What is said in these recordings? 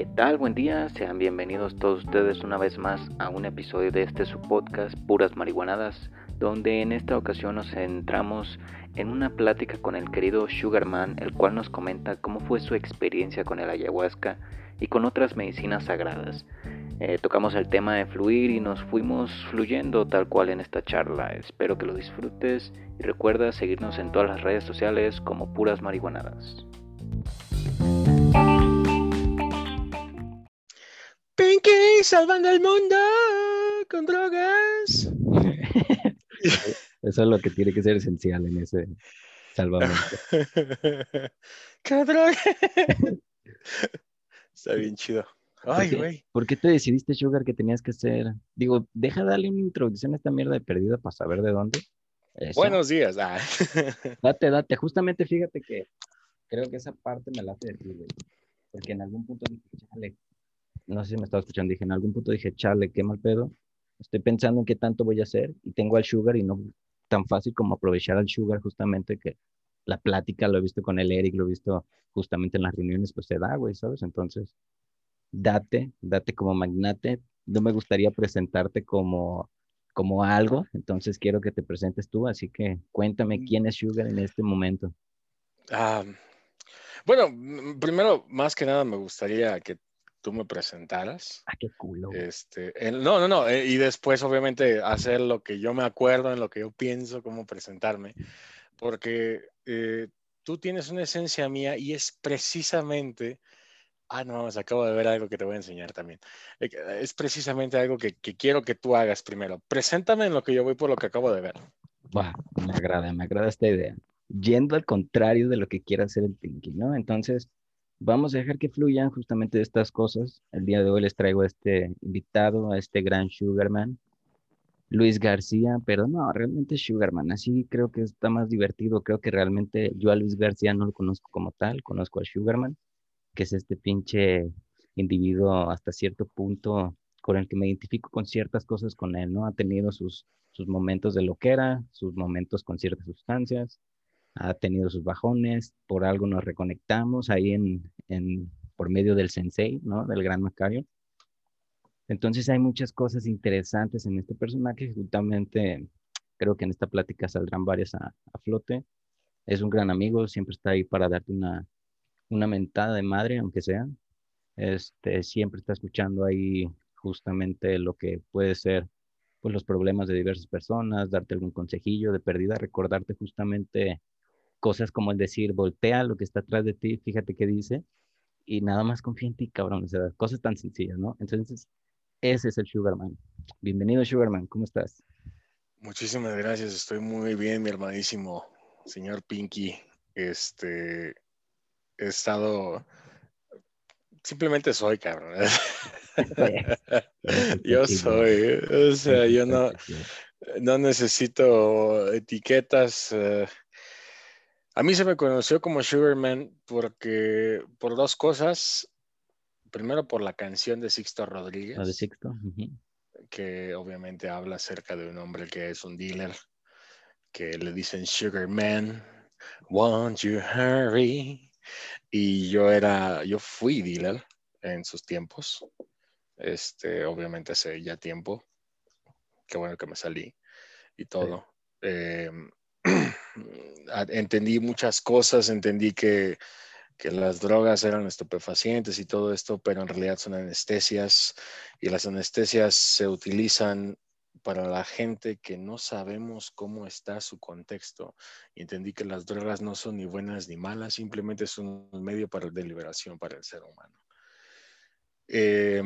¿Qué tal? Buen día, sean bienvenidos todos ustedes una vez más a un episodio de este su podcast Puras Marihuanadas, donde en esta ocasión nos centramos en una plática con el querido Sugarman, el cual nos comenta cómo fue su experiencia con el ayahuasca y con otras medicinas sagradas. Eh, tocamos el tema de fluir y nos fuimos fluyendo tal cual en esta charla. Espero que lo disfrutes y recuerda seguirnos en todas las redes sociales como Puras Marihuanadas. Pinky salvando el mundo con drogas. Eso es lo que tiene que ser esencial en ese salvamento. ¡Qué droga! Está bien chido. Ay, güey. ¿Por qué te decidiste, Sugar, que tenías que hacer? Digo, deja darle una introducción a esta mierda de perdida para saber de dónde. Buenos días. Ah. Date, date. Justamente fíjate que creo que esa parte me la hace de ti, güey. Porque en algún punto dije, chale, no sé si me estaba escuchando, dije, en algún punto dije, chale, qué mal pedo. Estoy pensando en qué tanto voy a hacer y tengo al Sugar y no tan fácil como aprovechar al Sugar justamente que la plática lo he visto con el Eric, lo he visto justamente en las reuniones, pues se da, güey, ¿sabes? Entonces, date, date como magnate. No me gustaría presentarte como, como algo, entonces quiero que te presentes tú, así que cuéntame Mm. quién es Sugar en este momento. Ah, bueno, primero, más que nada, me gustaría que tú me presentaras. Ah, qué culo. Este, en- no, no, no. eh, y después, obviamente, hacer lo que yo me acuerdo, en lo que yo pienso, cómo presentarme. Porque eh, tú tienes una esencia mía y es precisamente. Ah, no, mames, acabo de ver algo que te voy a enseñar también. Eh, Es precisamente algo que, que quiero que tú hagas primero. Preséntame en lo que yo voy por lo que acabo de ver. Buah, me agrada, me agrada esta idea. Yendo al contrario de lo que quiere hacer el Pinky, ¿no? Entonces, vamos a dejar que fluyan justamente estas cosas. El día de hoy les traigo a este invitado, a este gran Sugarman, Luis García, pero no, realmente Sugarman, así creo que está más divertido. Creo que realmente yo a Luis García no lo conozco como tal, conozco a Sugarman, que es este pinche individuo hasta cierto punto con el que me identifico con ciertas cosas con él, ¿no? Ha tenido sus, sus momentos de loquera, sus momentos con ciertas sustancias, ha tenido sus bajones, por algo nos reconectamos ahí en, en por medio del sensei, ¿no? Del gran Macario. Entonces hay muchas cosas interesantes en este personaje, justamente creo que en esta plática saldrán varias a, a flote. Es un gran amigo, siempre está ahí para darte una, una mentada de madre, aunque sea. Este, siempre está escuchando ahí justamente lo que puede ser pues los problemas de diversas personas, darte algún consejillo de pérdida, recordarte justamente cosas como el decir, voltea lo que está atrás de ti, fíjate qué dice, y nada más confía en ti, cabrón, o sea, cosas tan sencillas, ¿no? Entonces, ese es el Sugarman. Bienvenido, Sugarman, ¿cómo estás? Muchísimas gracias, estoy muy bien, mi hermanísimo señor Pinky. Este, he estado, simplemente soy, cabrón. yo soy, o sea, yo no, no necesito etiquetas. eh. A mí se me conoció como Sugarman porque, por dos cosas. Primero, por la canción de Sixto Rodríguez ¿Lo de Sixto? Que obviamente habla acerca de un hombre que es un dealer, que le dicen Sugar Man, won't you hurry? Y yo era, yo fui dealer en sus tiempos, este, obviamente hace ya tiempo, qué bueno que me salí y todo. Eh, entendí muchas cosas, entendí que que las drogas eran estupefacientes y todo esto, pero en realidad son anestesias y las anestesias se utilizan para la gente que no sabemos cómo está su contexto. Entendí que las drogas no son ni buenas ni malas, simplemente son un medio para, de liberación para el ser humano. Eh,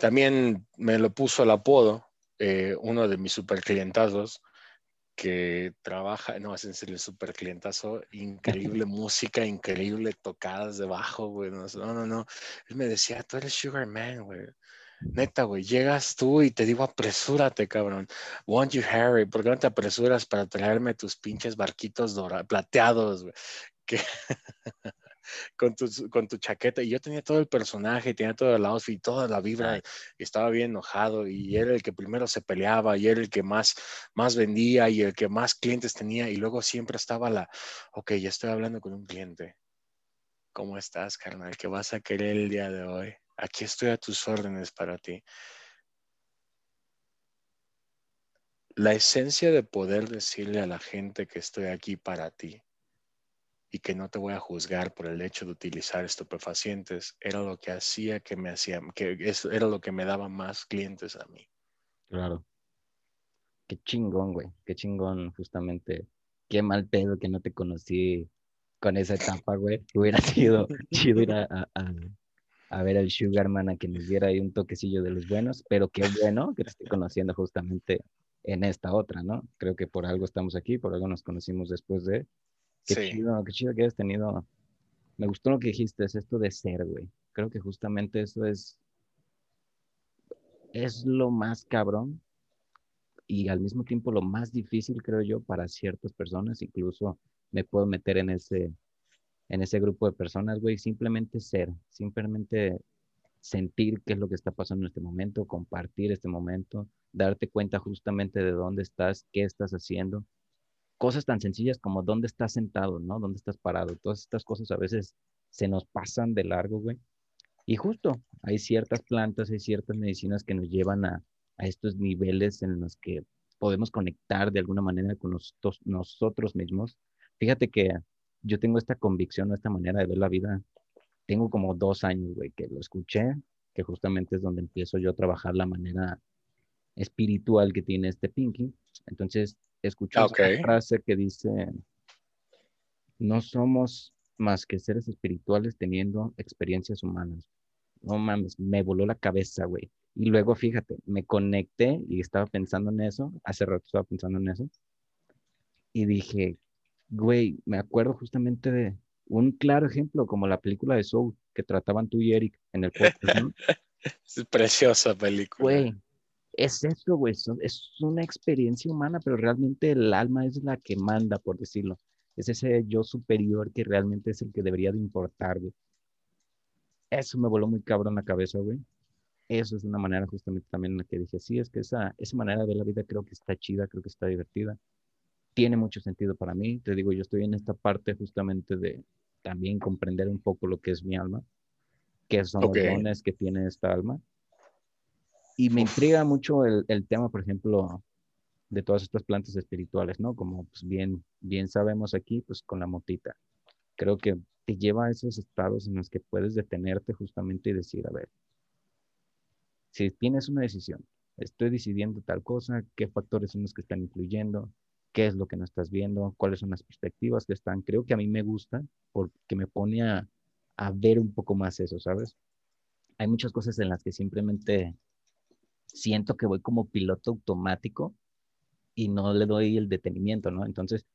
también me lo puso el apodo, eh, uno de mis super clientazos, que trabaja, no, es en serio, súper clientazo, increíble música, increíble tocadas de bajo, güey, no, no, no, él me decía, tú eres Sugar Man, güey, neta, güey, llegas tú y te digo, apresúrate, cabrón, want you Harry, ¿por qué no te apresuras para traerme tus pinches barquitos dorados, plateados, güey? Que con tu, con tu chaqueta. Y yo tenía todo el personaje, tenía todo el outfit, toda la vibra. Y estaba bien enojado. Y era el que primero se peleaba, y era el que más, más vendía, y el que más clientes tenía. Y luego siempre estaba la, ok, ya estoy hablando con un cliente. ¿Cómo estás, carnal? ¿Qué vas a querer el día de hoy? Aquí estoy a tus órdenes para ti. La esencia de poder decirle a la gente que estoy aquí para ti y que no te voy a juzgar por el hecho de utilizar estupefacientes era lo que hacía que me hacía, que eso era lo que me daba más clientes a mí. Claro. Qué chingón, güey. Qué chingón, justamente. Qué mal pedo que no te conocí con esa etapa, güey. Hubiera sido chido ir a, a, ver al Sugarman a que nos diera ahí un toquecillo de los buenos, pero qué bueno que te estoy conociendo justamente en esta otra, ¿no? Creo que por algo estamos aquí, por algo nos conocimos después de. Qué chido, qué chido que hayas tenido. Me gustó lo que dijiste, es esto de ser, güey. Creo que justamente eso es. Es lo más cabrón y al mismo tiempo lo más difícil, creo yo, para ciertas personas. Incluso me puedo meter en ese, en ese grupo de personas, güey. Simplemente ser, simplemente sentir qué es lo que está pasando en este momento, compartir este momento, darte cuenta justamente de dónde estás, qué estás haciendo. Cosas tan sencillas como dónde estás sentado, ¿no? Dónde estás parado. Todas estas cosas a veces se nos pasan de largo, güey. Y justo, hay ciertas plantas, hay ciertas medicinas que nos llevan a, a estos niveles en los que podemos conectar de alguna manera con nosotros, nosotros mismos. Fíjate que yo tengo esta convicción, esta manera de ver la vida. Tengo como dos años, güey, que lo escuché, que justamente es donde empiezo yo a trabajar la manera espiritual que tiene este Pinky. Entonces, escuché una frase que dice, no somos más que seres espirituales teniendo experiencias humanas. No mames, me voló la cabeza, güey. Y luego, fíjate, me conecté y estaba pensando en eso, hace rato estaba pensando en eso, y dije, güey, me acuerdo justamente de un claro ejemplo, como la película de Soul, que trataban tú y Eric en el podcast, ¿no? es preciosa película. Güey, es eso, güey, es una experiencia humana, pero realmente el alma es la que manda, por decirlo. Es ese yo superior que realmente es el que debería de importar, güey. Eso me voló muy cabrón la cabeza, güey eso es una manera justamente también en la que dije, sí, es que esa, esa manera de ver la vida creo que está chida, creo que está divertida. Tiene mucho sentido para mí. Te digo, yo estoy en esta parte justamente de también comprender un poco lo que es mi alma, qué son los dones que tiene esta alma. Y me intriga mucho el, el, tema, por ejemplo, de todas estas plantas espirituales, ¿no? Como pues bien, bien sabemos aquí, pues con la motita. Creo que te lleva a esos estados en los que puedes detenerte justamente y decir, a ver, si tienes una decisión, estoy decidiendo tal cosa, qué factores son los que están influyendo, qué es lo que no estás viendo, cuáles son las perspectivas que están. Creo que a mí me gusta porque me pone a, a ver un poco más eso, ¿sabes? Hay muchas cosas en las que simplemente siento que voy como piloto automático y no le doy el detenimiento, ¿no? Entonces,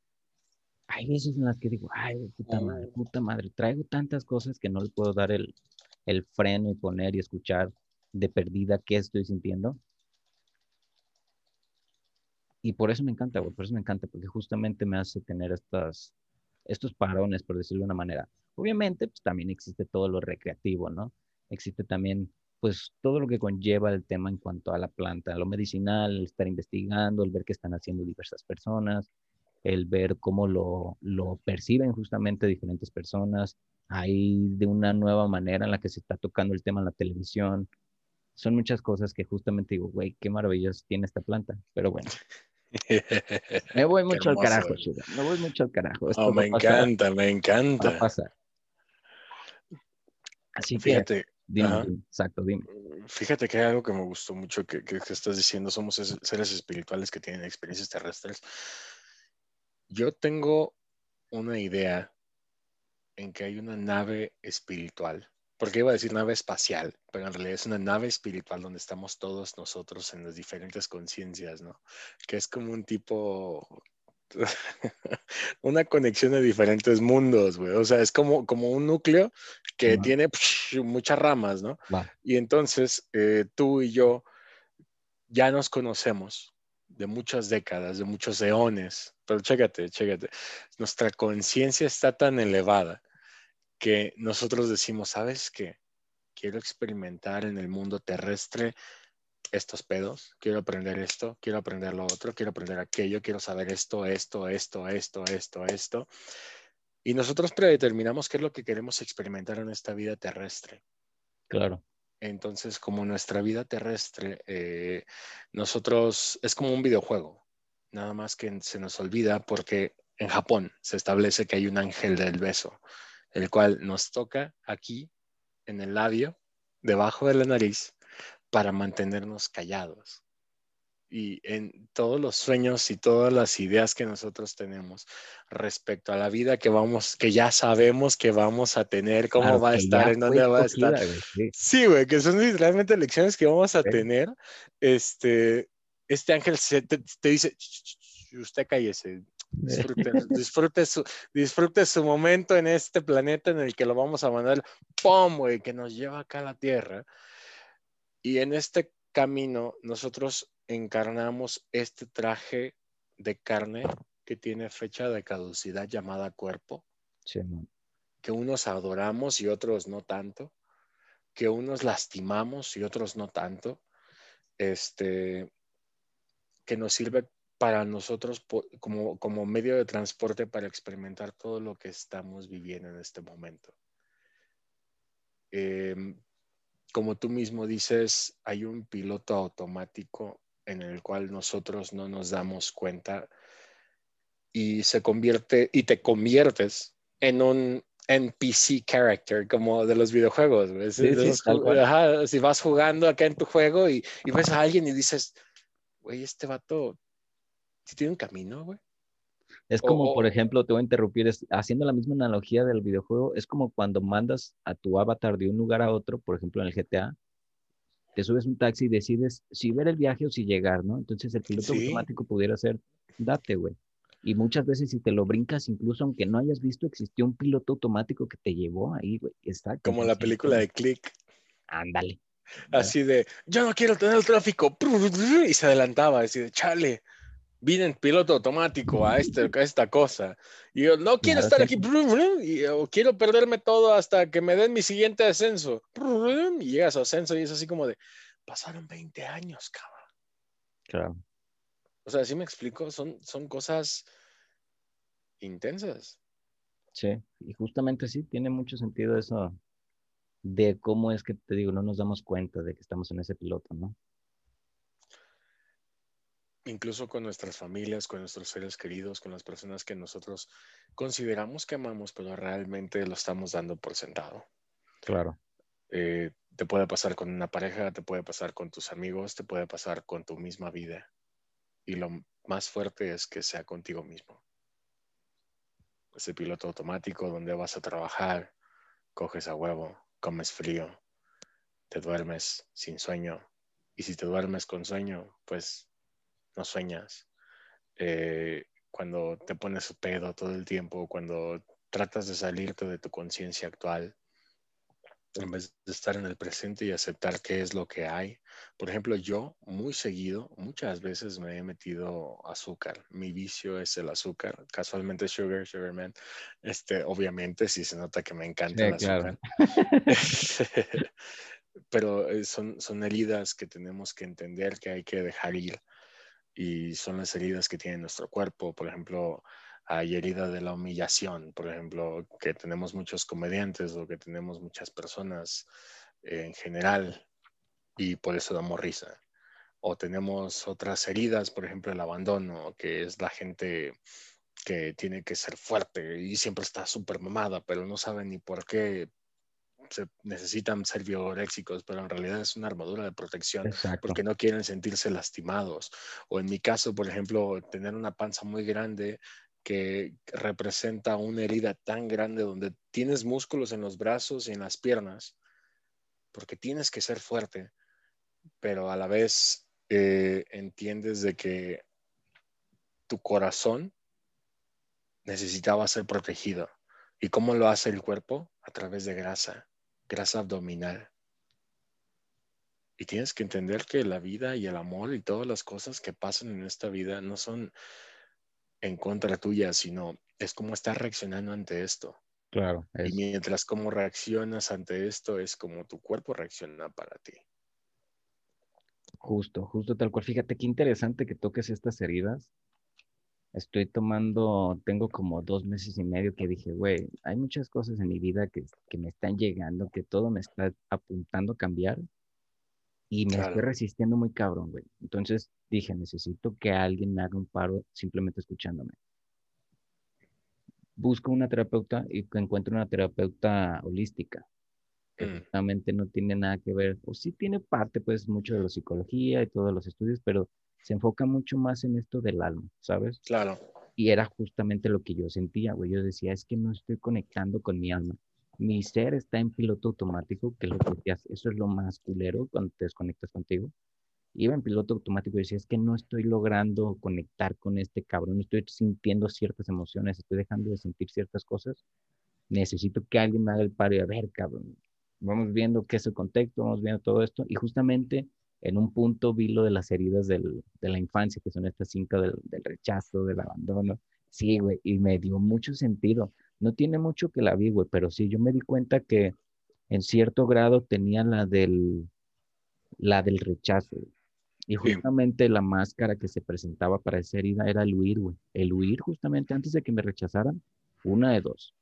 hay veces en las que digo, ay, puta madre, puta madre, traigo tantas cosas que no le puedo dar el, el freno y poner y escuchar de perdida qué estoy sintiendo. Y por eso me encanta, güey, por eso me encanta, porque justamente me hace tener estas, estos parones, por decirlo de una manera. Obviamente, pues también existe todo lo recreativo, ¿no? Existe también, pues, todo lo que conlleva el tema en cuanto a la planta, lo medicinal, el estar investigando, el ver qué están haciendo diversas personas, el ver cómo lo, lo perciben justamente diferentes personas, hay de una nueva manera en la que se está tocando el tema en la televisión, son muchas cosas que justamente digo, güey, qué maravilloso tiene esta planta. Pero bueno. Me voy mucho al carajo, Chuga. Me voy mucho al carajo. Oh, me encanta, me encanta. Así Fíjate, dime, exacto, dime. Fíjate que hay algo que me gustó mucho que, que, estás diciendo, somos seres espirituales que tienen experiencias terrestres. Yo tengo una idea en que hay una nave espiritual porque iba a decir nave espacial, pero en realidad es una nave espiritual donde estamos todos nosotros en las diferentes conciencias, ¿no? Que es como un tipo, una conexión de diferentes mundos, güey. O sea, es como, como un núcleo que tiene muchas ramas, ¿no? Y entonces eh, tú y yo ya nos conocemos de muchas décadas, de muchos eones, pero chécate, chécate, nuestra conciencia está tan elevada que nosotros decimos, ¿sabes qué? Quiero experimentar en el mundo terrestre estos pedos, quiero aprender esto, quiero aprender lo otro, quiero aprender aquello, quiero saber esto, esto, esto, esto, esto, esto. Y nosotros predeterminamos qué es lo que queremos experimentar en esta vida terrestre. Claro. Entonces, como nuestra vida terrestre, eh, nosotros es como un videojuego, nada más que se nos olvida porque en Japón se establece que hay un ángel del beso, el cual nos toca aquí en el labio, debajo de la nariz, para mantenernos callados y en todos los sueños y todas las ideas que nosotros tenemos respecto a la vida que vamos, que ya sabemos que vamos a tener, cómo va a estar, en dónde va a estar. sí. güey, que son literalmente lecciones que vamos a tener. Este, este ángel te, dice, usted cállese, disfrute, disfrute, su, disfrute su momento en este planeta en el que lo vamos a mandar, ¡pum! güey, que nos lleva acá a la Tierra. Y en este camino nosotros encarnamos este traje de carne que tiene fecha de caducidad llamada cuerpo, que unos adoramos y otros no tanto, que unos lastimamos y otros no tanto, este, que nos sirve para nosotros como, como medio de transporte para experimentar todo lo que estamos viviendo en este momento. Em, como tú mismo dices, hay un piloto automático en el cual nosotros no nos damos cuenta y se convierte y te conviertes en un NPC character como de los videojuegos. si vas jugando acá en tu juego y, ves a alguien y dices, güey, este vato, si tiene un camino, güey. Es como, por ejemplo, te voy a interrumpir, haciendo la misma analogía del videojuego, es como cuando mandas a tu avatar de un lugar a otro, por ejemplo en el GTA, te subes un taxi y decides si ver el viaje o si llegar, ¿no? Entonces el piloto automático pudiera ser, date, güey. Y muchas veces si te lo brincas, incluso aunque no hayas visto, existió un piloto automático que te llevó ahí, güey. Exacto. Como la película de Click. Ándale. Así de, yo no quiero tener el tráfico. Y se adelantaba, así de, chale, vine en piloto automático a, este, a esta cosa. Y yo no quiero estar aquí, y, quiero perderme todo hasta que me den mi siguiente ascenso. Y llegas a ascenso y es así como de, pasaron 20 años, cabrón. Claro. O sea, ¿sí me explico? Son, son cosas intensas. Sí, y justamente sí, tiene mucho sentido eso de cómo es que te digo, no nos damos cuenta de que estamos en ese piloto, ¿no? Incluso con nuestras familias, con nuestros seres queridos, con las personas que nosotros consideramos que amamos, pero realmente lo estamos dando por sentado. Claro. Eh, te puede pasar con una pareja, te puede pasar con tus amigos, te puede pasar con tu misma vida. Y lo más fuerte es que sea contigo mismo. Ese piloto automático donde vas a trabajar, coges a huevo, comes frío, te duermes sin sueño. Y si te duermes con sueño, pues no sueñas, eh, cuando te pones pedo todo el tiempo, cuando tratas de salirte de tu conciencia actual, en vez de estar en el presente y aceptar qué es lo que hay. Por ejemplo, yo muy seguido, muchas veces me he metido azúcar. Mi vicio es el azúcar, casualmente sugar, sugar man. Este, obviamente, sí se nota que me encanta el azúcar. Pero eh, son, son heridas que tenemos que entender que hay que dejar ir y son las heridas que tiene nuestro cuerpo. Por ejemplo, hay herida de la humillación, por ejemplo, que tenemos muchos comediantes o que tenemos muchas personas en general y por eso damos risa. O tenemos otras heridas, por ejemplo, el abandono, que es la gente que tiene que ser fuerte y siempre está súper mamada, pero no sabe ni por qué se necesitan ser bioréxicos, pero en realidad es una armadura de protección porque no quieren sentirse lastimados. O en mi caso, por ejemplo, tener una panza muy grande que representa una herida tan grande donde tienes músculos en los brazos y en las piernas, porque tienes que ser fuerte, pero a la vez eh, entiendes de que tu corazón necesitaba ser protegido. ¿Y cómo lo hace el cuerpo? A través de grasa grasa abdominal. Y tienes que entender que la vida y el amor y todas las cosas que pasan en esta vida no son en contra tuya, sino es como estás reaccionando ante esto. Claro. Y mientras como reaccionas ante esto, es como tu cuerpo reacciona para ti. Justo, justo tal cual. Fíjate qué interesante que toques estas heridas, estoy tomando, tengo como dos meses y medio que dije, güey, hay muchas cosas en mi vida que, que me están llegando, que todo me está apuntando a cambiar y me estoy resistiendo muy cabrón, güey. Entonces dije, necesito que alguien me haga un paro simplemente escuchándome. Busco una terapeuta y encuentro una terapeuta holística, que mm. no tiene nada que ver, o sí tiene parte, pues, mucho de la psicología y todos los estudios, pero se enfoca mucho más en esto del alma, ¿sabes? Claro. Y era justamente lo que yo sentía, güey. Yo decía, es que no estoy conectando con mi alma. Mi ser está en piloto automático, que es lo que decías, eso es lo más culero cuando te desconectas contigo. Iba en piloto automático y decía, es que no estoy logrando conectar con este cabrón, no estoy sintiendo ciertas emociones, estoy dejando de sentir ciertas cosas. Necesito que alguien me haga el paro y a ver, cabrón, vamos viendo qué es el contexto, vamos viendo todo esto. Y justamente en un punto vi lo de las heridas del, de la infancia, que son estas cinco del, del, rechazo, del abandono. Sí, güey, y me dio mucho sentido. No tiene mucho que la vi, güey, pero sí, yo me di cuenta que en cierto grado tenía la del, la del rechazo. Y justamente la máscara que se presentaba para esa herida era el huir, güey. El huir justamente antes de que me rechazaran, una de dos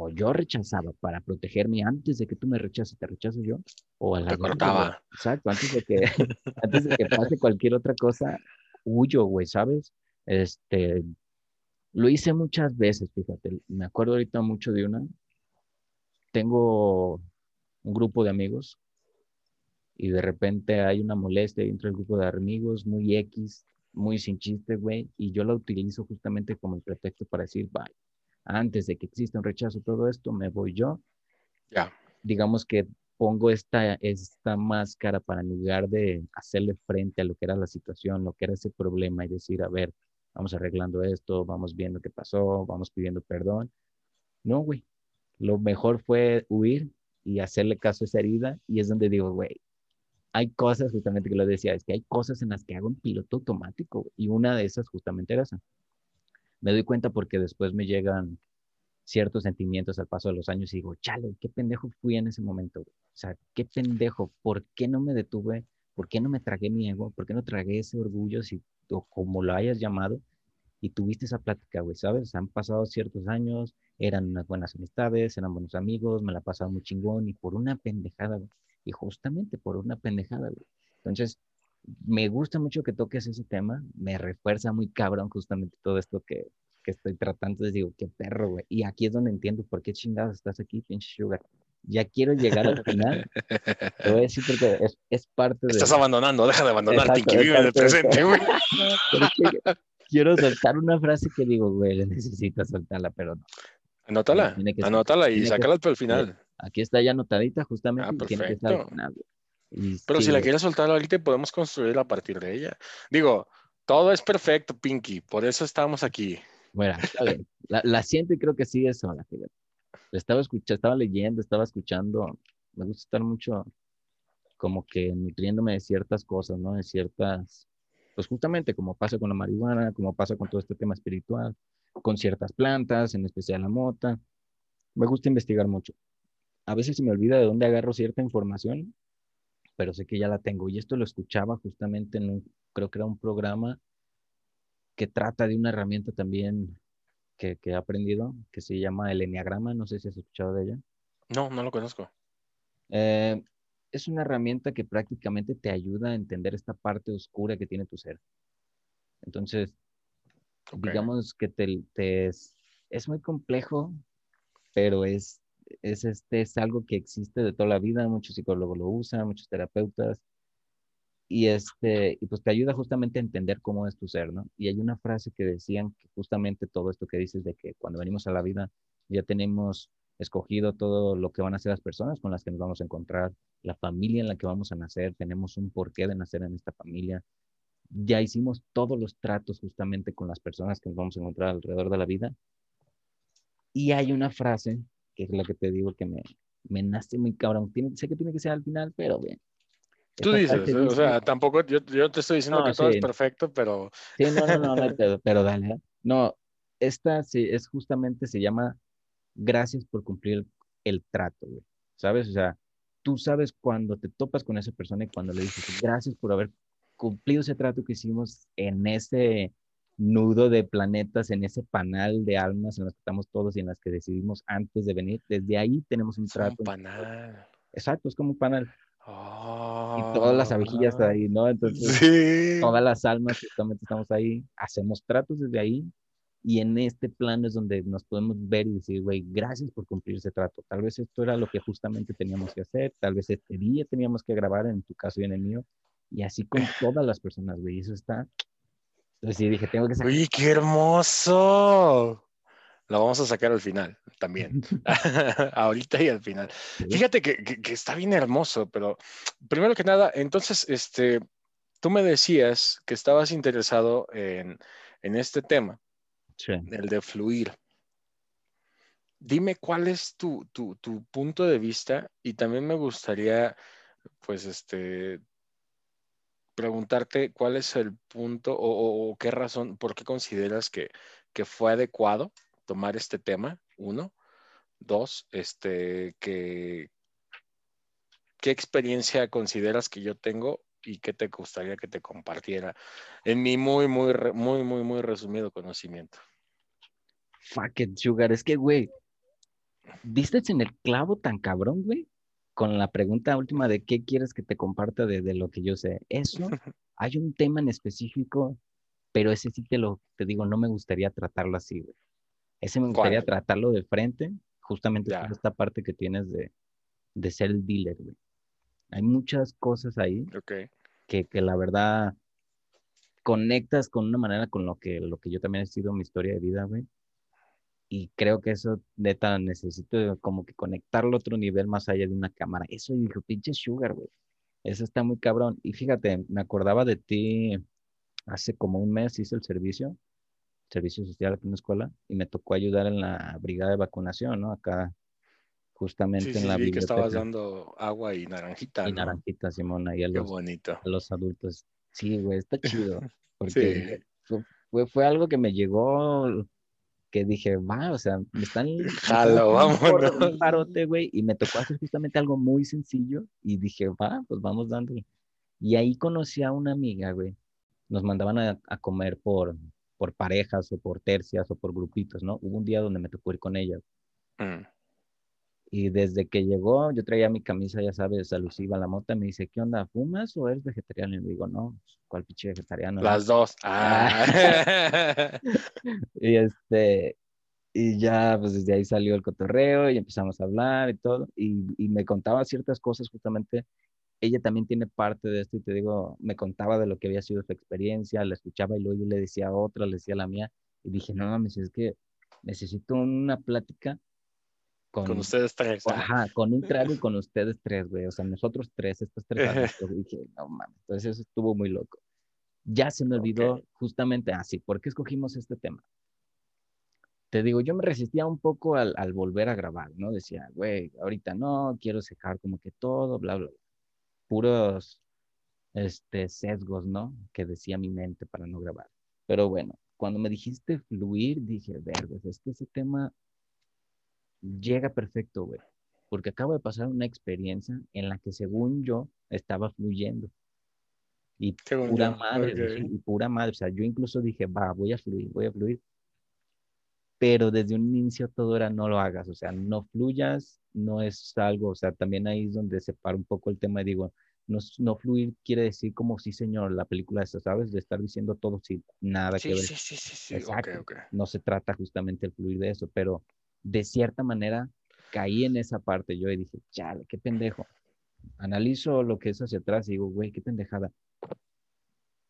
o yo rechazaba para protegerme antes de que tú me rechaces, te rechazo yo, o a la te cortaba. Exacto, antes de que antes de que pase cualquier otra cosa, huyo, güey, ¿sabes? Este, lo hice muchas veces, fíjate, me acuerdo ahorita mucho de una. Tengo un grupo de amigos y de repente hay una molestia dentro del grupo de amigos, muy X, muy sin chiste, güey, y yo la utilizo justamente como el pretexto para decir, bye antes de que exista un rechazo, todo esto, me voy yo. Ya. Digamos que pongo esta, esta máscara para en lugar de hacerle frente a lo que era la situación, lo que era ese problema y decir, a ver, vamos arreglando esto, vamos viendo qué pasó, vamos pidiendo perdón. No, güey. Lo mejor fue huir y hacerle caso a esa herida y es donde digo, güey, hay cosas, justamente que lo decía, es que hay cosas en las que hago un piloto automático y una de esas justamente era esa me doy cuenta porque después me llegan ciertos sentimientos al paso de los años y digo, chale, qué pendejo fui en ese momento. O sea, qué pendejo, ¿por qué no me detuve? ¿Por qué no me tragué mi ego? ¿Por qué no tragué ese orgullo, si, o como lo hayas llamado? Y tuviste esa plática, güey, ¿sabes? Han pasado ciertos años, eran unas buenas amistades, eran buenos amigos, me la pasaba muy chingón y por una pendejada, güey. Y justamente por una pendejada, güey. Entonces, me gusta mucho que toques ese tema, me refuerza muy cabrón justamente todo esto que, que estoy tratando, les digo, qué perro, güey. Y aquí es donde entiendo por qué chingados estás aquí, pinche Sugar. Ya quiero llegar al final. Te voy a decir porque es, es parte de... Estás abandonando, deja de abandonar, Pinky, vive en el presente, güey. quiero soltar una frase que digo, güey, necesito soltarla, pero no. Anótala, anótala y sácala para el final. Aquí está ya anotadita, justamente. Ah, tiene que estar al final, pero si la quieres soltar ahorita, podemos construir a partir de ella. Digo, todo es perfecto, Pinky, por eso estamos aquí. Bueno, La, la, siento y creo que sí es la Estaba escuchando, estaba leyendo, estaba escuchando. Me gusta estar mucho como que nutriéndome de ciertas cosas, ¿no? De ciertas, pues justamente como pasa con la marihuana, como pasa con todo este tema espiritual, con ciertas plantas, en especial la mota. Me gusta investigar mucho. A veces se me olvida de dónde agarro cierta información pero sé que ya la tengo. Y esto lo escuchaba justamente en un, creo que era un programa que trata de una herramienta también que, que he aprendido, que se llama el Enneagrama. No sé si has escuchado de ella. No, no lo conozco. Eh, es una herramienta que prácticamente te ayuda a entender esta parte oscura que tiene tu ser. Entonces, digamos que te, te es, es, muy complejo, pero es es, este, es algo que existe de toda la vida, muchos psicólogos lo usan, muchos terapeutas, y, este, y pues te ayuda justamente a entender cómo es tu ser, ¿no? Y hay una frase que decían que justamente todo esto que dices de que cuando venimos a la vida ya tenemos escogido todo lo que van a ser las personas con las que nos vamos a encontrar, la familia en la que vamos a nacer, tenemos un porqué de nacer en esta familia, ya hicimos todos los tratos justamente con las personas que nos vamos a encontrar alrededor de la vida. Y hay una frase que es la que te digo que me, me nace muy cabrón. sé que tiene que ser al final, pero bien. Tú dices, o sea, tampoco, yo, yo, te estoy diciendo que todo es perfecto, pero... Sí, no, no, no, no pero, dale. ¿eh? No, esta sí, es justamente, se llama gracias por cumplir el trato, güey. ¿Sabes? O sea, tú sabes cuando te topas con esa persona y cuando le dices gracias por haber cumplido ese trato que hicimos en ese nudo de planetas en ese panal de almas en las que estamos todos y en las que decidimos antes de venir. Desde ahí tenemos un Es trato. un panal. Exacto, es como un panal. Oh, Y todas las abejillas ahí, ¿no? Entonces, Sí. todas las almas justamente estamos ahí, hacemos tratos desde ahí y en este plano es donde nos podemos ver y decir, güey, gracias por cumplir ese trato. Tal vez esto era lo que justamente teníamos que hacer, tal vez este día teníamos que grabar en tu caso y en el mío y así con todas las personas, güey, eso está... Entonces sí, dije, tengo que sacar... Uy, qué hermoso. Lo vamos a sacar al final también. Ahorita y al final. Fíjate que, que- que está bien hermoso, pero primero que nada, entonces, este, tú me decías que estabas interesado en, en este tema, Sí. el de fluir. Dime cuál es tu, tu, tu punto de vista y también me gustaría, pues, este, preguntarte cuál es el punto o, qué razón, por qué consideras que, que fue adecuado tomar este tema, uno. Dos, este, que, ¿qué experiencia consideras que yo tengo y qué te gustaría que te compartiera en mi muy, muy, muy, muy, muy resumido conocimiento? Fuck it, Sugar. Es que, güey, diste en el clavo tan cabrón, güey, con la pregunta última de qué quieres que te comparta de, de lo que yo sé. Eso, hay un tema en específico, pero ese sí te lo, te digo, no me gustaría tratarlo así, güey. Ese me gustaría ¿Cuál? tratarlo de frente, justamente por esta parte que tienes de, de ser el dealer, güey. Hay muchas cosas ahí que, que la verdad conectas con una manera con lo que, lo que yo también he sido mi historia de vida, güey. Y creo que eso, neta, necesito como que conectarlo a otro nivel más allá de una cámara. Eso dijo, pinche Sugar, güey. Eso está muy cabrón. Y fíjate, me acordaba de ti hace como un mes, hice el servicio, servicio social aquí en la escuela, y me tocó ayudar en la brigada de vacunación, ¿no? Acá, justamente Sí, en sí, la vi que estabas biblioteca. dando agua y naranjita, Y ¿no? naranjita, Simón, ahí a Qué los, bonito. a los adultos. Sí, güey, está chido. Porque Sí. fue, fue algo que me llegó, que dije, va, o sea, me están... Jalo, vámonos. Un parote, güey, y me tocó hacer justamente algo muy sencillo y dije, va, pues vamos dándole. Y ahí conocí a una amiga, güey. Nos mandaban a, a comer por, por parejas o por tercias o por grupitos, ¿no? Hubo un día donde me tocó ir con ella. Mm. Y desde que llegó, yo traía mi camisa, ya sabes, alusiva a la mota, me dice, ¿qué onda? ¿Fumas o eres vegetariano? Y le digo, no, ¿cuál pinche vegetariano? no?". Las dos. Ah. Y este, y ya, pues desde ahí salió el cotorreo y empezamos a hablar y todo. Y, y me contaba ciertas cosas, justamente. Ella también tiene parte de esto y te digo, me contaba de lo que había sido su experiencia, la escuchaba y luego yo le decía a otra, le decía a la mía. Y dije, no mames, es que necesito una plática con, Con ustedes tres. con- ah. ajá, con un trago y con ustedes tres, güey. O sea, nosotros tres, estas tres. dije, no mames, entonces eso estuvo muy loco. Ya se me olvidó justamente así. ¿Por qué escogimos este tema? Te digo, yo me resistía un poco al, al volver a grabar, ¿no? Decía, güey, ahorita no, quiero secar como que todo, bla, bla, bla. Puros este, sesgos, ¿no? Que decía mi mente para no grabar. Pero bueno, cuando me dijiste fluir, dije, verdes, es que ese tema llega perfecto, güey. Porque acabo de pasar una experiencia en la que según yo estaba fluyendo. Y Según pura yo, madre, y pura madre. O sea, yo incluso dije, va, voy a fluir, voy a fluir. Pero desde un inicio todo era no lo hagas, o sea, no fluyas, no es algo, o sea, también ahí es donde se para un poco el tema y digo, no, no fluir quiere decir como sí, señor, la película esa, ¿sabes? De estar diciendo todo sin nada que ver. sí, sí, sí, sí. Ok, Exacto. ok. No se trata justamente el fluir de eso, pero de cierta manera caí en esa parte yo y dije, chale, qué pendejo. Analizo lo que es hacia atrás y digo, güey, qué pendejada.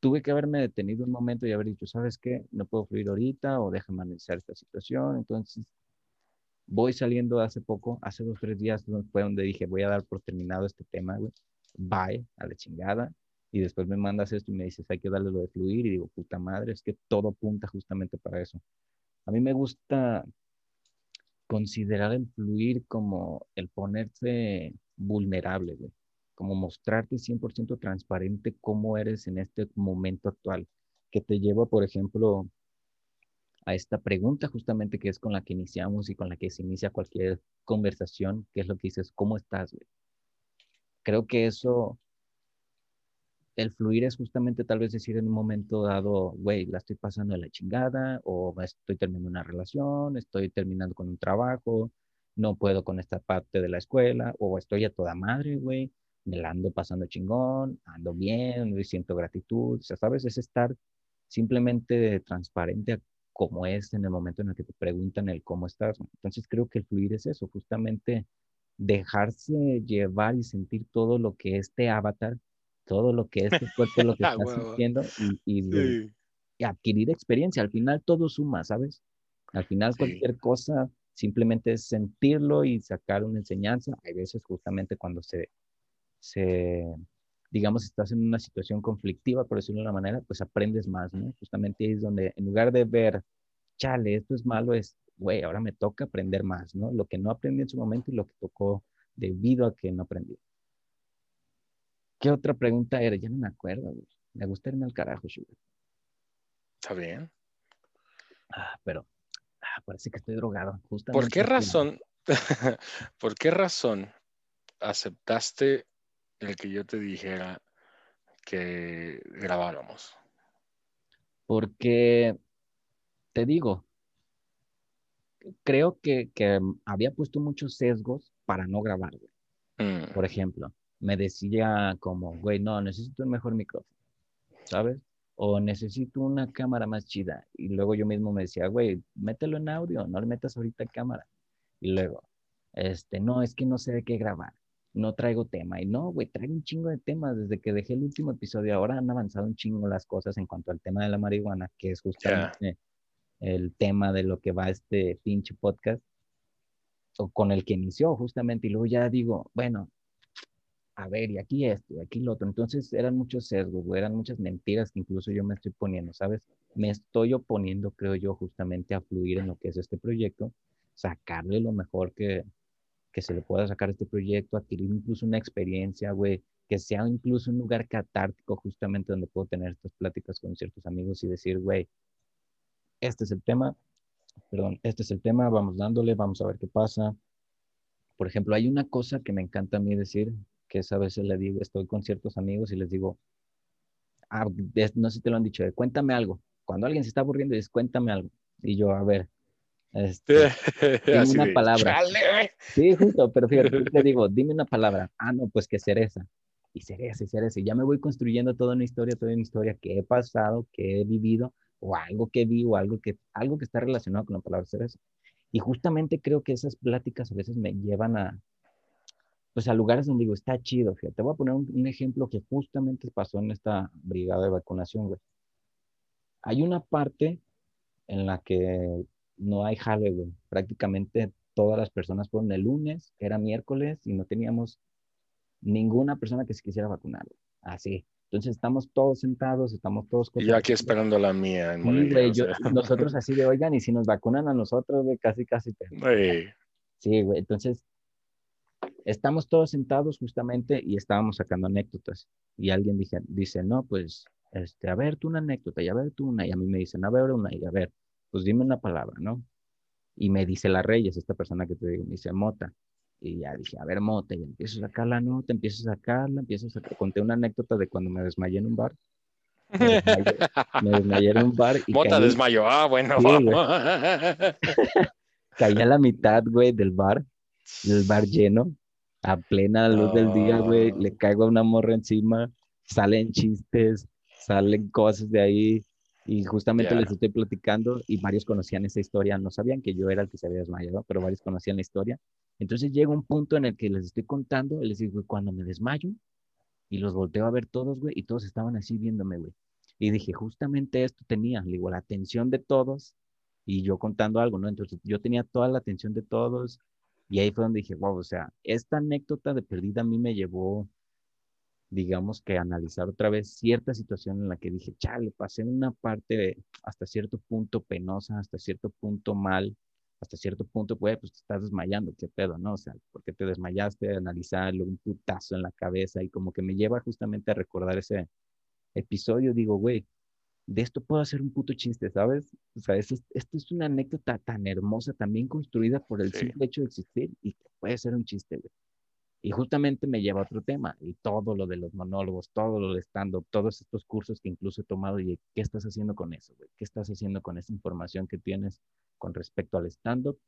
Tuve que haberme detenido un momento y haber dicho, ¿sabes qué? No puedo fluir ahorita o déjame analizar esta situación. Entonces, voy saliendo hace poco, hace dos, tres días fue donde dije, voy a dar por terminado este tema, güey. Bye, a la chingada. Y después me mandas esto y me dices, hay que darle lo de fluir. Y digo, puta madre, es que todo apunta justamente para eso. A mí me gusta considerar el fluir como el ponerse vulnerable, güey. Como mostrarte 100% transparente cómo eres en este momento actual. Que te lleva, por ejemplo, a esta pregunta justamente que es con la que iniciamos y con la que se inicia cualquier conversación, que es lo que dices, ¿cómo estás? Creo que eso el fluir es justamente tal vez decir en un momento dado, güey, la estoy pasando de la chingada, o estoy terminando una relación, estoy terminando con un trabajo, no puedo con esta parte de la escuela, o estoy a toda madre, güey, me la ando pasando chingón, ando bien, me siento gratitud, o sea, sabes, es estar simplemente transparente como es en el momento en el que te preguntan el cómo estás. Entonces creo que el fluir es eso, justamente dejarse llevar y sentir todo lo que este avatar todo lo que es tu cuerpo, lo que estás sintiendo y, adquirir experiencia. Al final todo suma, ¿sabes? Al final cualquier cosa simplemente es sentirlo y sacar una enseñanza. Hay veces justamente cuando se, se, digamos, estás en una situación conflictiva, por decirlo de una manera, pues aprendes más, ¿no? Justamente ahí es donde en lugar de ver, chale, esto es malo, es, güey, ahora me toca aprender más, ¿no? Lo que no aprendí en su momento y lo que tocó debido a que no aprendí. ¿Qué otra pregunta era? Ya no me acuerdo, güey. Me gusta irme al carajo, Sugar. Está bien. Ah, pero ah, parece que estoy drogado. ¿Por qué razón, por qué razón aceptaste el que yo te dijera que grabáramos? Porque, te digo, creo que, había puesto muchos sesgos para no grabar, mm. Por ejemplo, me decía como, güey, no, necesito un mejor micrófono, ¿sabes? O necesito una cámara más chida. Y luego yo mismo me decía, güey, mételo en audio, no le metas ahorita cámara. Y luego, este, no, es que no sé de qué grabar, no traigo tema. Y no, güey, traigo un chingo de temas. Desde que dejé el último episodio, ahora han avanzado un chingo las cosas en cuanto al tema de la marihuana, que es justamente el tema de lo que va este pinche podcast, o con el que inició justamente. Y luego ya digo, bueno, a ver, y aquí esto, y aquí lo otro. Entonces eran muchos sesgos, eran muchas mentiras que incluso yo me estoy poniendo, ¿sabes? Me estoy oponiendo, creo yo, justamente a fluir en lo que es este proyecto, sacarle lo mejor que, que se le pueda sacar a este proyecto, adquirir incluso una experiencia, güey, que sea incluso un lugar catártico justamente donde puedo tener estas pláticas con ciertos amigos y decir, güey, este es el tema, perdón, este es el tema, vamos dándole, vamos a ver qué pasa. Por ejemplo, hay una cosa que me encanta a mí decir, que a veces le digo, estoy con ciertos amigos y les digo, ah, no sé si te lo han dicho, cuéntame algo. Cuando alguien se está aburriendo, dices, cuéntame algo. Y yo, a ver, este, dime una palabra. Sí, justo, pero fíjate, te digo, dime una palabra. Ah, no, pues que cereza. Y cereza, y cereza. Y ya me voy construyendo toda una historia, toda una historia que he pasado, que he vivido, o algo que vi, o algo que, algo que está relacionado con la palabra cereza. Y justamente creo que esas pláticas a veces me llevan a, pues a lugares donde digo, está chido, fíjate. Te voy a poner un, ejemplo que justamente pasó en esta brigada de vacunación, güey. Hay una parte en la que no hay jale, güey. Prácticamente todas las personas fueron el lunes, era miércoles, y no teníamos ninguna persona que se quisiera vacunar, Así. Entonces estamos todos sentados, estamos todos... Y yo aquí esperando la mía. En sí, güey, nosotros así de, oigan, y si nos vacunan a nosotros, güey, casi, casi. Sí, güey, entonces estamos todos sentados justamente y estábamos sacando anécdotas. Y alguien dice, dice no, pues, este, a ver tú una anécdota y a ver tú una. Y a mí me dicen, a ver una y a ver, pues dime una palabra, ¿no? Y me dice la Reyes, esta persona que te digo, me dice Mota. Y ya dije, a ver, Mota, y empiezo a sacar la nota, empiezo a sacarla, empiezo a sacar. Conté una anécdota de cuando me desmayé en un bar. Me desmayé, en un bar. Y Mota desmayó, ah, bueno, vamos. caí a la mitad, güey, del bar, del bar lleno a plena luz del día, güey, le caigo a una morra encima, salen chistes, salen cosas de ahí, y justamente les estoy platicando, y varios conocían esa historia, no sabían que yo era el que se había desmayado, pero varios conocían la historia. Entonces llega un punto en el que les estoy contando, y les digo, cuando me desmayo, y los volteo a ver todos, güey, y todos estaban así viéndome, güey. Y dije, justamente esto tenía, digo, la atención de todos, y yo contando algo, ¿no? Entonces yo tenía toda la atención de todos, y ahí fue donde dije, wow, o sea, esta anécdota de perdida a mí me llevó, digamos que analizar otra vez cierta situación en la que dije, chale, pasé una parte hasta cierto punto penosa, hasta cierto punto mal, hasta cierto punto, pues, pues te estás desmayando, qué pedo, ¿no? O sea, ¿por qué te desmayaste? Analizarlo, un putazo en la cabeza y como que me lleva justamente a recordar ese episodio, digo, güey, de esto puedo hacer un puto chiste, ¿sabes? O sea, esto, es una anécdota tan hermosa, también construida por el simple hecho de existir y puede ser un chiste, güey. Y justamente me lleva a otro tema, y todo lo de los monólogos, todo lo de stand-up, todos estos cursos que incluso he tomado, y ¿qué estás haciendo con eso, güey? ¿Qué estás haciendo con esa información que tienes con respecto al stand-up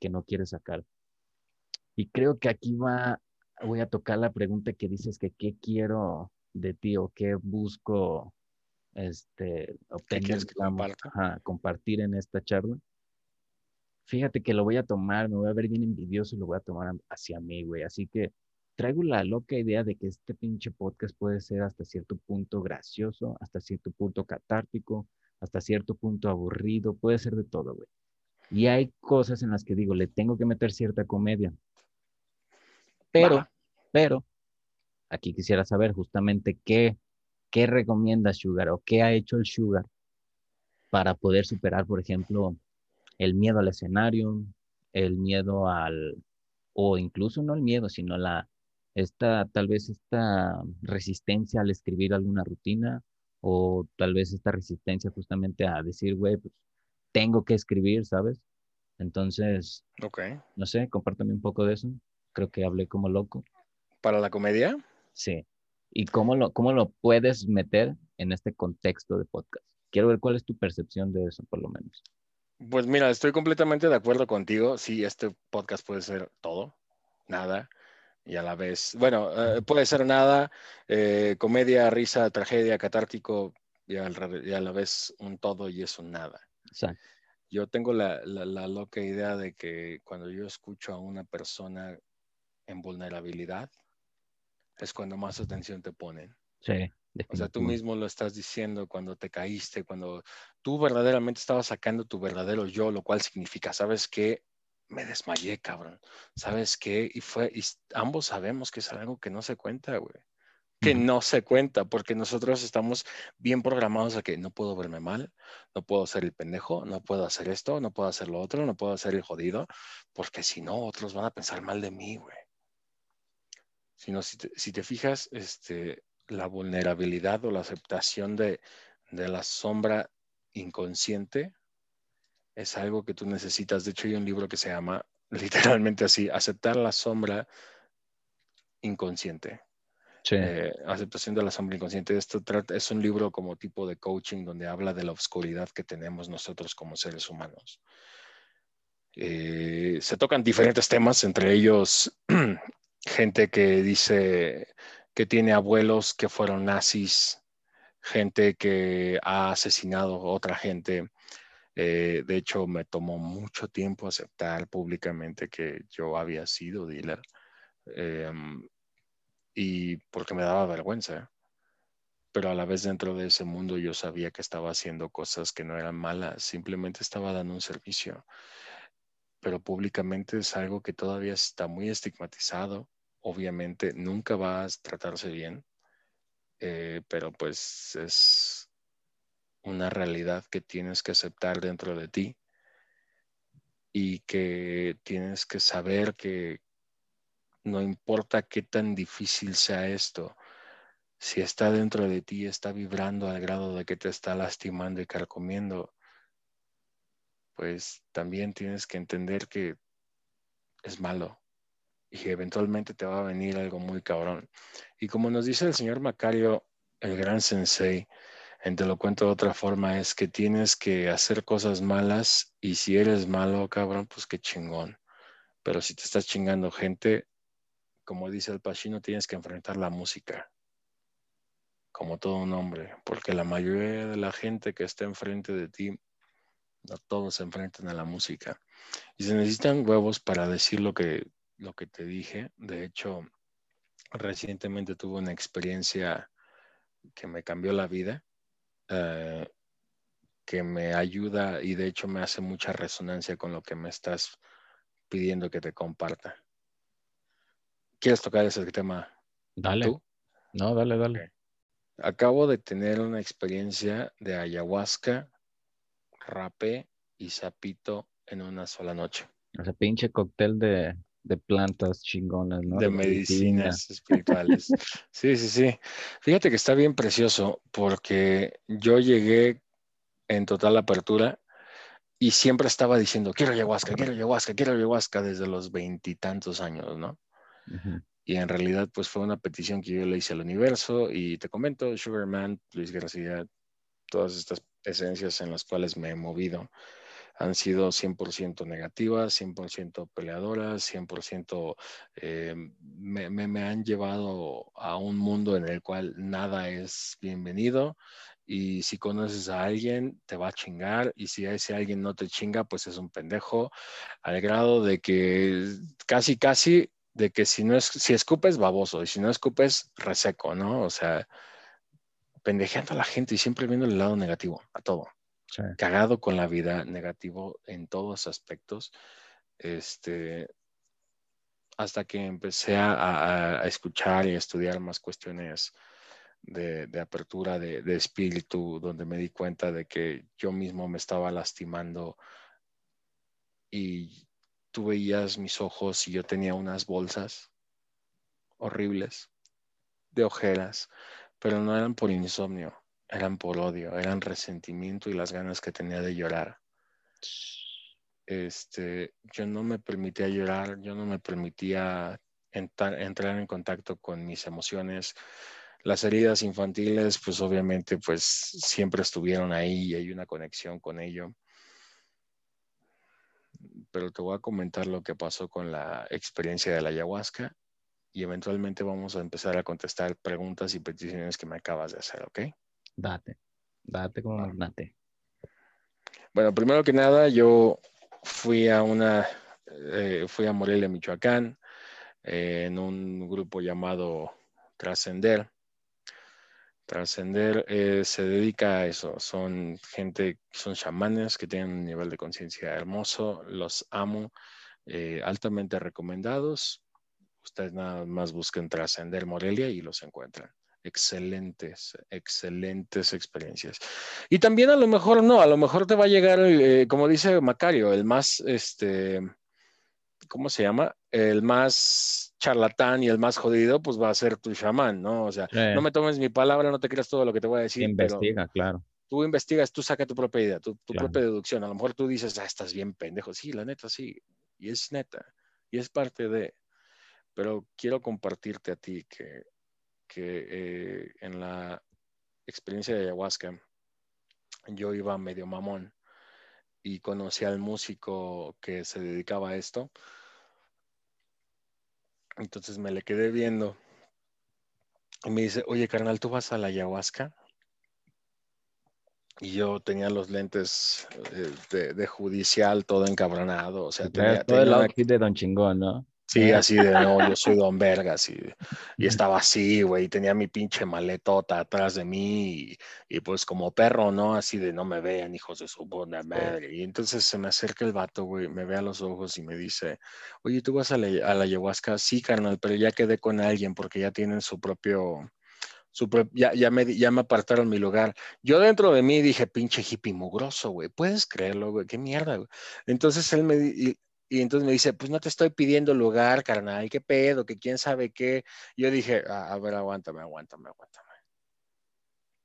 que no quieres sacar? Y creo que aquí va, voy a tocar la pregunta que dices que qué quiero de ti o qué busco este, obtener, compartir en esta charla. Fíjate que lo voy a tomar, me voy a ver bien envidioso y lo voy a tomar hacia mí, güey. Así que traigo la loca idea de que este pinche podcast puede ser hasta cierto punto gracioso, hasta cierto punto catártico, hasta cierto punto aburrido, puede ser de todo, güey. Y hay cosas en las que digo, le tengo que meter cierta comedia. Pero, pero, aquí quisiera saber justamente qué, qué recomienda Sugar o qué ha hecho el Sugar para poder superar, por ejemplo, el miedo al escenario, el miedo al, o incluso no el miedo, sino la, esta, tal vez esta resistencia al escribir alguna rutina, o tal vez esta resistencia justamente a decir, güey, pues tengo que escribir, ¿sabes? Entonces, okay. no sé, compártame un poco de eso. Creo que hablé como loco. ¿Para la comedia? Sí. ¿Y cómo lo, cómo lo puedes meter en este contexto de podcast? Quiero ver cuál es tu percepción de eso, por lo menos. Pues mira, estoy completamente de acuerdo contigo. Sí, este podcast puede ser todo, nada, y a la vez, bueno, eh, puede ser nada, eh, comedia, risa, tragedia, catártico, y, a la vez un todo y es un nada. Exacto. Yo tengo la, la, loca idea de que cuando yo escucho a una persona en vulnerabilidad, es cuando más atención te ponen. Sí. O sea, tú mismo lo estás diciendo cuando te caíste, cuando tú verdaderamente estabas sacando tu verdadero yo, lo cual significa, ¿sabes qué? Me desmayé, cabrón. ¿Sabes qué? Y fue, y ambos sabemos que es algo que no se cuenta, güey. Que no se cuenta, porque nosotros estamos bien programados a que no puedo verme mal, no puedo ser el pendejo, no puedo hacer esto, no puedo hacer lo otro, no puedo hacer el jodido, porque si no, otros van a pensar mal de mí, güey. Si, si, te, si te fijas, este, la vulnerabilidad o la aceptación de, la sombra inconsciente es algo que tú necesitas. De hecho, hay un libro que se llama literalmente así, aceptar la sombra inconsciente. Eh, aceptación de la sombra inconsciente. Esto es un libro como tipo de coaching donde habla de la oscuridad que tenemos nosotros como seres humanos. Eh, se tocan diferentes temas, entre ellos gente que dice que tiene abuelos que fueron nazis, gente que ha asesinado a otra gente. Eh, de hecho, me tomó mucho tiempo aceptar públicamente que yo había sido dealer. Em, y porque me daba vergüenza. Pero a la vez dentro de ese mundo yo sabía que estaba haciendo cosas que no eran malas, simplemente estaba dando un servicio. Pero públicamente es algo que todavía está muy estigmatizado obviamente nunca va a tratarse bien, eh, pero pues es una realidad que tienes que aceptar dentro de ti y que tienes que saber que no importa qué tan difícil sea esto, si está dentro de ti, está vibrando al grado de que te está lastimando y carcomiendo, pues también tienes que entender que es malo y eventualmente te va a venir algo muy cabrón. Y como nos dice el señor Macario, el gran sensei, en te lo cuento de otra forma, es que tienes que hacer cosas malas y si eres malo, cabrón, pues qué chingón. Pero si te estás chingando gente, como dice el Pachino, tienes que enfrentar la música como todo un hombre, porque la mayoría de la gente que está enfrente de ti, no todos se enfrentan a la música. Y se necesitan huevos para decir lo que lo que te dije. De hecho, recientemente tuve una experiencia que me cambió la vida, eh, que me ayuda y de hecho me hace mucha resonancia con lo que me estás pidiendo que te comparta. ¿Quieres tocar ese tema? Dale. No, dale, dale. Acabo de tener una experiencia de ayahuasca, rapé y sapito en una sola noche. Ese pinche cóctel de, de plantas chingonas, ¿no? De, medicinas espirituales. sí, sí, sí. Fíjate que está bien precioso porque yo llegué en total apertura y siempre estaba diciendo, quiero ayahuasca, quiero ayahuasca, quiero ayahuasca desde los veintitantos años, ¿no? y en realidad pues fue una petición que yo le hice al universo y te comento, Sugarman, Luis García, todas estas esencias en las cuales me he movido han sido 100% negativas, 100% peleadoras, 100% eh, me, me, han llevado a un mundo en el cual nada es bienvenido y si conoces a alguien te va a chingar y si ese alguien no te chinga pues es un pendejo al grado de que casi casi de que si no es si escupes baboso y si no escupes reseco, ¿no? O sea, pendejeando a la gente y siempre viendo el lado negativo a todo cagado con la vida, negativo en todos aspectos. Este, hasta que empecé a, escuchar y a estudiar más cuestiones de, apertura de, espíritu, donde me di cuenta de que yo mismo me estaba lastimando y tú veías mis ojos y yo tenía unas bolsas horribles de ojeras, pero no eran por insomnio, eran por odio, eran resentimiento y las ganas que tenía de llorar. Este, yo no me permitía llorar, yo no me permitía entrar, entrar en contacto con mis emociones. Las heridas infantiles, pues obviamente, pues siempre estuvieron ahí y hay una conexión con ello. Pero te voy a comentar lo que pasó con la experiencia de la ayahuasca y eventualmente vamos a empezar a contestar preguntas y peticiones que me acabas de hacer, ¿ok? Date, date como magnate. Bueno, primero que nada, yo fui a una, eh, fui a Morelia, Michoacán, eh, en un grupo llamado Trascender. Trascender eh, se dedica a eso, son gente, son chamanes que tienen un nivel de conciencia hermoso, los amo, altamente recomendados. Ustedes nada más busquen Trascender Morelia y los encuentran excelentes, excelentes experiencias. Y también a lo mejor no, a lo mejor te va a llegar, eh, como dice Macario, el más, este, ¿cómo se llama? El más charlatán y el más jodido, pues va a ser tu chamán, ¿no? O sea, no me tomes mi palabra, no te creas todo lo que te voy a decir. Investiga, claro. Tú investigas, tú saca tu propia idea, tu, propia deducción. A lo mejor tú dices, ah, estás bien pendejo. Sí, la neta, sí. Y es neta. Y es parte de. Pero quiero compartirte a ti que que eh, en la experiencia de ayahuasca yo iba medio mamón y conocí al músico que se dedicaba a esto. Entonces me le quedé viendo y me dice, oye carnal, ¿tú vas a la ayahuasca? Y yo tenía los lentes eh, de, judicial todo encabronado. O sea, tenía, todo el outfit de Don Chingón, ¿no? Sí, así de, no, yo soy Don Vergas y, y estaba así, güey, tenía mi pinche maletota atrás de mí y, pues como perro, ¿no? Así de, no me vean, hijos de su buena madre. Y entonces se me acerca el vato, güey, me ve a los ojos y me dice, oye, ¿tú vas a la, a la ayahuasca? Sí, carnal, pero ya quedé con alguien porque ya tienen su propio... Su ya, ya, me, ya me apartaron mi lugar. Yo dentro de mí dije, pinche hippie mugroso, güey. ¿Puedes creerlo, güey? ¿Qué mierda, güey? Entonces él me, y entonces me dice, pues no te estoy pidiendo lugar, carnal, qué pedo, que quién sabe qué. Yo dije, a ver, aguántame, aguántame, aguántame.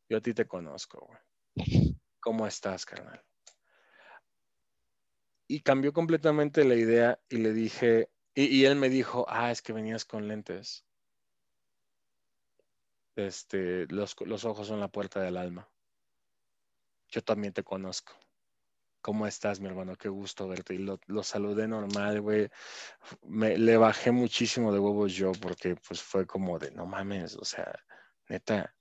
Yo a ti te conozco, güey. ¿Cómo estás, carnal? Y cambió completamente la idea y le dije, y, él me dijo, ah, es que venías con lentes. Este, los, los ojos son la puerta del alma. Yo también te conozco. ¿Cómo estás, mi hermano? Qué gusto verte. Y lo, saludé normal, güey. Le bajé muchísimo de huevos yo porque pues fue como de, no mames, o sea, neta.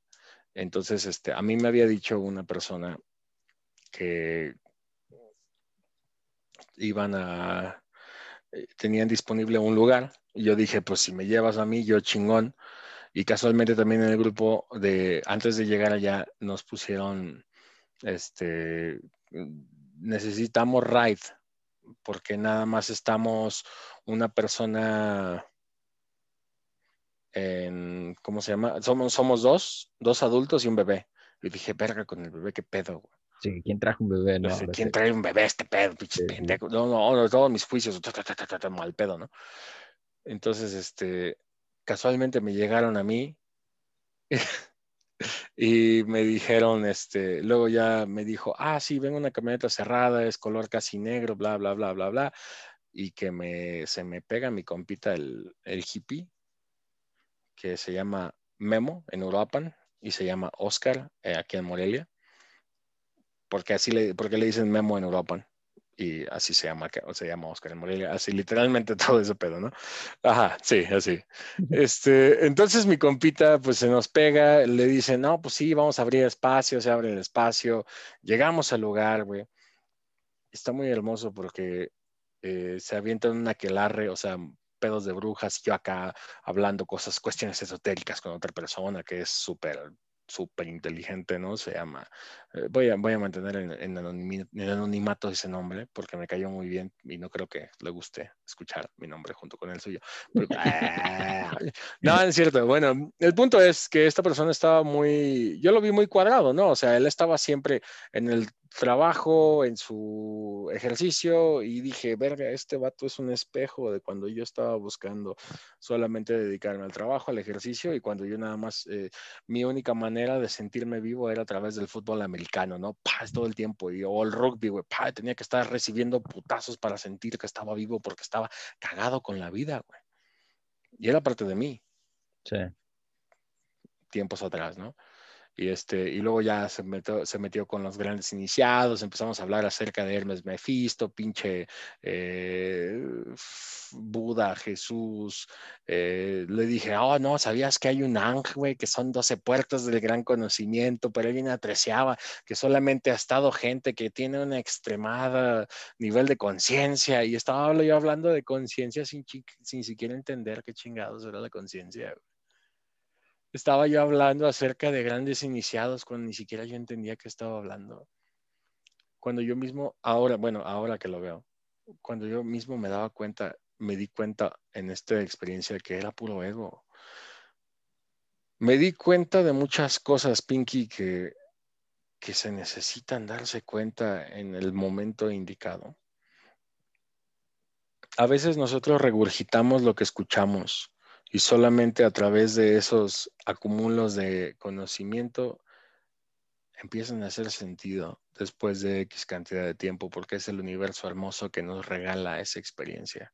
Entonces, este, a mí me había dicho una persona que iban a, eh, tenían disponible un lugar. Y yo dije, pues si me llevas a mí, yo chingón. Y casualmente también en el grupo de, antes de llegar allá, nos pusieron, este, necesitamos ride, porque nada más estamos una persona en, ¿cómo se llama? Somos, somos dos, dos adultos y un bebé. Y dije, verga, con el bebé, qué pedo, Sí, ¿quién trajo un bebé? No, ¿Quién trae un bebé? Este pedo, pinche pendejo. No, no, no, todos mis juicios, mal pedo, ¿no? Entonces, este, casualmente me llegaron a mí y me dijeron, este, luego ya me dijo, ah, sí, vengo una camioneta cerrada, es color casi negro, bla, bla, bla, bla, bla, y que me, se me pega mi compita el, el hippie que se llama Memo en Uruapan y se llama Oscar eh, aquí en Morelia. Porque así le, porque le dicen Memo en Uruapan y así se llama, o se llama Oscar en Morelia, así literalmente todo ese pedo, ¿no? Ajá, sí, así. Este, entonces mi compita pues se nos pega, le dice, no, pues sí, vamos a abrir espacio, se abre el espacio, llegamos al lugar, güey. Está muy hermoso porque eh, se avienta en un aquelarre, o sea, pedos de brujas, yo acá hablando cosas, cuestiones esotéricas con otra persona que es súper súper inteligente, ¿no? Se llama, voy, a, voy a mantener en, anonimato ese nombre porque me cayó muy bien y no creo que le guste escuchar mi nombre junto con el suyo. Ah, no, es cierto. Bueno, el punto es que esta persona estaba muy, yo lo vi muy cuadrado, ¿no? O sea, él estaba siempre en el trabajo, en su ejercicio y dije, verga, este vato es un espejo de cuando yo estaba buscando solamente dedicarme al trabajo, al ejercicio y cuando yo nada más, eh, mi única manera de sentirme vivo era a través del fútbol americano, ¿no? Paz todo el tiempo y o el rugby, güey, tenía que estar recibiendo putazos para sentir que estaba vivo porque estaba cagado con la vida, güey. Y era parte de mí. Sí. Tiempos atrás, ¿no? Y, este, y luego ya se metió, se metió con los grandes iniciados, empezamos a hablar acerca de Hermes Mefisto, pinche eh, Buda, Jesús. Eh, le dije, oh, no, ¿sabías que hay un ángel, que son 12 puertas del gran conocimiento? Pero él apreciaba que solamente ha estado gente que tiene un extremada nivel de conciencia. Y estaba yo hablando de conciencia sin, sin siquiera entender qué chingados era la conciencia estaba yo hablando acerca de grandes iniciados cuando ni siquiera yo entendía que estaba hablando. Cuando yo mismo, ahora, bueno, ahora que lo veo, cuando yo mismo me daba cuenta, me di cuenta en esta experiencia que era puro ego. Me di cuenta de muchas cosas, Pinky, que, que se necesitan darse cuenta en el momento indicado. A veces nosotros regurgitamos lo que escuchamos y solamente a través de esos acumulos de conocimiento empiezan a hacer sentido después de X cantidad de tiempo, porque es el universo hermoso que nos regala esa experiencia.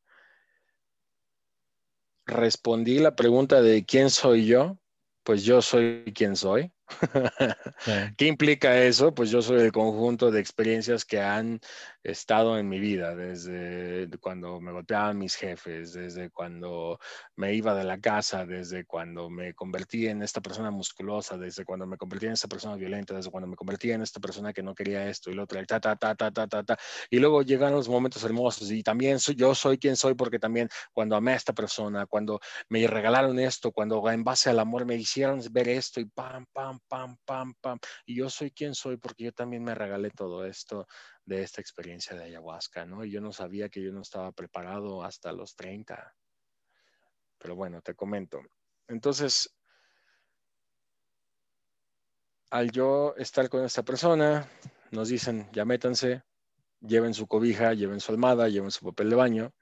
Respondí la pregunta de quién soy yo, pues yo soy quien soy. ¿Qué implica eso? Pues yo soy el conjunto de experiencias que han estado en mi vida, desde cuando me golpeaban mis jefes, desde cuando me iba de la casa, desde cuando me convertí en esta persona musculosa, desde cuando me convertí en esta persona violenta, desde cuando me convertí en esta persona que no quería esto y lo otro, ta, ta, ta, ta, ta, ta, ta. Y luego llegan los momentos hermosos y también soy, yo soy quien soy porque también cuando amé a esta persona, cuando me regalaron esto, cuando en base al amor me hicieron ver esto y pam, pam, pam, pam, pam. Y yo soy quien soy porque yo también me regalé todo esto de esta experiencia de ayahuasca, ¿no? Y yo no sabía que yo no estaba preparado hasta los 30. Pero bueno, te comento. Entonces, al yo estar con esta persona, nos dicen, ya métanse, lleven su cobija, lleven su almada, lleven su papel de baño,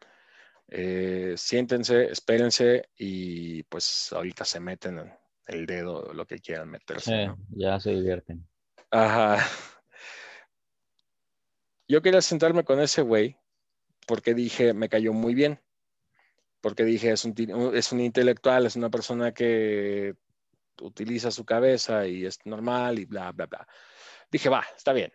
eh, siéntense, espérense y pues ahorita se meten el dedo, lo que quieran meterse. Ya se divierten. Ajá. Yo quería sentarme con ese güey porque dije, me cayó muy bien. Porque dije, es un, es un intelectual, es una persona que utiliza su cabeza y es normal y bla, bla, bla. Dije, va, está bien.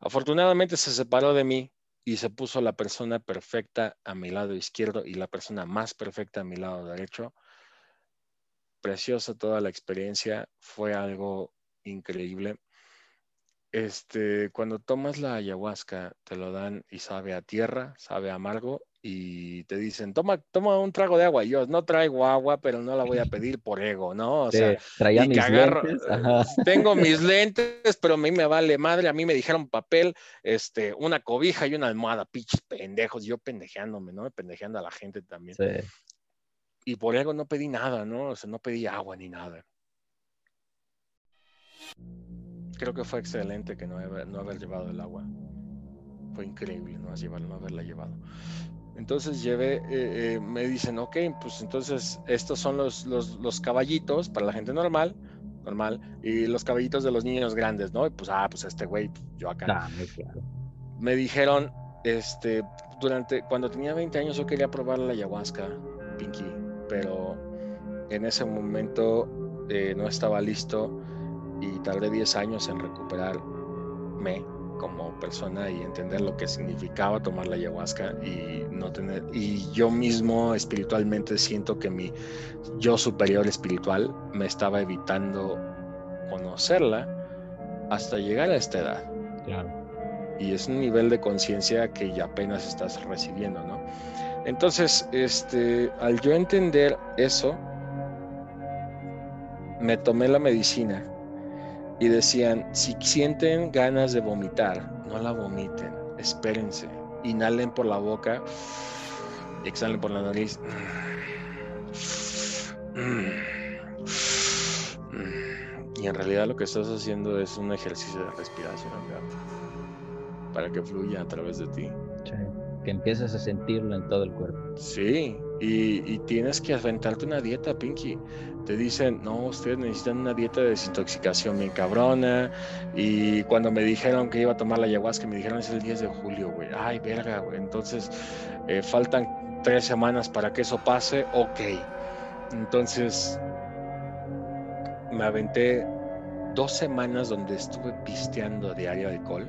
Afortunadamente se separó de mí y se puso la persona perfecta a mi lado izquierdo y la persona más perfecta a mi lado derecho preciosa toda la experiencia, fue algo increíble. Este, cuando tomas la ayahuasca, te lo dan y sabe a tierra, sabe amargo y te dicen, toma, toma un trago de agua. Y yo no traigo agua, pero no la voy a pedir por ego, ¿no? O sea, traía mis lentes. Tengo mis lentes, pero a mí me vale madre. A mí me dijeron papel, este, una cobija y una almohada, pinches pendejos. Yo pendejeándome, ¿no? Pendejeando a la gente también. Sí y por algo no pedí nada, ¿no? O sea, no pedí agua ni nada. Creo que fue excelente que no, haber, no haber llevado el agua. Fue increíble no, no haberla llevado. Entonces llevé, eh, eh, me dicen, ok, pues entonces estos son los, los, los, caballitos para la gente normal, normal, y los caballitos de los niños grandes, ¿no? Y pues, ah, pues este güey, yo acá. claro. Me dijeron, este, durante, cuando tenía 20 años yo quería probar la ayahuasca, Pinky pero en ese momento eh, no estaba listo y tardé 10 años en recuperarme como persona y entender lo que significaba tomar la ayahuasca y no tener y yo mismo espiritualmente siento que mi yo superior espiritual me estaba evitando conocerla hasta llegar a esta edad. Y es un nivel de conciencia que ya apenas estás recibiendo, ¿no? Entonces, este, al yo entender eso, me tomé la medicina y decían, si sienten ganas de vomitar, no la vomiten, espérense, inhalen por la boca, exhalen por la nariz. Y en realidad lo que estás haciendo es un ejercicio de respiración para que fluya a través de ti. que empieces a sentirlo en todo el cuerpo. Sí, y, tienes que aventarte una dieta, Pinky. Te dicen, no, ustedes necesitan una dieta de desintoxicación bien cabrona. Y cuando me dijeron que iba a tomar la ayahuasca, me dijeron es el 10 de julio, güey. Ay, verga, güey. Entonces, eh, faltan tres semanas para que eso pase. Ok. Entonces, me aventé dos semanas donde estuve pisteando diario alcohol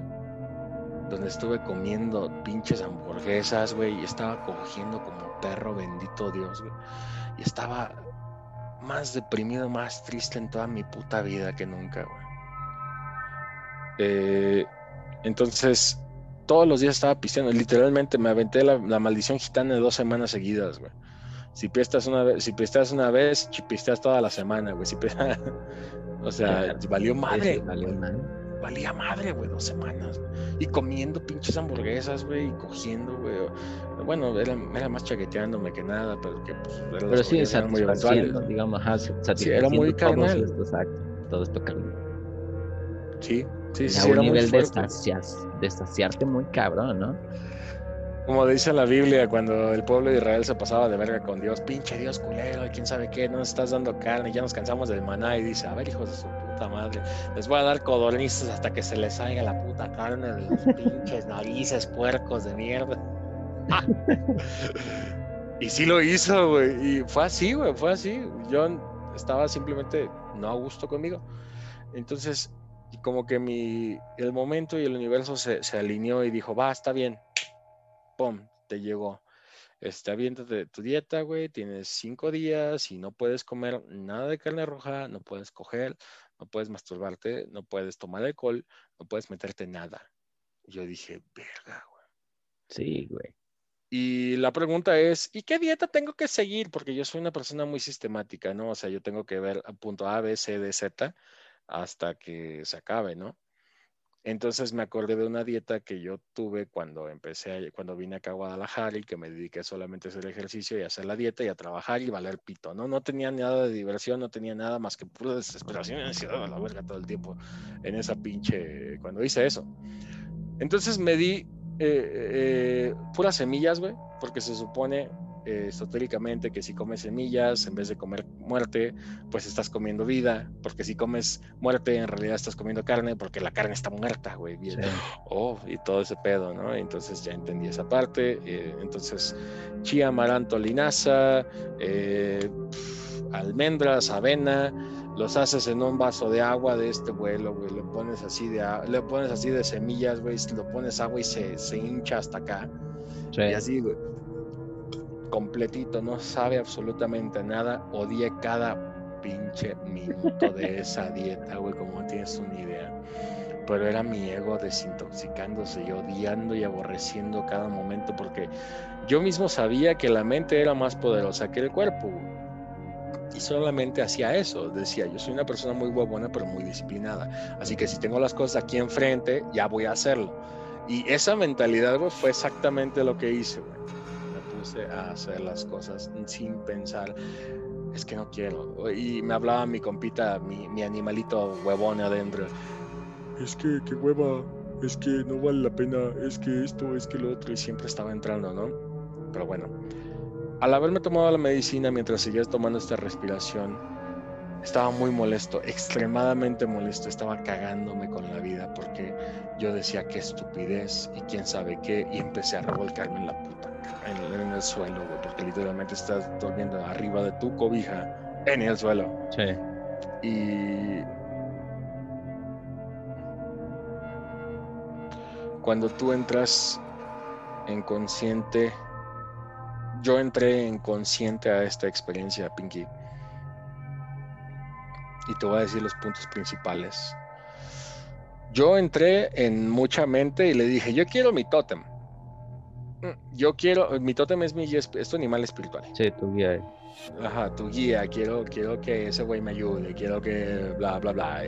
donde estuve comiendo pinches hamburguesas, güey, y estaba cogiendo como perro, bendito Dios, güey. Y estaba más deprimido, más triste en toda mi puta vida que nunca, güey. Eh, entonces, todos los días estaba pisteando. Literalmente me aventé la, maldición gitana de dos semanas seguidas, güey. Si pisteas una vez, si pisteas una vez, pisteas toda la semana, güey. Si o sea, valió madre. Valió madre valía madre, güey, dos semanas. Y comiendo pinches hamburguesas, güey, y cogiendo, güey. Bueno, era, más chaqueteándome que nada, pero que pues, Pero sí, eran muy digamos, ajá, sí, era muy carnal. todo esto carnal. Sí, sí, sí. A un nivel de, de saciarte muy cabrón, ¿no? Como dice la Biblia, cuando el pueblo de Israel se pasaba de verga con Dios, pinche Dios culero, quién sabe qué, no nos estás dando carne, ya nos cansamos del maná, y dice, a ver, hijos de su puta madre, les voy a dar codornices hasta que se les salga la puta carne de los pinches narices, puercos de mierda. y sí lo hizo, güey, y fue así, güey, fue así. Yo estaba simplemente no a gusto conmigo. Entonces, como que mi, el momento y el universo se, se alineó y dijo, va, está bien, ¡pum! Te llegó. Este, aviéntate tu dieta, güey, tienes cinco días y no puedes comer nada de carne roja, no puedes coger, no puedes masturbarte, no puedes tomar alcohol, no puedes meterte nada. Yo dije, verga, güey. Sí, güey. Y la pregunta es, ¿y qué dieta tengo que seguir? Porque yo soy una persona muy sistemática, ¿no? O sea, yo tengo que ver a punto A, B, C, D, Z hasta que se acabe, ¿no? Entonces me acordé de una dieta que yo tuve cuando empecé, cuando vine acá a Guadalajara y que me dediqué solamente a hacer ejercicio y a hacer la dieta y a trabajar y valer pito, ¿no? No tenía nada de diversión, no tenía nada más que pura desesperación y ansiedad a la verga todo el tiempo en esa pinche, cuando hice eso. Entonces me di eh, eh, puras semillas, güey, porque se supone eh, esotéricamente que si comes semillas en vez de comer muerte, pues estás comiendo vida, porque si comes muerte en realidad estás comiendo carne porque la carne está muerta, güey. Oh, y todo ese pedo, ¿no? Entonces ya entendí esa parte. Eh, entonces, chía, amaranto, linaza, eh, almendras, avena, los haces en un vaso de agua de este vuelo, güey, le pones así de le pones así de semillas, güey, lo pones agua y se, se hincha hasta acá. Y así, güey completito, no sabe absolutamente nada, odié cada pinche minuto de esa dieta, güey, como no tienes una idea. Pero era mi ego desintoxicándose y odiando y aborreciendo cada momento porque yo mismo sabía que la mente era más poderosa que el cuerpo. Y solamente hacía eso, decía, yo soy una persona muy buena pero muy disciplinada. Así que si tengo las cosas aquí enfrente, ya voy a hacerlo. Y esa mentalidad, güey, fue exactamente lo que hice, güey a hacer las cosas sin pensar, es que no quiero. Y me hablaba mi compita, mi, animalito huevón adentro. Es que, qué hueva, es que no vale la pena, es que esto, es que lo otro, y siempre estaba entrando, ¿no? Pero bueno, al haberme tomado la medicina mientras seguías tomando esta respiración, estaba muy molesto, extremadamente molesto, estaba cagándome con la vida porque yo decía qué estupidez y quién sabe qué, y empecé a revolcarme en la puta en, el suelo, porque literalmente estás durmiendo arriba de tu cobija en el suelo. Sí. Y cuando tú entras en consciente, yo entré en consciente a esta experiencia, Pinky. Y te voy a decir los puntos principales. Yo entré en mucha mente y le dije, yo quiero mi tótem. Yo quiero, mi tótem es mi guía esp- es tu animal espiritual. Sí, tu guía. Ajá, tu guía, quiero, quiero que ese güey me ayude, quiero que bla, bla, bla.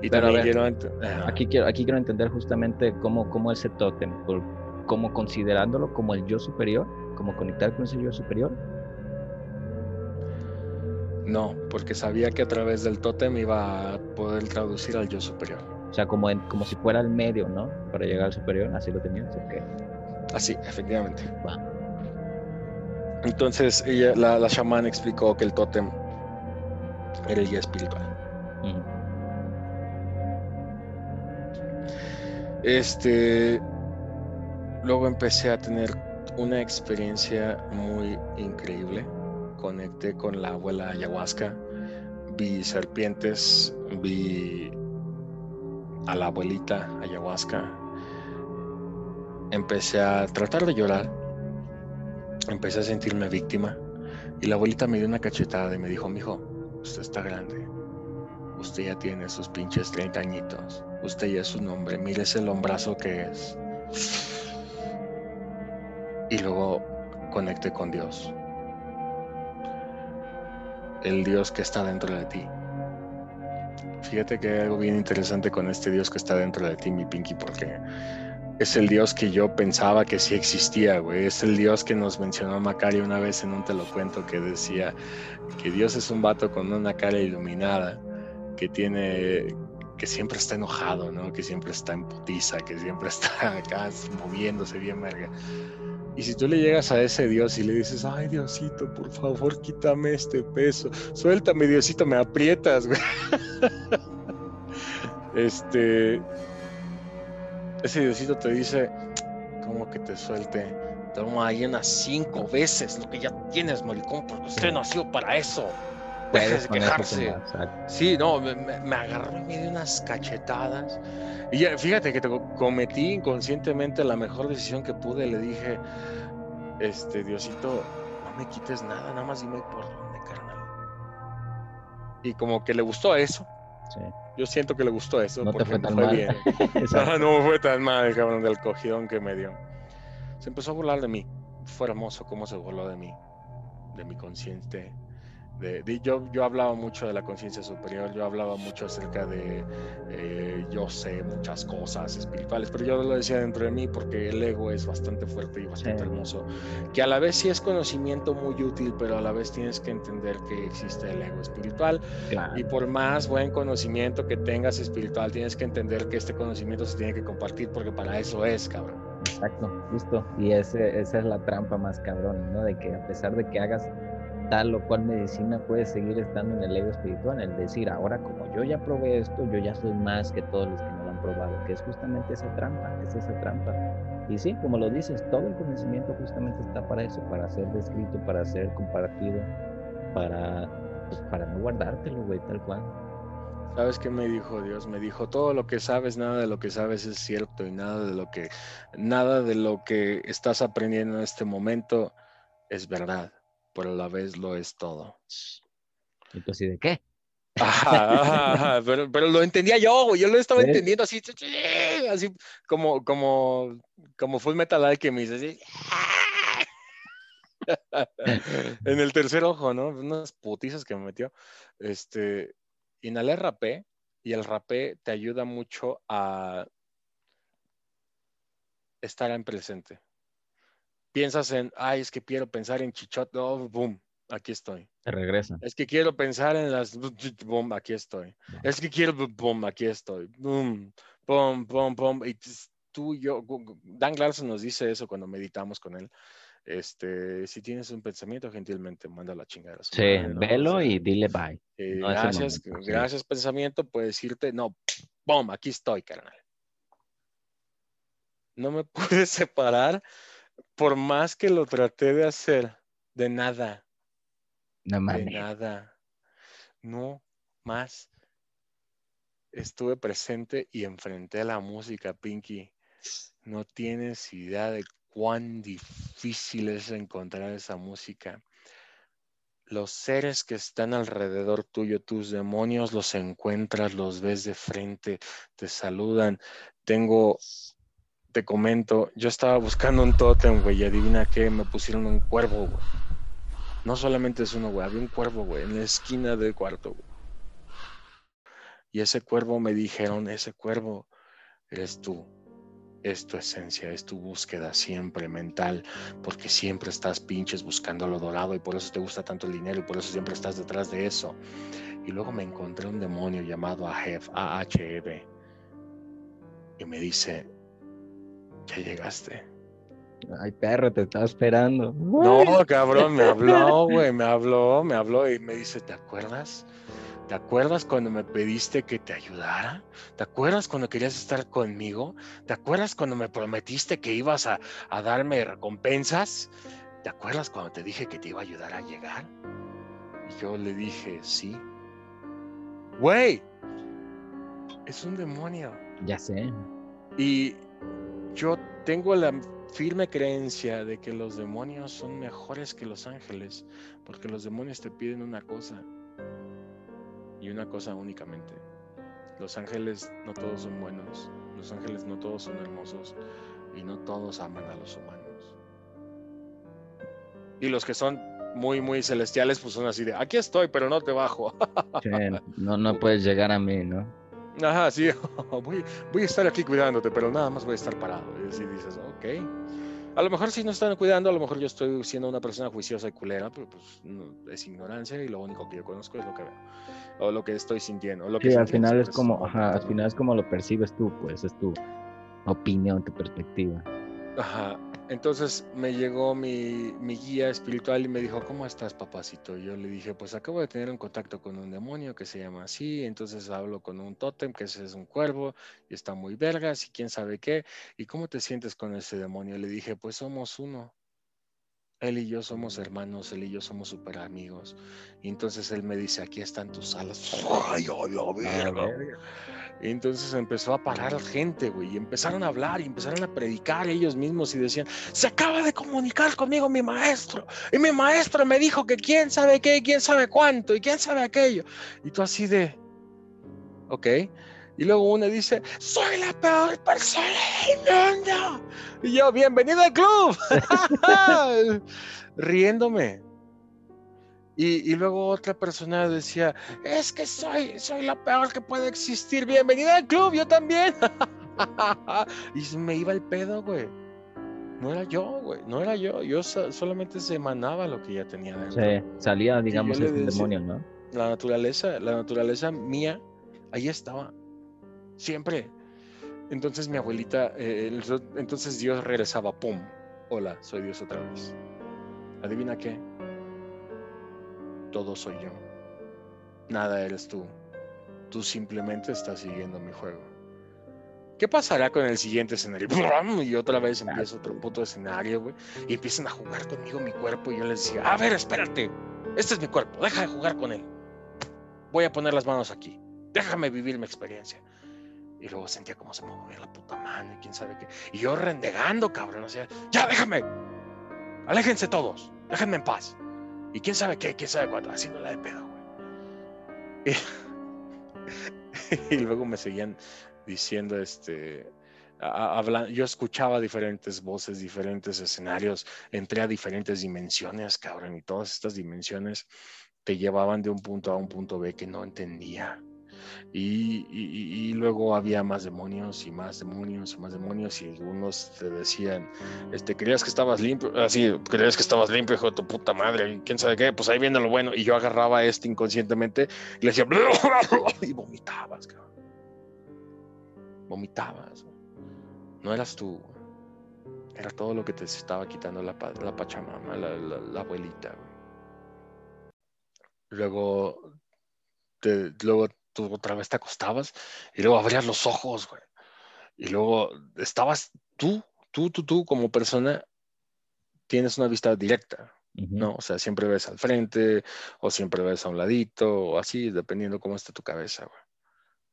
Y, también ver, quiero... Aquí quiero, aquí quiero entender justamente cómo, cómo ese tótem, por- como considerándolo como el yo superior, como conectar con ese yo superior. No, porque sabía que a través del tótem iba a poder traducir al yo superior. O sea, como, en- como si fuera el medio, ¿no? Para llegar al superior, así lo tenías. ok. Así, efectivamente. Va. Entonces, ella, la, la chamán explicó que el tótem era el guía espiritual. Este, luego empecé a tener una experiencia muy increíble. Conecté con la abuela ayahuasca, vi serpientes, vi a la abuelita ayahuasca. Empecé a tratar de llorar, empecé a sentirme víctima y la abuelita me dio una cachetada y me dijo, mijo, usted está grande, usted ya tiene sus pinches 30 añitos, usted ya es un hombre, mire ese lombrazo que es. Y luego conecté con Dios, el Dios que está dentro de ti. Fíjate que hay algo bien interesante con este Dios que está dentro de ti, mi Pinky, porque es el Dios que yo pensaba que sí existía, güey. Es el Dios que nos mencionó Macario una vez en un te lo cuento que decía que Dios es un vato con una cara iluminada, que tiene, que siempre está enojado, ¿no? Que siempre está en putiza, que siempre está acá moviéndose bien verga. Y si tú le llegas a ese Dios y le dices, ay Diosito, por favor, quítame este peso, suéltame Diosito, me aprietas, güey. este, ese Diosito te dice, ¿cómo que te suelte? Toma ahí unas cinco veces lo que ya tienes, maricón, porque usted nació para eso. Deje Puedes de quejarse. Sí, no, me, me- agarró y me dio unas cachetadas. Y ya, fíjate que te co- cometí inconscientemente la mejor decisión que pude. Le dije, este, Diosito, no me quites nada, nada más dime por dónde, carnal. Y como que le gustó eso. Sí. Yo siento que le gustó eso. No te porque fue me tan mal. bien. No me fue tan mal, cabrón, del cogidón que me dio. Se empezó a burlar de mí. Fue hermoso cómo se burló de mí, de mi consciente. De, de- yo, yo hablaba mucho de la conciencia superior, yo hablaba mucho acerca de eh, yo sé muchas cosas espirituales, pero yo lo decía dentro de mí porque el ego es bastante fuerte y bastante Sí. hermoso, que a la vez sí es conocimiento muy útil, pero a la vez tienes que entender que existe el ego espiritual Claro. y por más buen conocimiento que tengas espiritual, tienes que entender que este conocimiento se tiene que compartir porque para eso es, cabrón. Exacto, justo. Y ese, esa es la trampa más cabrón, ¿no? De que a pesar de que hagas tal o cual medicina, puedes seguir estando en el ego espiritual, el decir, ahora como yo ya probé esto, yo ya soy más que todos los que no lo han probado, que es justamente esa trampa, es esa trampa. Y sí, como lo dices, todo el conocimiento justamente está para eso, para ser descrito, para ser compartido, para, pues, para no guardártelo, güey, tal cual. ¿Sabes qué me dijo Dios? Me dijo, todo lo que sabes, nada de lo que sabes es cierto y nada de lo que, nada de lo que estás aprendiendo en este momento es verdad, pero a la vez lo es todo. Y tú así de qué? Ajá, ajá, ajá, pero, pero lo entendía yo, yo lo estaba ¿Sí? entendiendo así, así como, como, como Full Metal Alchemist, así. en el tercer ojo, ¿no? Unas putizas que me metió. Este, inhalé rapé y el rapé te ayuda mucho a estar en presente. Piensas en, ay, es que quiero pensar en chichot, oh, boom, aquí estoy. Te regresan. Es que quiero pensar en las, boom, aquí estoy. Es que quiero, boom, aquí estoy. Boom, boom, boom, boom. Y tú y yo, Dan Larson nos dice eso cuando meditamos con él. Este, si tienes un pensamiento, gentilmente manda la chingada. Sí, madre, ¿no? velo O sea, y dile bye. eh, no gracias, momento, sí. gracias pensamiento, puedes decirte, no, boom, aquí estoy, carnal. No me pude separar por más que lo traté de hacer, de nada, No de nada. no más estuve presente y enfrenté a la música, Pinky. No tienes idea de cuán difícil es encontrar esa música. Los seres que están alrededor tuyo, tus demonios, los encuentras, los ves de frente, te saludan. Tengo, te comento, yo estaba buscando un tótem, güey, y adivina qué, me pusieron un cuervo, güey. No solamente es uno, güey, había un cuervo, güey, en la esquina del cuarto, güey. Y ese cuervo me dijeron, ese cuervo eres tú, es tu esencia, es tu búsqueda siempre mental, porque siempre estás pinches buscando lo dorado y por eso te gusta tanto el dinero y por eso siempre estás detrás de eso. Y luego me encontré un demonio llamado Aheb, A-H-E-B, y me dice, ya llegaste. Ay, perro, te estaba esperando. No, cabrón, me habló, güey, me habló, me habló y me dice, ¿te acuerdas? ¿Te acuerdas cuando me pediste que te ayudara? ¿Te acuerdas cuando querías estar conmigo? ¿Te acuerdas cuando me prometiste que ibas a, darme recompensas? ¿Te acuerdas cuando te dije que te iba a ayudar a llegar? Y yo le dije, sí. Güey, es un demonio. Ya sé. Y yo tengo la firme creencia de que los demonios son mejores que los ángeles, porque los demonios te piden una cosa y una cosa únicamente. Los ángeles no todos son buenos, los ángeles no todos son hermosos y no todos aman a los humanos. Y los que son muy, muy celestiales, pues son así de, aquí estoy, pero no te bajo. no, no puedes llegar a mí, ¿no? Ajá, sí, voy, voy a estar aquí cuidándote, pero nada más voy a estar parado. Y así dices, ok. A lo mejor si no están cuidando, a lo mejor yo estoy siendo una persona juiciosa y culera, pero pues es ignorancia y lo único que yo conozco es lo que veo, o lo que estoy sintiendo. lo que sí, al final es como, ajá, al final es como lo percibes tú, pues es tu opinión, tu perspectiva. Ajá, entonces me llegó mi, guía espiritual y me dijo, ¿cómo estás, papacito? yo le dije, pues acabo de tener un contacto con un demonio que se llama así, entonces hablo con un tótem que es un cuervo y está muy vergas y quién sabe qué. ¿Y cómo te sientes con ese demonio? Le dije, pues somos uno. Él y yo somos hermanos, él y yo somos super amigos. Y entonces él me dice, aquí están tus alas. Ay, ay, y entonces empezó a parar gente, güey, y empezaron a hablar y empezaron a predicar ellos mismos y decían, se acaba de comunicar conmigo mi maestro, y mi maestro me dijo que quién sabe qué, quién sabe cuánto, y quién sabe aquello. Y tú así de, ok. Y luego uno dice, soy la peor persona del mundo. Y yo, bienvenido al club. Riéndome. Y, luego otra persona decía, es que soy, soy la peor que puede existir. Bienvenida al club, yo también. y me iba el pedo, güey. No era yo, güey. No era yo. Yo solamente se emanaba lo que ya tenía dentro. Sí, salía, digamos, el demonio, ¿no? La naturaleza, la naturaleza mía, ahí estaba. Siempre. Entonces mi abuelita, eh, entonces Dios regresaba, ¡pum! Hola, soy Dios otra vez. ¿Adivina qué? todo soy yo. Nada eres tú. Tú simplemente estás siguiendo mi juego. ¿Qué pasará con el siguiente escenario? Y otra vez empieza otro puto escenario, güey. Y empiezan a jugar conmigo mi cuerpo. Y yo les decía, a ver, espérate. Este es mi cuerpo. Deja de jugar con él. Voy a poner las manos aquí. Déjame vivir mi experiencia. Y luego sentía como se me movía la puta mano y quién sabe qué. Y yo rendegando, cabrón. O sea, ya déjame. Aléjense todos. Déjenme en paz. Y quién sabe qué, quién sabe cuánto, haciéndola de pedo, güey. Y, luego me seguían diciendo, este, yo escuchaba diferentes voces, diferentes escenarios, entré a diferentes dimensiones, cabrón, y todas estas dimensiones te llevaban de un punto A a un punto B que no entendía. Y, luego había más demonios y más demonios y más demonios y algunos te decían, este, creías que estabas limpio, así, ah, creías que estabas limpio, hijo de tu puta madre, quién sabe qué, pues ahí viene lo bueno. Y yo agarraba este inconscientemente y le decía, y vomitabas, cabrón. Vomitabas. No eras tú. Era todo lo que te estaba quitando la, la pachamama, la, abuelita, Luego, te, luego tú otra vez te acostabas y luego abrías los ojos, güey. Y luego estabas tú, tú, tú, tú como persona, tienes una vista directa. ¿no? O sea, siempre ves al frente o siempre ves a un ladito o así, dependiendo cómo esté tu cabeza, güey.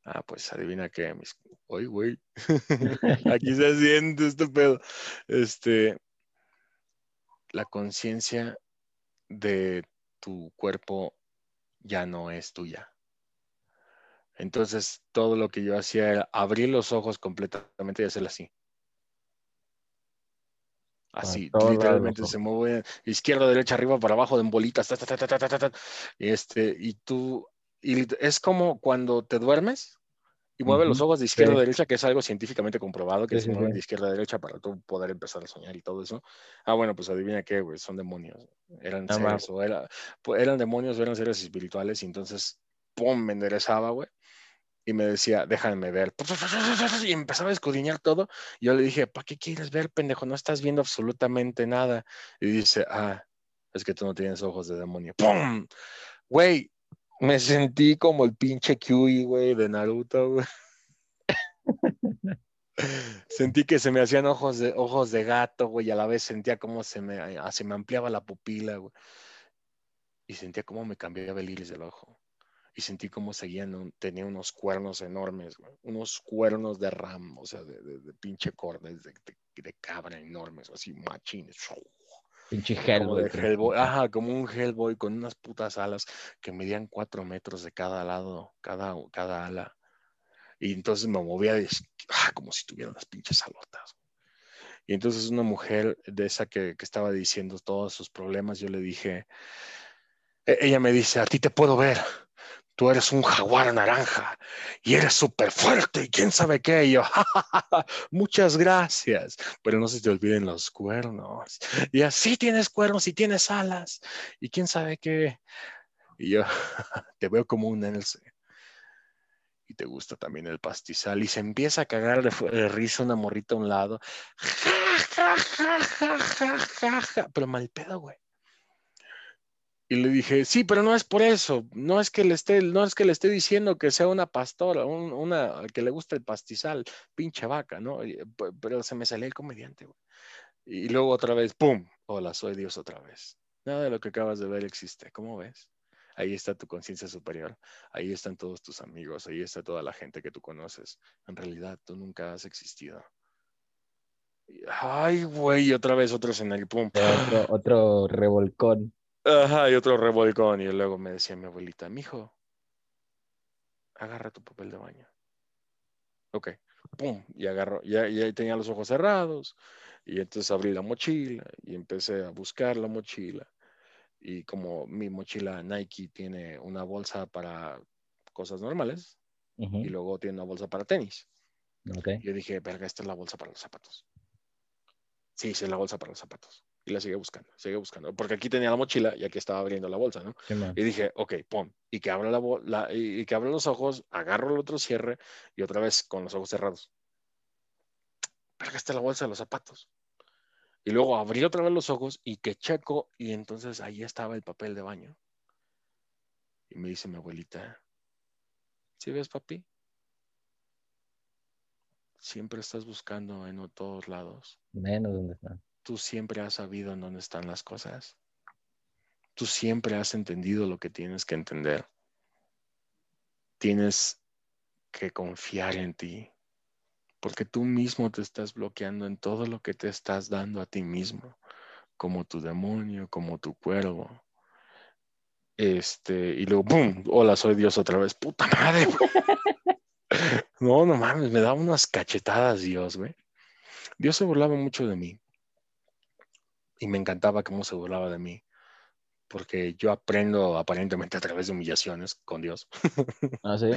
Ah, pues adivina qué, mis... Oye, güey, aquí se siente este pedo. Este, la conciencia de tu cuerpo ya no es tuya. Entonces, todo lo que yo hacía era abrir los ojos completamente y hacer así. Así, literalmente se mueve izquierda, derecha, arriba, para abajo, en bolitas. Ta, ta, ta, este, y tú, y es como cuando te duermes y mueves los ojos de izquierda a derecha, que es algo científicamente comprobado, que sí, se mueven de izquierda a derecha para tú poder empezar a soñar y todo eso. Ah, bueno, pues adivina qué, güey, son demonios. Eran seres, eran demonios eran seres espirituales, y entonces, ¡pum!, me enderezaba, güey y me decía, déjame ver. Y empezaba a escudriñar todo. Y yo le dije, ¿para qué quieres ver, pendejo? No estás viendo absolutamente nada. Y dice, ah, es que tú no tienes ojos de demonio. ¡Pum! Güey, me sentí como el pinche Kyui, güey, de Naruto, güey. Sentí que se me hacían ojos de, ojos de gato, güey, y a la vez sentía como se me, se me ampliaba la pupila, güey. Y sentía como me cambiaba el iris del ojo y sentí como seguían, un- tenía unos cuernos enormes, güey, unos cuernos de ram, o sea, de, de, de pinche cordes, de, de, cabra enormes, así machines, Pinche como Hellboy. creo. Hellboy, ajá, como un Hellboy con unas putas alas que medían cuatro metros de cada lado, cada, cada ala. Y entonces me movía de- ah, como si tuviera unas pinches alotas. Y entonces una mujer de esa que, que estaba diciendo todos sus problemas, yo le dije, e- ella me dice, a ti te puedo ver, tú eres un jaguar naranja y eres súper fuerte y quién sabe qué. Y yo, "Ja, muchas gracias, pero no se te olviden los cuernos. Y así tienes cuernos y tienes alas y quién sabe qué. Y yo, te veo como un Elce. Y te gusta también el pastizal. Y se empieza a cagar de, risa una morrita a un lado. Ja, ja, ja. Pero mal pedo, güey. Y le dije, sí, pero no es por eso, no es que le esté, no es que le esté diciendo que sea una pastora, un- una que le gusta el pastizal, pinche vaca, ¿no? Pero se me salió el comediante, güey. Y luego otra vez, ¡pum! Hola, soy Dios otra vez. Nada de lo que acabas de ver existe, ¿cómo ves? Ahí está tu conciencia superior, ahí están todos tus amigos, ahí está toda la gente que tú conoces. En realidad, tú nunca has existido. Ay, güey, otra vez otro escenario, ¡pum! Otro, otro revolcón. Ajá, y otro revolcón. Y luego me decía mi abuelita, mijo, agarra tu papel de baño. Ok, pum, y agarró, ya, ya tenía los ojos cerrados, y entonces abrí la mochila y empecé a buscar la mochila. Y como mi mochila Nike tiene una bolsa para cosas normales y luego tiene una bolsa para tenis, ok. yo dije, verga, esta es la bolsa para los zapatos. Sí, sí, es la bolsa para los zapatos. Y la seguí buscando, seguí buscando, porque aquí tenía la mochila y aquí estaba abriendo la bolsa, ¿no? Y dije, ok, pon. Y que abra la, la- y, y que abra los ojos, agarro el otro cierre y otra vez con los ojos cerrados. Verga, esta es la bolsa de los zapatos. Y luego abrí otra vez los ojos y que checo y entonces ahí estaba el papel de baño. Y me dice mi abuelita, ¿sí ves, papi? Siempre estás buscando en todos lados. Menos donde está. Tú siempre has sabido en dónde están las cosas. Tú siempre has entendido lo que tienes que entender. Tienes que confiar en ti, porque tú mismo te estás bloqueando en todo lo que te estás dando a ti mismo, como tu demonio, como tu cuervo. Este, y luego, ¡boom! Hola, soy Dios otra vez. ¡Puta madre! No, no mames, me daba unas cachetadas Dios, güey. Dios se burlaba mucho de mí. Y me encantaba cómo se burlaba de mí. Porque yo aprendo aparentemente a través de humillaciones con Dios. ¿Ah, sí?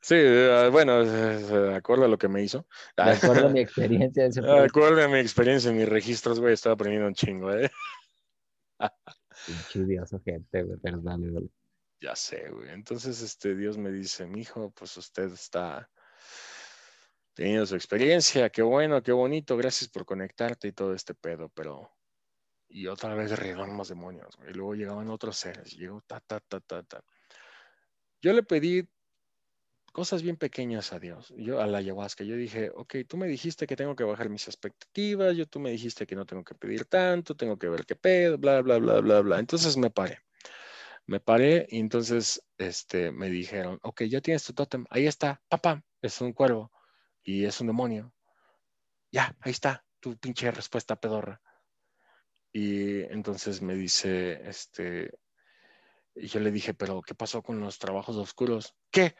Sí, eh, bueno, de acuerdo a lo que me hizo. De acuerdo a mi experiencia, ese De fue acuerdo a mi experiencia en mis registros, güey, estaba aprendiendo un chingo, ¿eh? pinche dioso gente, güey, dale, dale. Ya sé, güey. Entonces, este, Dios me dice, mijo, pues usted está teniendo su experiencia, qué bueno, qué bonito, gracias por conectarte y todo este pedo, pero... Y otra vez derribaron los demonios, güey. Y luego llegaban otros seres, llegó ta, ta, ta, ta, ta. Yo le pedí cosas bien pequeñas a Dios, yo a la ayahuasca. Yo dije, ok, tú me dijiste que tengo que bajar mis expectativas, yo tú me dijiste que no tengo que pedir tanto, tengo que ver qué pedo, bla, bla, bla, bla, bla. Entonces me paré. Me paré y entonces este, me dijeron, ok, ya tienes tu tótem, ahí está, papá, es un cuervo y es un demonio. Ya, ahí está, tu pinche respuesta pedorra. Y entonces me dice, este, y yo le dije, pero ¿qué pasó con los trabajos oscuros? ¿Qué?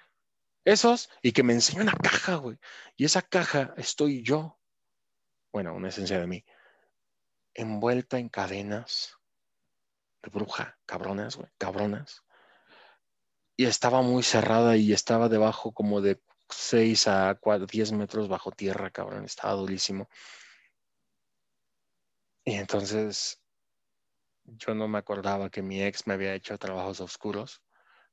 Esos, y que me enseñó una caja, güey. Y esa caja estoy yo, bueno, una esencia de mí, envuelta en cadenas de bruja, cabronas, güey, cabronas. Y estaba muy cerrada y estaba debajo como de 6 a 10 metros bajo tierra, cabrón, estaba durísimo. Y entonces yo no me acordaba que mi ex me había hecho trabajos oscuros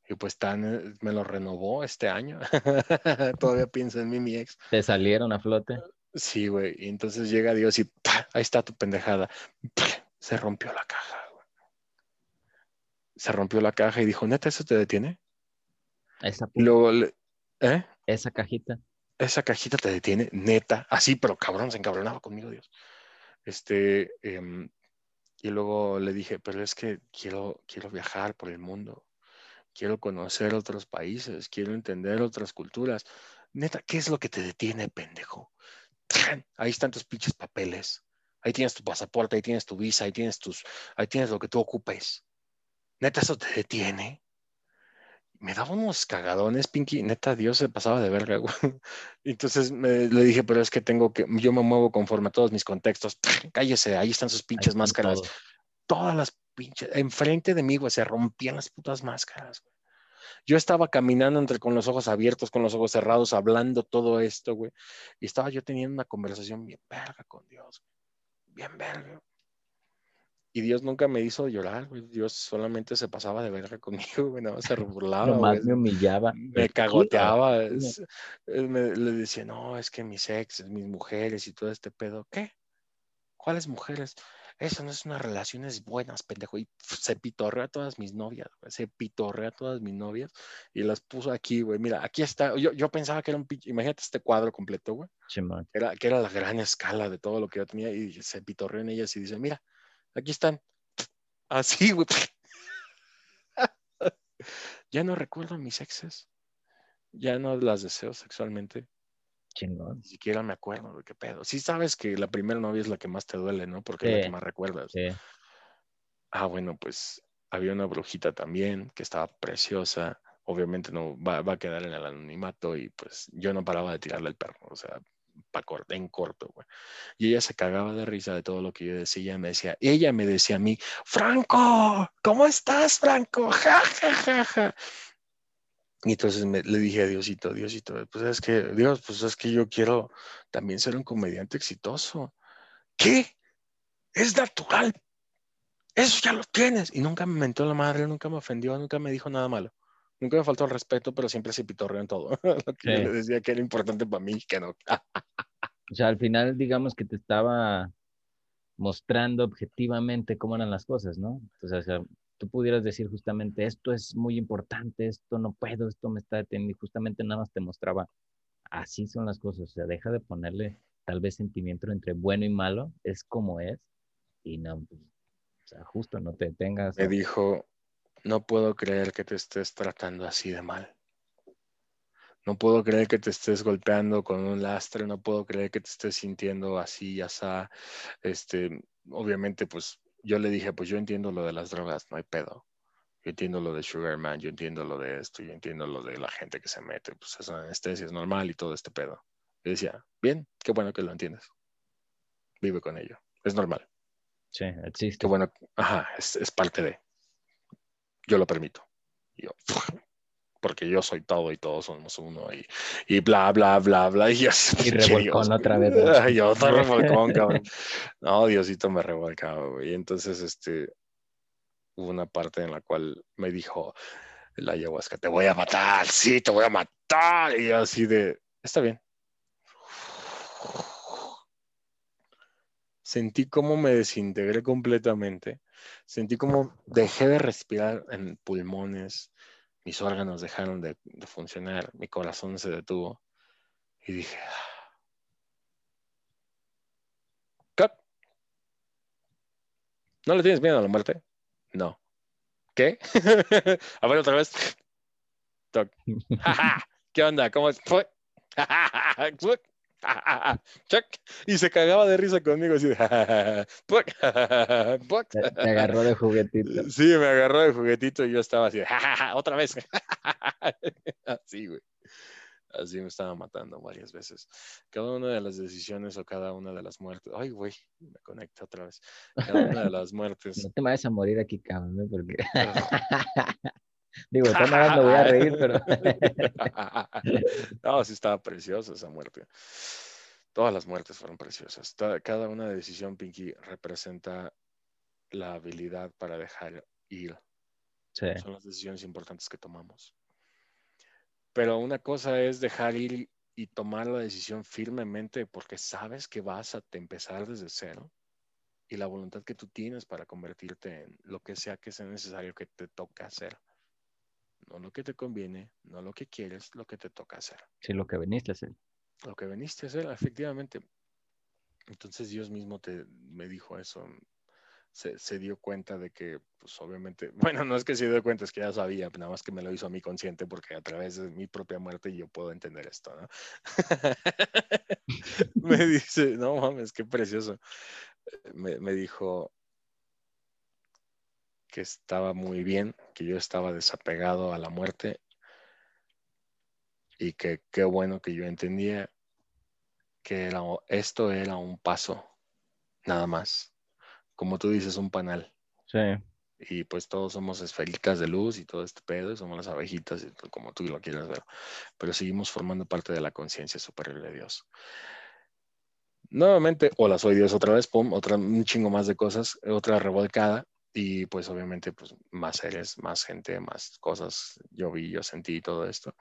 y pues tan, eh, me lo renovó este año. Todavía pienso en mí, mi ex. ¿Te salieron a flote? Sí, güey. Y entonces llega Dios y ahí está tu pendejada. Se rompió la caja. Se rompió la caja y dijo, neta, ¿eso te detiene? Esa, Luego, ¿eh? Esa cajita. Esa cajita te detiene, neta. Así, pero cabrón, se encabronaba conmigo, Dios. Este, em, y luego le dije, pero es que quiero, quiero viajar por el mundo quiero conocer otros países, quiero entender otras culturas. Neta, ¿qué es lo que te detiene, pendejo? Ahí están tus pinches papeles. Ahí tienes tu pasaporte, ahí tienes tu visa, ahí tienes tus, ahí tienes lo que tú ocupes. Neta, eso te detiene. Me daba unos cagadones, Pinky. Neta, Dios se pasaba de verga, güey. Entonces le dije, pero es que tengo que, yo me muevo conforme a todos mis contextos. Cállese, ahí están sus pinches máscaras. Todas las pinche, enfrente de mí, güey, se rompían las putas máscaras, güey. Yo estaba caminando entre con los ojos abiertos, con los ojos cerrados, hablando todo esto, güey. Y estaba yo teniendo una conversación bien verga con Dios, bien verga. Y Dios nunca me hizo llorar, güey. Dios solamente se pasaba de verga conmigo, güey. Nada más se burlaba. más me humillaba. Me cagoteaba. me, le decía, no, es que mis exes, mis mujeres y todo este pedo. ¿Qué? ¿Cuáles mujeres? Eso no es unas relaciones buenas, pendejo. Y se pitorrea a todas mis novias, güey. Se pitorrea a todas mis novias y las puso aquí, güey. Mira, aquí está. Yo, yo pensaba que era un pinche. Imagínate este cuadro completo, güey. era, que era la gran escala de todo lo que yo tenía y se pitorreó en ellas y dice, mira, aquí están. Así, güey. ya no recuerdo mis exes. Ya no las deseo sexualmente. Chingón. Ni siquiera me acuerdo de qué pedo. Sí sabes que la primera novia es la que más te duele, ¿no? Porque es la que más recuerdas. Sí. Ah, bueno, pues había una brujita también que estaba preciosa. Obviamente no va, a quedar en el anonimato y pues yo no paraba de tirarle el perro, o sea, pa en corto, güey. Y ella se cagaba de risa de todo lo que yo decía. Me decía, ella me decía a mí, Franco, ¿cómo estás, Franco? Ja, ja, ja, ja. Y entonces le dije a Diosito, Diosito, pues es que, Dios, pues es que yo quiero también ser un comediante exitoso. ¿Qué? Es natural. Eso ya lo tienes. Y nunca me mentó la madre, nunca me ofendió, nunca me dijo nada malo. Nunca me faltó el respeto, pero siempre se pitorreó en todo. lo que le decía que era importante para mí, que no. o sea, al final, digamos que te estaba mostrando objetivamente cómo eran las cosas, ¿no? o sea, tú pudieras decir justamente esto es muy importante, esto no puedo, esto me está deteniendo y justamente nada más te mostraba así son las cosas, o sea, deja de ponerle tal vez sentimiento entre bueno y malo, es como es y no, pues, o sea, justo no te detengas. Me dijo, no puedo creer que te estés tratando así de mal. No puedo creer que te estés golpeando con un lastre, no puedo creer que te estés sintiendo así, ya está. Este, obviamente, pues yo le dije, pues yo entiendo lo de las drogas, no hay pedo. Yo entiendo lo de Sugar Man, yo entiendo lo de esto, yo entiendo lo de la gente que se mete, pues es anestesia, es normal y todo este pedo. Y decía, bien, qué bueno que lo entiendes. Vive con ello, es normal. Sí, existe. Qué bueno, ajá, es, es parte de. Yo lo permito. Y yo, porque yo soy todo y todos somos uno y, y bla, bla, bla, bla. Y, yo, y revolcón otra vez. yo otro revolcón, cabrón. No, Diosito me revolcaba, güey. Y entonces, este, hubo una parte en la cual me dijo la ayahuasca, te voy a matar, sí, te voy a matar. Y yo así de, está bien. Sentí como me desintegré completamente. Sentí como dejé de respirar en pulmones, mis órganos dejaron de, de funcionar, mi corazón se detuvo y dije, "Ah". "Cut". ¿No le tienes miedo a la muerte? No. ¿Qué? a ver otra vez. ¿Qué onda? ¿Cómo es? Fue. Y se cagaba de risa conmigo así de. Te, agarró de juguetito. Sí, me agarró de juguetito y yo estaba así de otra vez. Así, güey. Así me estaba matando varias veces. Cada una de las decisiones o cada una de las muertes. Ay, güey, me conecta otra vez. Cada una de las muertes. No te vayas a morir aquí, cabrón, porque... Digo, de todas maneras me voy a reír, pero... no, sí estaba preciosa esa muerte. Todas las muertes fueron preciosas. Cada una decisión, Pinky, representa la habilidad para dejar ir. Sí, Son las decisiones importantes que tomamos. Pero una cosa es dejar ir y, tomar la decisión firmemente porque sabes que vas a empezar desde cero y la voluntad que tú tienes para convertirte en lo que sea que sea necesario que te toca hacer. No lo que te conviene, no lo que quieres, lo que te toca hacer. sí, lo que viniste a hacer. Lo que veniste a hacer, efectivamente. Entonces Dios mismo te, me dijo eso. Se, se dio cuenta de que, pues obviamente, bueno, no es que se dio cuenta, es que ya sabía, nada más que me lo hizo a mí consciente porque a través de mi propia muerte yo puedo entender esto, ¿no? me dice, no mames, qué precioso. Me, me dijo que estaba muy bien, que yo estaba desapegado a la muerte y que qué bueno que yo entendía que era, esto era un paso, nada más. Como tú dices, un panal. Sí, Y pues todos somos esferitas de luz y todo este pedo, y somos las abejitas, y como tú lo quieras ver. Pero seguimos formando parte de la conciencia superior de Dios. Nuevamente, hola, soy Dios otra vez, pum, otra, un chingo más de cosas, otra revolcada. Y pues obviamente, pues más seres, más gente, más cosas. Yo vi, yo sentí todo esto.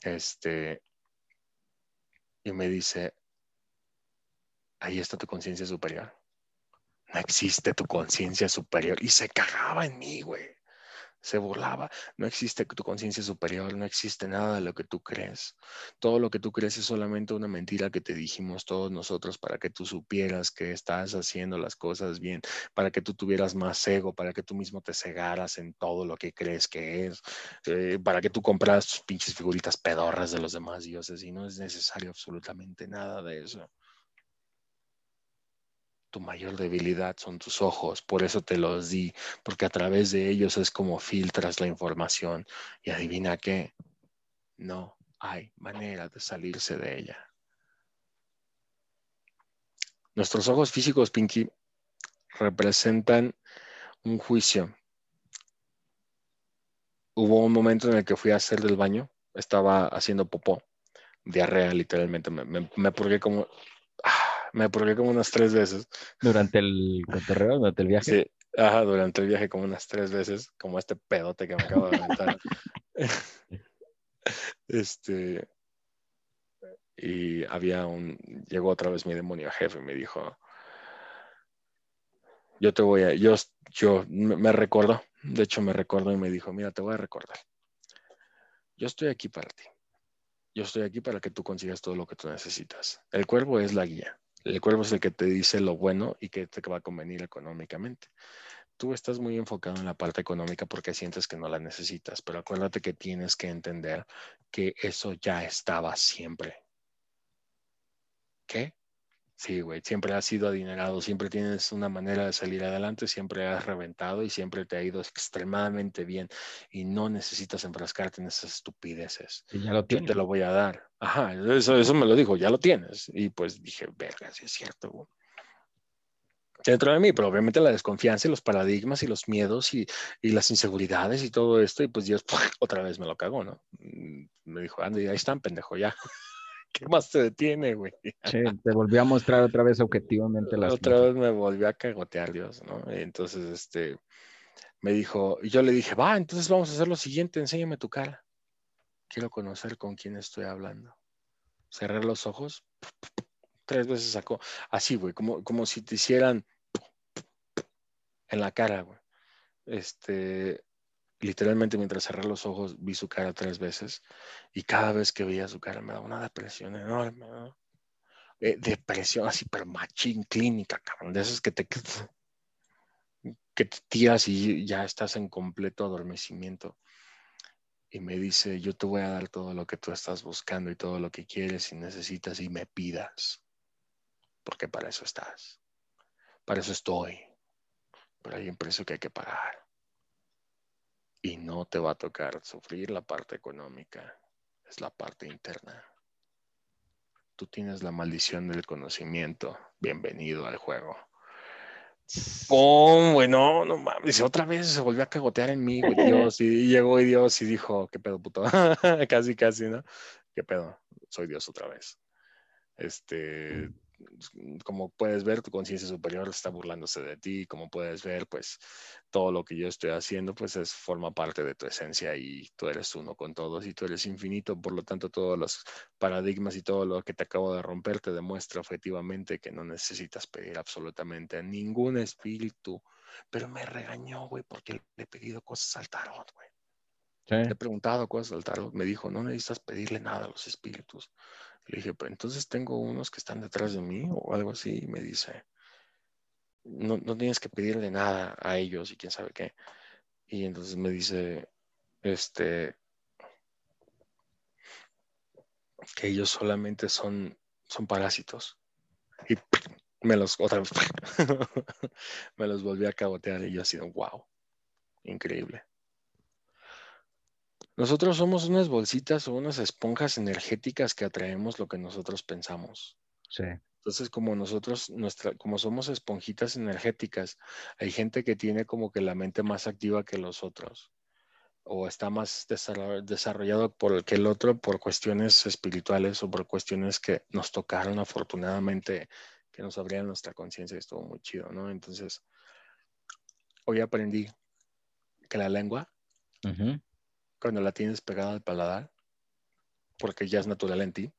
Este, y me dice, ahí está tu conciencia superior. No existe tu conciencia superior. Y se cagaba en mí, güey. Se burlaba. No existe tu conciencia superior. No existe nada de lo que tú crees. Todo lo que tú crees es solamente una mentira que te dijimos todos nosotros para que tú supieras que estás haciendo las cosas bien, para que tú tuvieras más ego, para que tú mismo te cegaras en todo lo que crees que es, eh, para que tú compraras tus pinches figuritas pedorras de los demás dioses. Y no es necesario absolutamente nada de eso tu mayor debilidad son tus ojos, por eso te los di, porque a través de ellos es como filtras la información y adivina qué, no hay manera de salirse de ella. Nuestros ojos físicos, Pinky, representan un juicio. Hubo un momento en el que fui a hacer del baño, estaba haciendo popó, diarrea literalmente, me, me, me purgué como... me purgué como unas tres veces. durante el cotorreo, durante el viaje. Sí, ajá, durante el viaje como unas tres veces, como este pedote que me acabo de aventar. este, y había un, llegó otra vez mi demonio jefe y me dijo, yo te voy a, yo, yo me me recordó, de hecho me recordó y me dijo, mira, te voy a recordar. Yo estoy aquí para ti. Yo estoy aquí para que tú consigas todo lo que tú necesitas. El cuervo es la guía. El cuervo es el que te dice lo bueno y que te va a convenir económicamente. Tú estás muy enfocado en la parte económica porque sientes que no la necesitas, pero acuérdate que tienes que entender que eso ya estaba siempre. ¿Qué? Sí, güey, siempre has sido adinerado, siempre tienes una manera de salir adelante, siempre has reventado y siempre te ha ido extremadamente bien y no necesitas enfrascarte en esas estupideces. Y ya lo Yo tiene. te lo voy a dar. Ajá, eso, eso me lo dijo, ya lo tienes. Y pues dije, verga, sí es cierto. güey. Dentro de mí, pero obviamente la desconfianza y los paradigmas y los miedos y, y las inseguridades y todo esto, y pues Dios otra vez me lo cagó, ¿no? Mm, Me dijo, Andy, ahí están, pendejo, ya. ¿Qué más te detiene, güey? Sí, te volvió a mostrar otra vez objetivamente las Otra cosas. vez me volvió a cagotear Dios, ¿no? Entonces, este, me dijo, y yo le dije, va, entonces vamos a hacer lo siguiente, enséñame tu cara. Quiero conocer con quién estoy hablando. Cerré los ojos, tres veces sacó, así, güey, como, como si te hicieran en la cara, güey. Este, literalmente mientras cerré los ojos vi su cara tres veces y cada vez que veía su cara me daba una depresión enorme, ¿no? Eh, depresión así, pero machín clínica, cabrón, de esas que te, que te tiras y ya estás en completo adormecimiento. Y me dice, yo te voy a dar todo lo que tú estás buscando y todo lo que quieres y necesitas y me pidas, porque para eso estás, para eso estoy, pero hay un precio que hay que pagar y no te va a tocar sufrir la parte económica, es la parte interna. Tú tienes la maldición del conocimiento. Bienvenido al juego. ¡Pum! Bueno, no mames. Otra vez se volvió a cagotear en mí, güey, Dios. Y llegó y Dios y dijo, ¿qué pedo, puto? casi, casi, ¿no? ¿Qué pedo? Soy Dios otra vez. Este, como puedes ver, tu conciencia superior está burlándose de ti, como puedes ver, pues todo lo que yo estoy haciendo, pues es, forma parte de tu esencia y tú eres uno con todos y tú eres infinito, por lo tanto todos los paradigmas y todo lo que te acabo de romper te demuestra objetivamente que no necesitas pedir absolutamente a ningún espíritu, pero me regañó, güey, porque le he pedido cosas al tarot, güey. Le he preguntado cosas al tarot, me dijo, no necesitas pedirle nada a los espíritus. Le dije, pero entonces tengo unos que están detrás de mí o algo así. Y me dice, no, no tienes que pedirle nada a ellos y quién sabe qué. Y entonces me dice, este, que ellos solamente son, son parásitos. Y me los, otra vez, me los volví a cabotear y yo así, wow, increíble. Nosotros somos unas bolsitas o unas esponjas energéticas que atraemos lo que nosotros pensamos. Sí. Entonces, como nosotros, nuestra, como somos esponjitas energéticas, hay gente que tiene como que la mente más activa que los otros o está más desarrollado por el que el otro por cuestiones espirituales o por cuestiones que nos tocaron afortunadamente, que nos abrían nuestra conciencia y estuvo muy chido, ¿no? Entonces, hoy aprendí que la lengua cuando la tienes pegada al paladar, porque ya es natural en ti,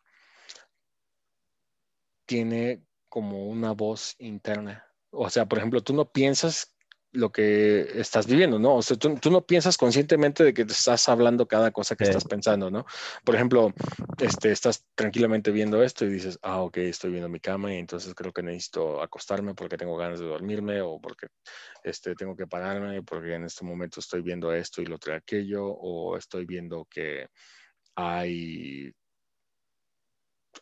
tiene como una voz interna. O sea, por ejemplo, tú no piensas lo que estás viviendo, ¿no? O sea, tú, no piensas conscientemente de que te estás hablando cada cosa que estás pensando, ¿no? Por ejemplo, este, estás tranquilamente viendo esto y dices, ah, ok, estoy viendo mi cama y entonces creo que necesito acostarme porque tengo ganas de dormirme o porque este, tengo que pararme porque en este momento estoy viendo esto y lo otro aquello o estoy viendo que hay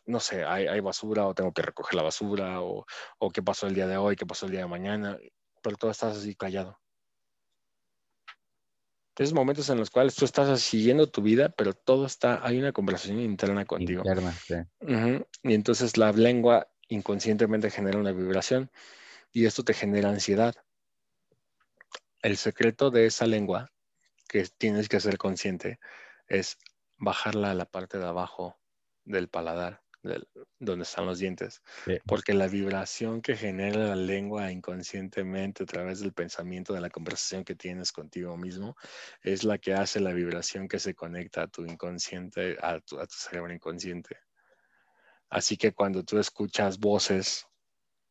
no sé, hay, hay, basura o tengo que recoger la basura o, o qué pasó el día de hoy, qué pasó el día de mañana pero tú estás así callado. Esos momentos en los cuales tú estás siguiendo tu vida, pero todo está, hay una conversación interna contigo. Interna, sí. Y entonces la lengua inconscientemente genera una vibración y esto te genera ansiedad. El secreto de esa lengua que tienes que ser consciente es bajarla a la parte de abajo del paladar donde están los dientes, porque la vibración que genera la lengua inconscientemente a través del pensamiento de la conversación que tienes contigo mismo es la que hace la vibración que se conecta a tu inconsciente, a tu, cerebro inconsciente. Así que cuando tú escuchas voces,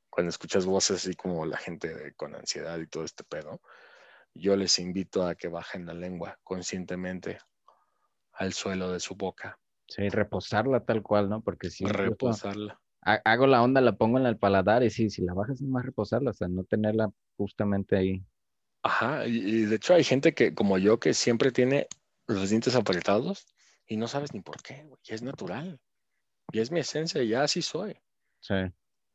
cuando escuchas voces así como la gente con ansiedad y todo este pedo, yo les invito a que bajen la lengua conscientemente al suelo de su boca Sí, reposarla tal cual, ¿no? Porque si... Reposarla. Hago la onda, la pongo en el paladar y sí, si la bajas es más reposarla, o sea, no tenerla justamente ahí. Ajá, y, de hecho hay gente que, como yo, que siempre tiene los dientes apretados y no sabes ni por qué, güey, es natural. Y es mi esencia, y ya así soy. Sí.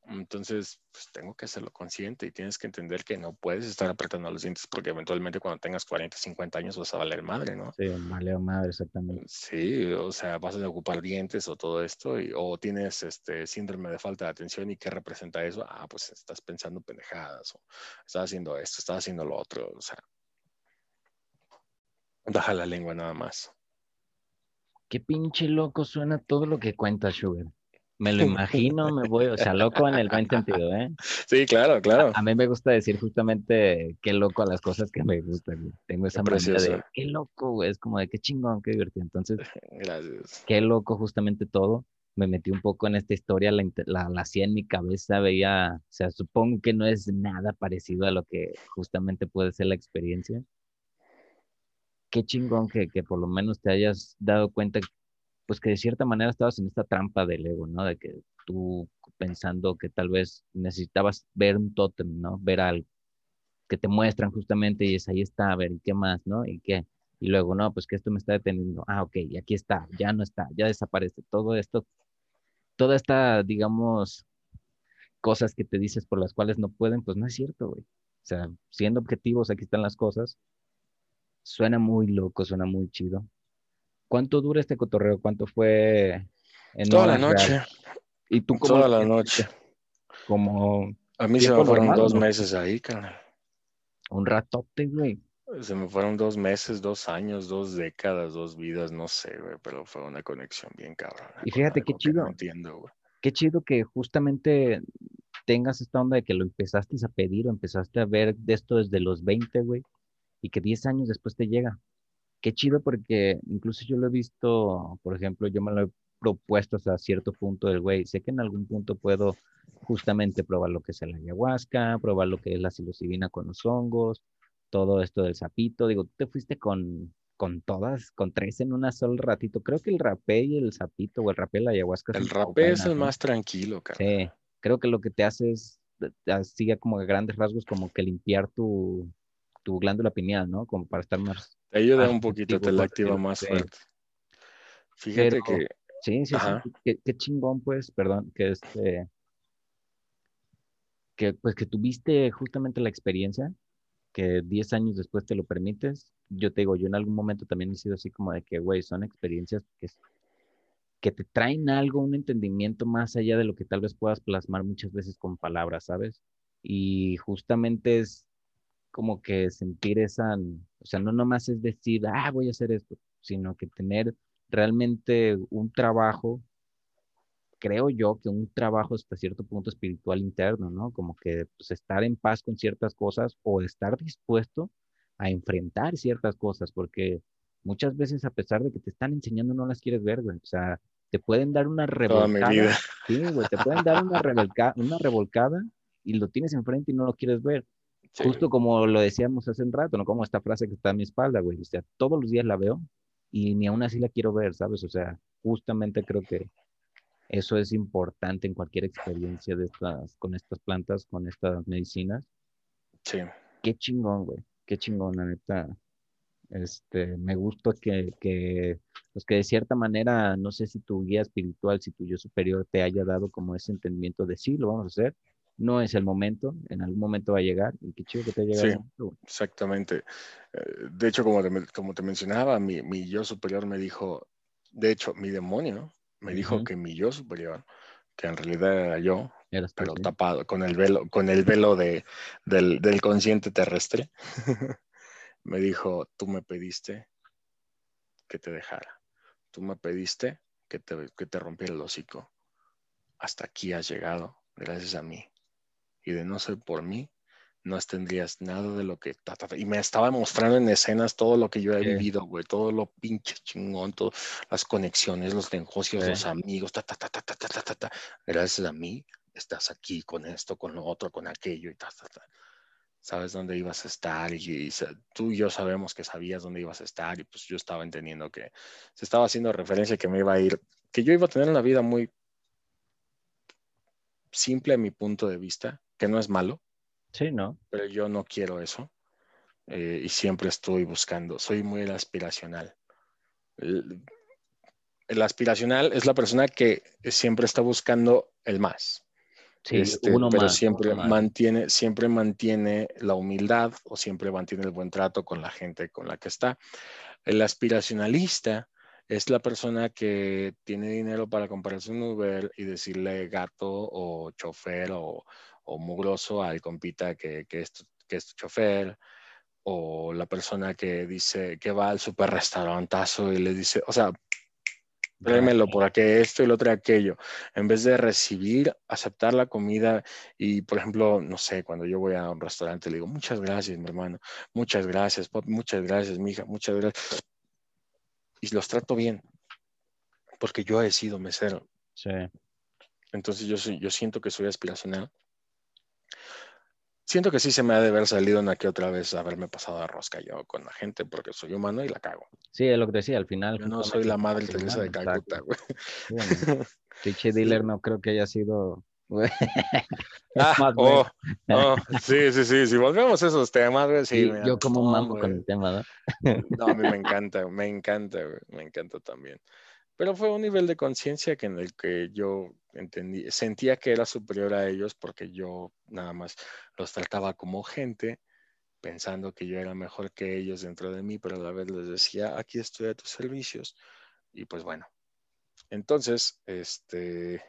Entonces, pues tengo que hacerlo consciente y tienes que entender que no puedes estar apretando los dientes porque eventualmente cuando tengas 40, 50 años vas a valer madre, ¿no? Sí, vale madre, exactamente. Sí, o sea, vas a ocupar dientes o todo esto y, o tienes este síndrome de falta de atención y qué representa eso. Ah, pues estás pensando pendejadas o estás haciendo esto, estás haciendo lo otro, o sea. Baja la lengua nada más. Qué pinche loco suena todo lo que cuenta Sugar. Me lo imagino, me voy, o sea, loco en el buen sentido, ¿eh? Sí, claro, claro. A, mí me gusta decir justamente qué loco a las cosas que me gustan. Tengo esa manera de qué loco, güey, es como de qué chingón, qué divertido. Entonces, Gracias. qué loco justamente todo. Me metí un poco en esta historia, la, la, la hacía en mi cabeza, veía, o sea, supongo que no es nada parecido a lo que justamente puede ser la experiencia qué chingón que, que por lo menos te hayas dado cuenta, pues que de cierta manera estabas en esta trampa del ego, ¿no? De que tú pensando que tal vez necesitabas ver un tótem, ¿no? Ver algo que te muestran justamente y es ahí está, a ver, ¿y qué más, no? ¿Y qué? Y luego, no, pues que esto me está deteniendo. Ah, ok, y aquí está, ya no está, ya desaparece. Todo esto, toda esta, digamos, cosas que te dices por las cuales no pueden, pues no es cierto, güey. O sea, siendo objetivos, aquí están las cosas. Suena muy loco, suena muy chido. ¿Cuánto dura este cotorreo? ¿Cuánto fue en Toda la noche. ¿Y tú cómo Toda la noche. Como... A mí se me fueron dos meses ahí, carnal. Un ratote, güey. Se me fueron dos meses, dos años, dos décadas, dos vidas, no sé, güey, pero fue una conexión bien cabrón. Y fíjate qué chido. No entiendo, güey. Qué chido que justamente tengas esta onda de que lo empezaste a pedir o empezaste a ver de esto desde los 20, güey, y que 10 años después te llega. Qué chido porque incluso yo lo he visto, por ejemplo, yo me lo he propuesto hasta cierto punto del güey, sé que en algún punto puedo justamente probar lo que es la ayahuasca, probar lo que es la psilocibina con los hongos, todo esto del sapito. Digo, tú te fuiste con, con todas, con tres en una sola ratito. Creo que el rapé y el sapito, o el rapé y la ayahuasca. El rapé es el más tranquilo, cara. Sí, creo que lo que te hace es, sigue como a grandes rasgos, como que limpiar tu, tu glándula pineal, ¿no? Como para estar más. Te ayuda un poquito, te la activa más fuerte. Fíjate que. Sí, sí, sí. Qué, qué, chingón, pues, perdón, que este que pues que tuviste justamente la experiencia, que 10 años después te lo permites. Yo te digo, yo en algún momento también he sido así como de que, güey, son experiencias que, que te traen algo, un entendimiento más allá de lo que tal vez puedas plasmar muchas veces con palabras, ¿sabes? Y justamente es como que sentir esa, o sea, no nomás es decir, ah, voy a hacer esto, sino que tener realmente un trabajo creo yo que un trabajo hasta cierto punto espiritual interno, ¿no? Como que pues, estar en paz con ciertas cosas o estar dispuesto a enfrentar ciertas cosas, porque muchas veces a pesar de que te están enseñando no las quieres ver, güey. O sea, te pueden dar una revolcada. Sí, güey, te pueden dar una, una revolcada y lo tienes enfrente y no lo quieres ver. Justo como lo decíamos hace un rato, ¿no? Como esta frase que está a mi espalda, güey. O sea, todos los días la veo y ni aún así la quiero ver, ¿sabes? O sea, justamente creo que eso es importante en cualquier experiencia de estas, con estas plantas, con estas medicinas. Sí. Qué chingón, güey. Qué chingón, la neta. Este, me gusta que, que, pues que de cierta manera, no sé si tu guía espiritual, si tu yo superior te haya dado como ese entendimiento de sí, lo vamos a hacer. No es el momento, en algún momento va a llegar y qué chido que te llegado. Sí, exactamente. Eh, de hecho, como te, como te mencionaba, mi, mi yo superior me dijo, de hecho, mi demonio me dijo que mi yo superior, que en realidad era yo, pero tapado con el velo, con el velo de, del, del consciente terrestre, me dijo, tú me pediste que te dejara, tú me pediste que te, que te rompiera el hocico. Hasta aquí has llegado, gracias a mí. Y de no ser por mí, no tendrías nada de lo que... y me estaba mostrando en escenas todo lo que yo he vivido, güey, todo lo pinche chingón, todas las conexiones, los negocios, los amigos, ta, ta, ta, ta, ta, ta, ta, ta, Gracias a mí estás aquí con esto, con lo otro, con aquello y ta, ta, ta. Sabes dónde ibas a estar y, tú y yo sabemos que sabías dónde ibas a estar y pues yo estaba entendiendo que se estaba haciendo referencia que me iba a ir, que yo iba a tener una vida muy simple a mi punto de vista, que no es malo, Sí, ¿no? Pero yo no quiero eso. Eh, y siempre estoy buscando, soy muy aspiracional. El, aspiracional es la persona que siempre está buscando el más. Sí, este, uno pero siempre mantiene, siempre mantiene la humildad o siempre mantiene el buen trato con la gente con la que está. El aspiracionalista es la persona que tiene dinero para comprarse un Uber y decirle gato o chofer o, o mugroso al compita que, que, es, que es tu chofer, o la persona que dice que va al super restaurantazo y le dice, o sea, tráemelo por aquí, esto y lo otro aquello. En vez de recibir, aceptar la comida y, por ejemplo, no sé, cuando yo voy a un restaurante le digo, muchas gracias, mi hermano, muchas gracias, pop, muchas gracias, mi hija, muchas gracias. Y los trato bien, porque yo he sido mesero. Sí. Entonces yo, yo siento que soy aspiracional Siento que sí se me ha de haber salido una que otra vez haberme pasado a rosca yo con la gente porque soy humano y la cago. Sí, es lo que te decía, al final. Yo no soy la madre Teresa de Calcuta, güey. Bueno, Dealer no creo que haya sido. ah, oh, oh, sí, sí, sí. Si volvemos a esos temas, güey, sí. sí yo como un mambo con el tema, ¿no? no, a mí me encanta, me encanta, güey, me encanta también. Pero fue un nivel de conciencia que en el que yo entendí, sentía que era superior a ellos porque yo nada más los trataba como gente, pensando que yo era mejor que ellos dentro de mí, pero a la vez les decía, aquí estoy a tus servicios. Y pues bueno, entonces, este...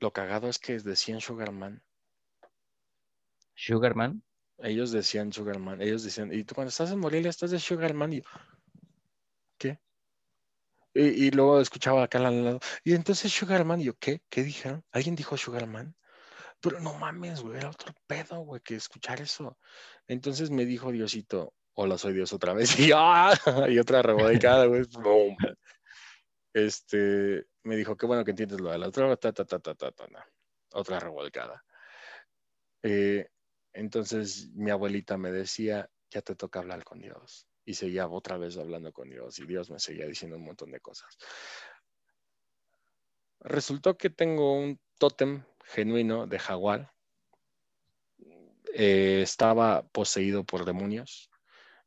Lo cagado es que decían Sugarman. ¿Sugarman? Ellos decían Sugarman, ellos decían, y tú cuando estás en Morelia estás de Sugarman, y ¿qué? Y, luego escuchaba acá al lado, y entonces Sugarman, y yo, ¿qué? ¿Qué dijeron? ¿Alguien dijo Sugarman? Pero no mames, güey, era otro pedo, güey, que escuchar eso. Entonces me dijo Diosito, hola, soy Dios otra vez, y, ¡ah! y otra revolcada, güey, ¡boom! Este, me dijo, qué bueno que entiendes lo de la otra, ta, ta, ta, ta, ta, ta, otra revolcada. Eh, entonces mi abuelita me decía, ya te toca hablar con Dios. Y seguía otra vez hablando con Dios y Dios me seguía diciendo un montón de cosas. Resultó que tengo un tótem genuino de jaguar. Eh, estaba poseído por demonios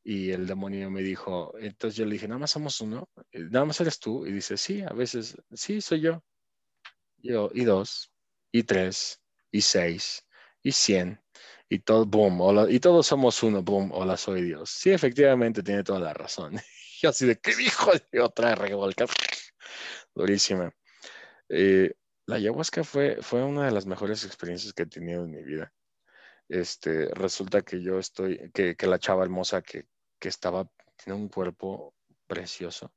y el demonio me dijo, entonces yo le dije, nada más somos uno, eh, nada más eres tú. Y dice, sí, a veces, sí, soy yo. Yo, y dos, y tres, y seis, y cien, y todo, boom, hola, y todos somos uno, boom, hola, soy Dios. Sí, efectivamente, tiene toda la razón. Yo así de, ¿qué dijo? Y otra revolca, durísima. Eh, la ayahuasca fue, fue una de las mejores experiencias que he tenido en mi vida. Este, resulta que yo estoy, que, que la chava hermosa que, que estaba, tiene un cuerpo precioso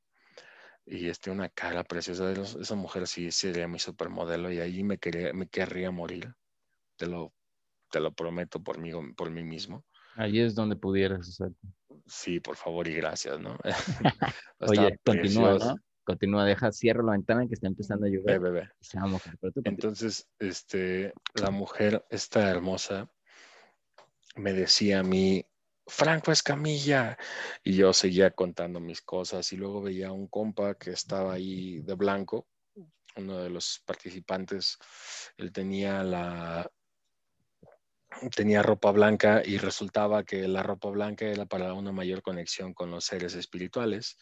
y este, una cara preciosa. Esa mujer sí sería mi supermodelo y ahí me, quería, me querría morir. Te lo te lo prometo por mí, por mí mismo. Ahí es donde pudieras Sí, por favor y gracias, ¿no? Oye, continúa, ¿no? Continúa, deja, cierra la ventana que está empezando a llover. Bebé. Entonces, este, la mujer, esta hermosa, me decía a mí, Franco Escamilla, y yo seguía contando mis cosas y luego veía a un compa que estaba ahí de blanco, uno de los participantes, él tenía la, tenía ropa blanca y resultaba que la ropa blanca era para una mayor conexión con los seres espirituales.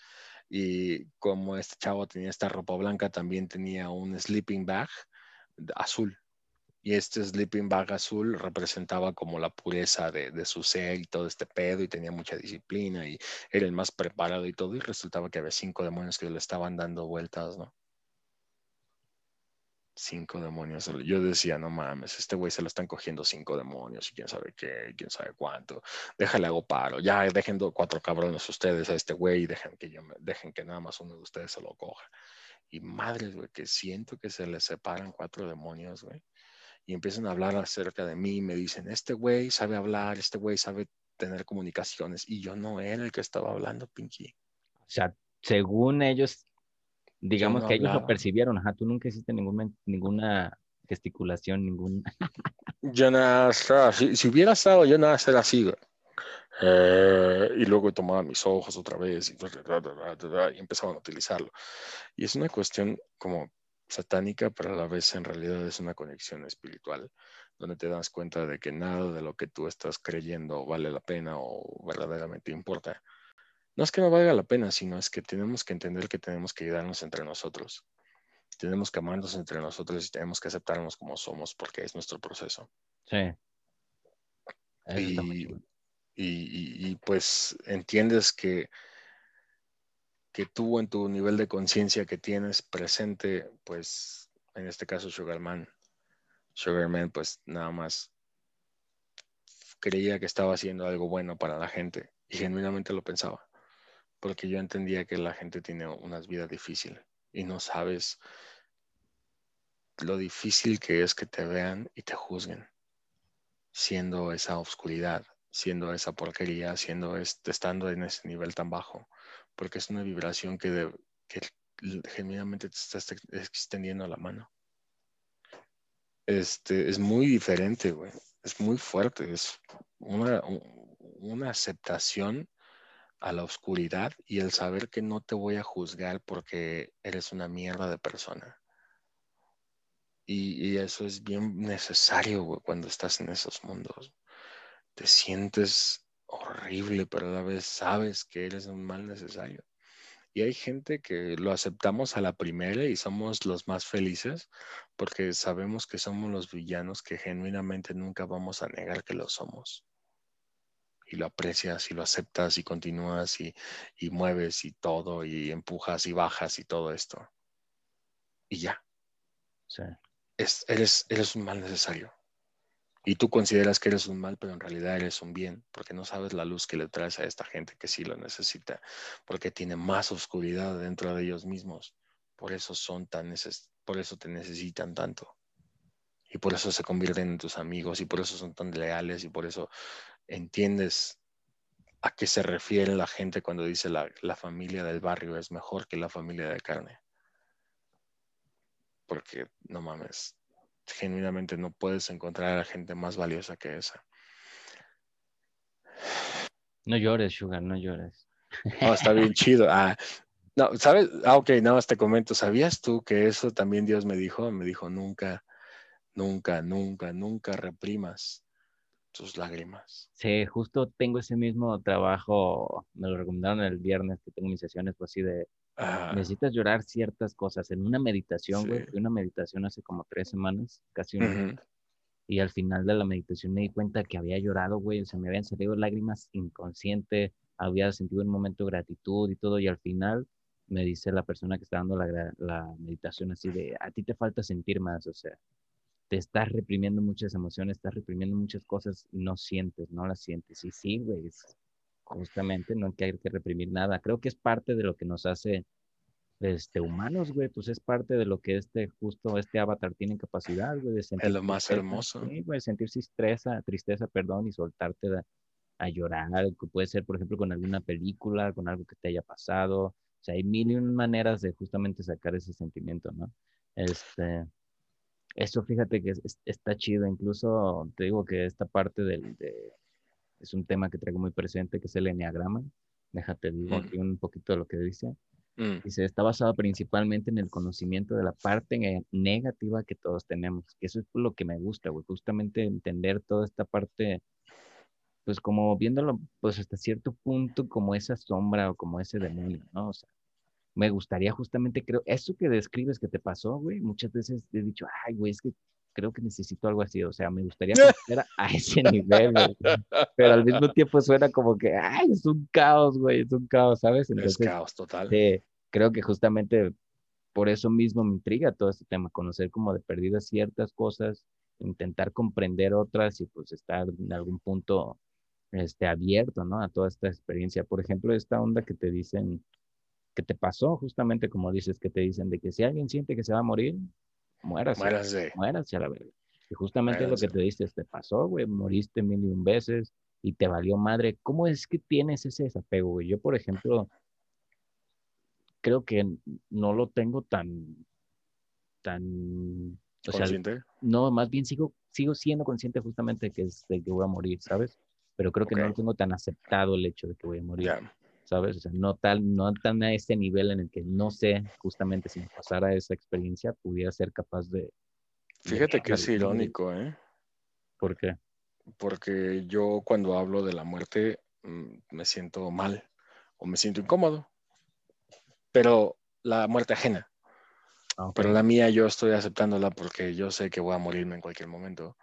Y como este chavo tenía esta ropa blanca, también tenía un sleeping bag azul. Y este sleeping bag azul representaba como la pureza de, de, su ser y todo este pedo y tenía mucha disciplina y era el más preparado y todo. Y resultaba que había cinco demonios que le estaban dando vueltas, ¿no? Cinco demonios. Yo decía, no mames, este güey se lo están cogiendo cinco demonios y quién sabe qué, quién sabe cuánto. Déjale hago paro. Ya dejen cuatro cabrones ustedes a este güey y dejen que, yo, dejen que nada más uno de ustedes se lo coja. Y madres, güey, que siento que se les separan cuatro demonios, güey. Y empiezan a hablar acerca de mí. Y me dicen, este güey sabe hablar, este güey sabe tener comunicaciones. Y yo no era el que estaba hablando, Pinky. O sea, según ellos, digamos que ellos lo percibieron, ajá, tú nunca hiciste ningún, ninguna gesticulación, ningún... yo nada, si, si, hubiera estado, yo nada, ser así, eh, y luego tomaba mis ojos otra vez y, y empezaban a utilizarlo. Y es una cuestión como satánica, pero a la vez en realidad es una conexión espiritual, donde te das cuenta de que nada de lo que tú estás creyendo vale la pena o verdaderamente importa no es que no valga la pena, sino es que tenemos que entender que tenemos que ayudarnos entre nosotros. Tenemos que amarnos entre nosotros y tenemos que aceptarnos como somos porque es nuestro proceso. Sí. Y, y, pues entiendes que, que tú en tu nivel de conciencia que tienes presente, pues en este caso Sugarman, Sugarman pues nada más creía que estaba haciendo algo bueno para la gente y genuinamente lo pensaba porque yo entendía que la gente tiene unas vidas difíciles y no sabes lo difícil que es que te vean y te juzguen, siendo esa oscuridad, siendo esa porquería, siendo estando en ese nivel tan bajo, porque es una vibración que, que genuinamente te está extendiendo la mano. este, es muy diferente, güey. Es muy fuerte. Es una, una aceptación a la oscuridad y el saber que no te voy a juzgar porque eres una mierda de persona. Y, eso es bien necesario cuando estás en esos mundos. Te sientes horrible, pero a la vez sabes que eres un mal necesario. Y hay gente que lo aceptamos a la primera y somos los más felices porque sabemos que somos los villanos que genuinamente nunca vamos a negar que lo somos. Y lo aprecias y lo aceptas y continúas y, mueves y todo y empujas y bajas y todo esto. Y ya. Es, eres, eres un mal necesario. Y tú consideras que eres un mal, pero en realidad eres un bien, porque no sabes la luz que le traes a esta gente que sí lo necesita, porque tiene más oscuridad dentro de ellos mismos. Por eso son tan por eso te necesitan tanto. Y por eso se convierten en tus amigos y por eso son tan leales y por eso entiendes a qué se refiere la gente cuando dice la, la familia del barrio es mejor que la familia de carne. Porque no mames, genuinamente no puedes encontrar a gente más valiosa que esa. No llores, Sugar, no llores. No, está bien chido. Ah, no, ¿sabes? Ah, ok, nada más te comento. ¿Sabías tú que eso también Dios me dijo? Me dijo, nunca, nunca, nunca, nunca reprimas tus lágrimas. Sí, justo tengo ese mismo trabajo, me lo recomendaron el viernes que tengo mis sesiones, pues así de Necesitas llorar ciertas cosas. En una meditación, güey, una meditación hace como tres semanas, casi un Y al final de la meditación me di cuenta que había llorado, güey, o sea, me habían salido lágrimas inconsciente, había sentido un momento de gratitud y todo, y al final me dice la persona que está dando la, la meditación así de, a ti te falta sentir más, o sea, te estás reprimiendo muchas emociones, estás reprimiendo muchas cosas y no sientes, no las sientes. Y sí, güey, justamente no hay que, hay que reprimir nada. Creo que es parte de lo que nos hace este, humanos, güey, pues es parte de lo que este, justo este avatar tiene capacidad, güey, de sentir. Es lo más hermoso. Sí, güey, sentirse tristeza, tristeza, perdón, y soltarte a, llorar, que puede ser, por ejemplo, con alguna película, con algo que te haya pasado. O sea, hay mil y un maneras de justamente sacar ese sentimiento, ¿no? Este, eso fíjate que está chido, incluso te digo que esta parte del, de, es un tema que traigo muy presente, que es el enneagrama. Déjate digo mm. aquí un poquito de lo que dice. Mm. Dice, está basado principalmente en el conocimiento de la parte negativa que todos tenemos. Que eso es lo que me gusta, güey. Justamente entender toda esta parte, pues como viéndolo, pues hasta cierto punto como esa sombra o como ese demonio, ¿no? O sea, me gustaría justamente, creo, eso que describes que te pasó, güey, muchas veces he dicho, ay, güey, es que creo que necesito algo así, o sea, me gustaría conocer a ese nivel, pero al mismo tiempo suena como que, ay, es un caos, güey, es un caos, ¿sabes? es caos total. creo que justamente por eso mismo me intriga todo este tema, conocer como de perdidas ciertas cosas, intentar comprender otras y pues estar en algún punto este, abierto, ¿no? A toda esta experiencia. Por ejemplo, esta onda que te dicen, que te pasó justamente como dices, que te dicen de que si alguien siente que se va a morir, muérase. Muérase. Muérase a la verga. Y justamente lo que te dices, te pasó, güey, moriste mil y un veces y te valió madre. ¿Cómo es que tienes ese desapego, güey? Yo, por ejemplo, creo que no lo tengo tan, tan... O ¿Consciente? no, más bien sigo, sigo siendo consciente justamente de que, es, de que voy a morir, ¿sabes? Pero creo que no lo tengo tan aceptado el hecho de que voy a morir. ¿Sabes? O sea, no, tal, no tan a ese nivel en el que no sé justamente si me pasara esa experiencia, pudiera ser capaz de... Fíjate que es irónico, ¿eh? ¿Por qué? Porque yo cuando hablo de la muerte mm, me siento mal o me siento incómodo, pero la muerte ajena. Ah, pero la mía yo estoy aceptándola porque yo sé que voy a morirme en cualquier momento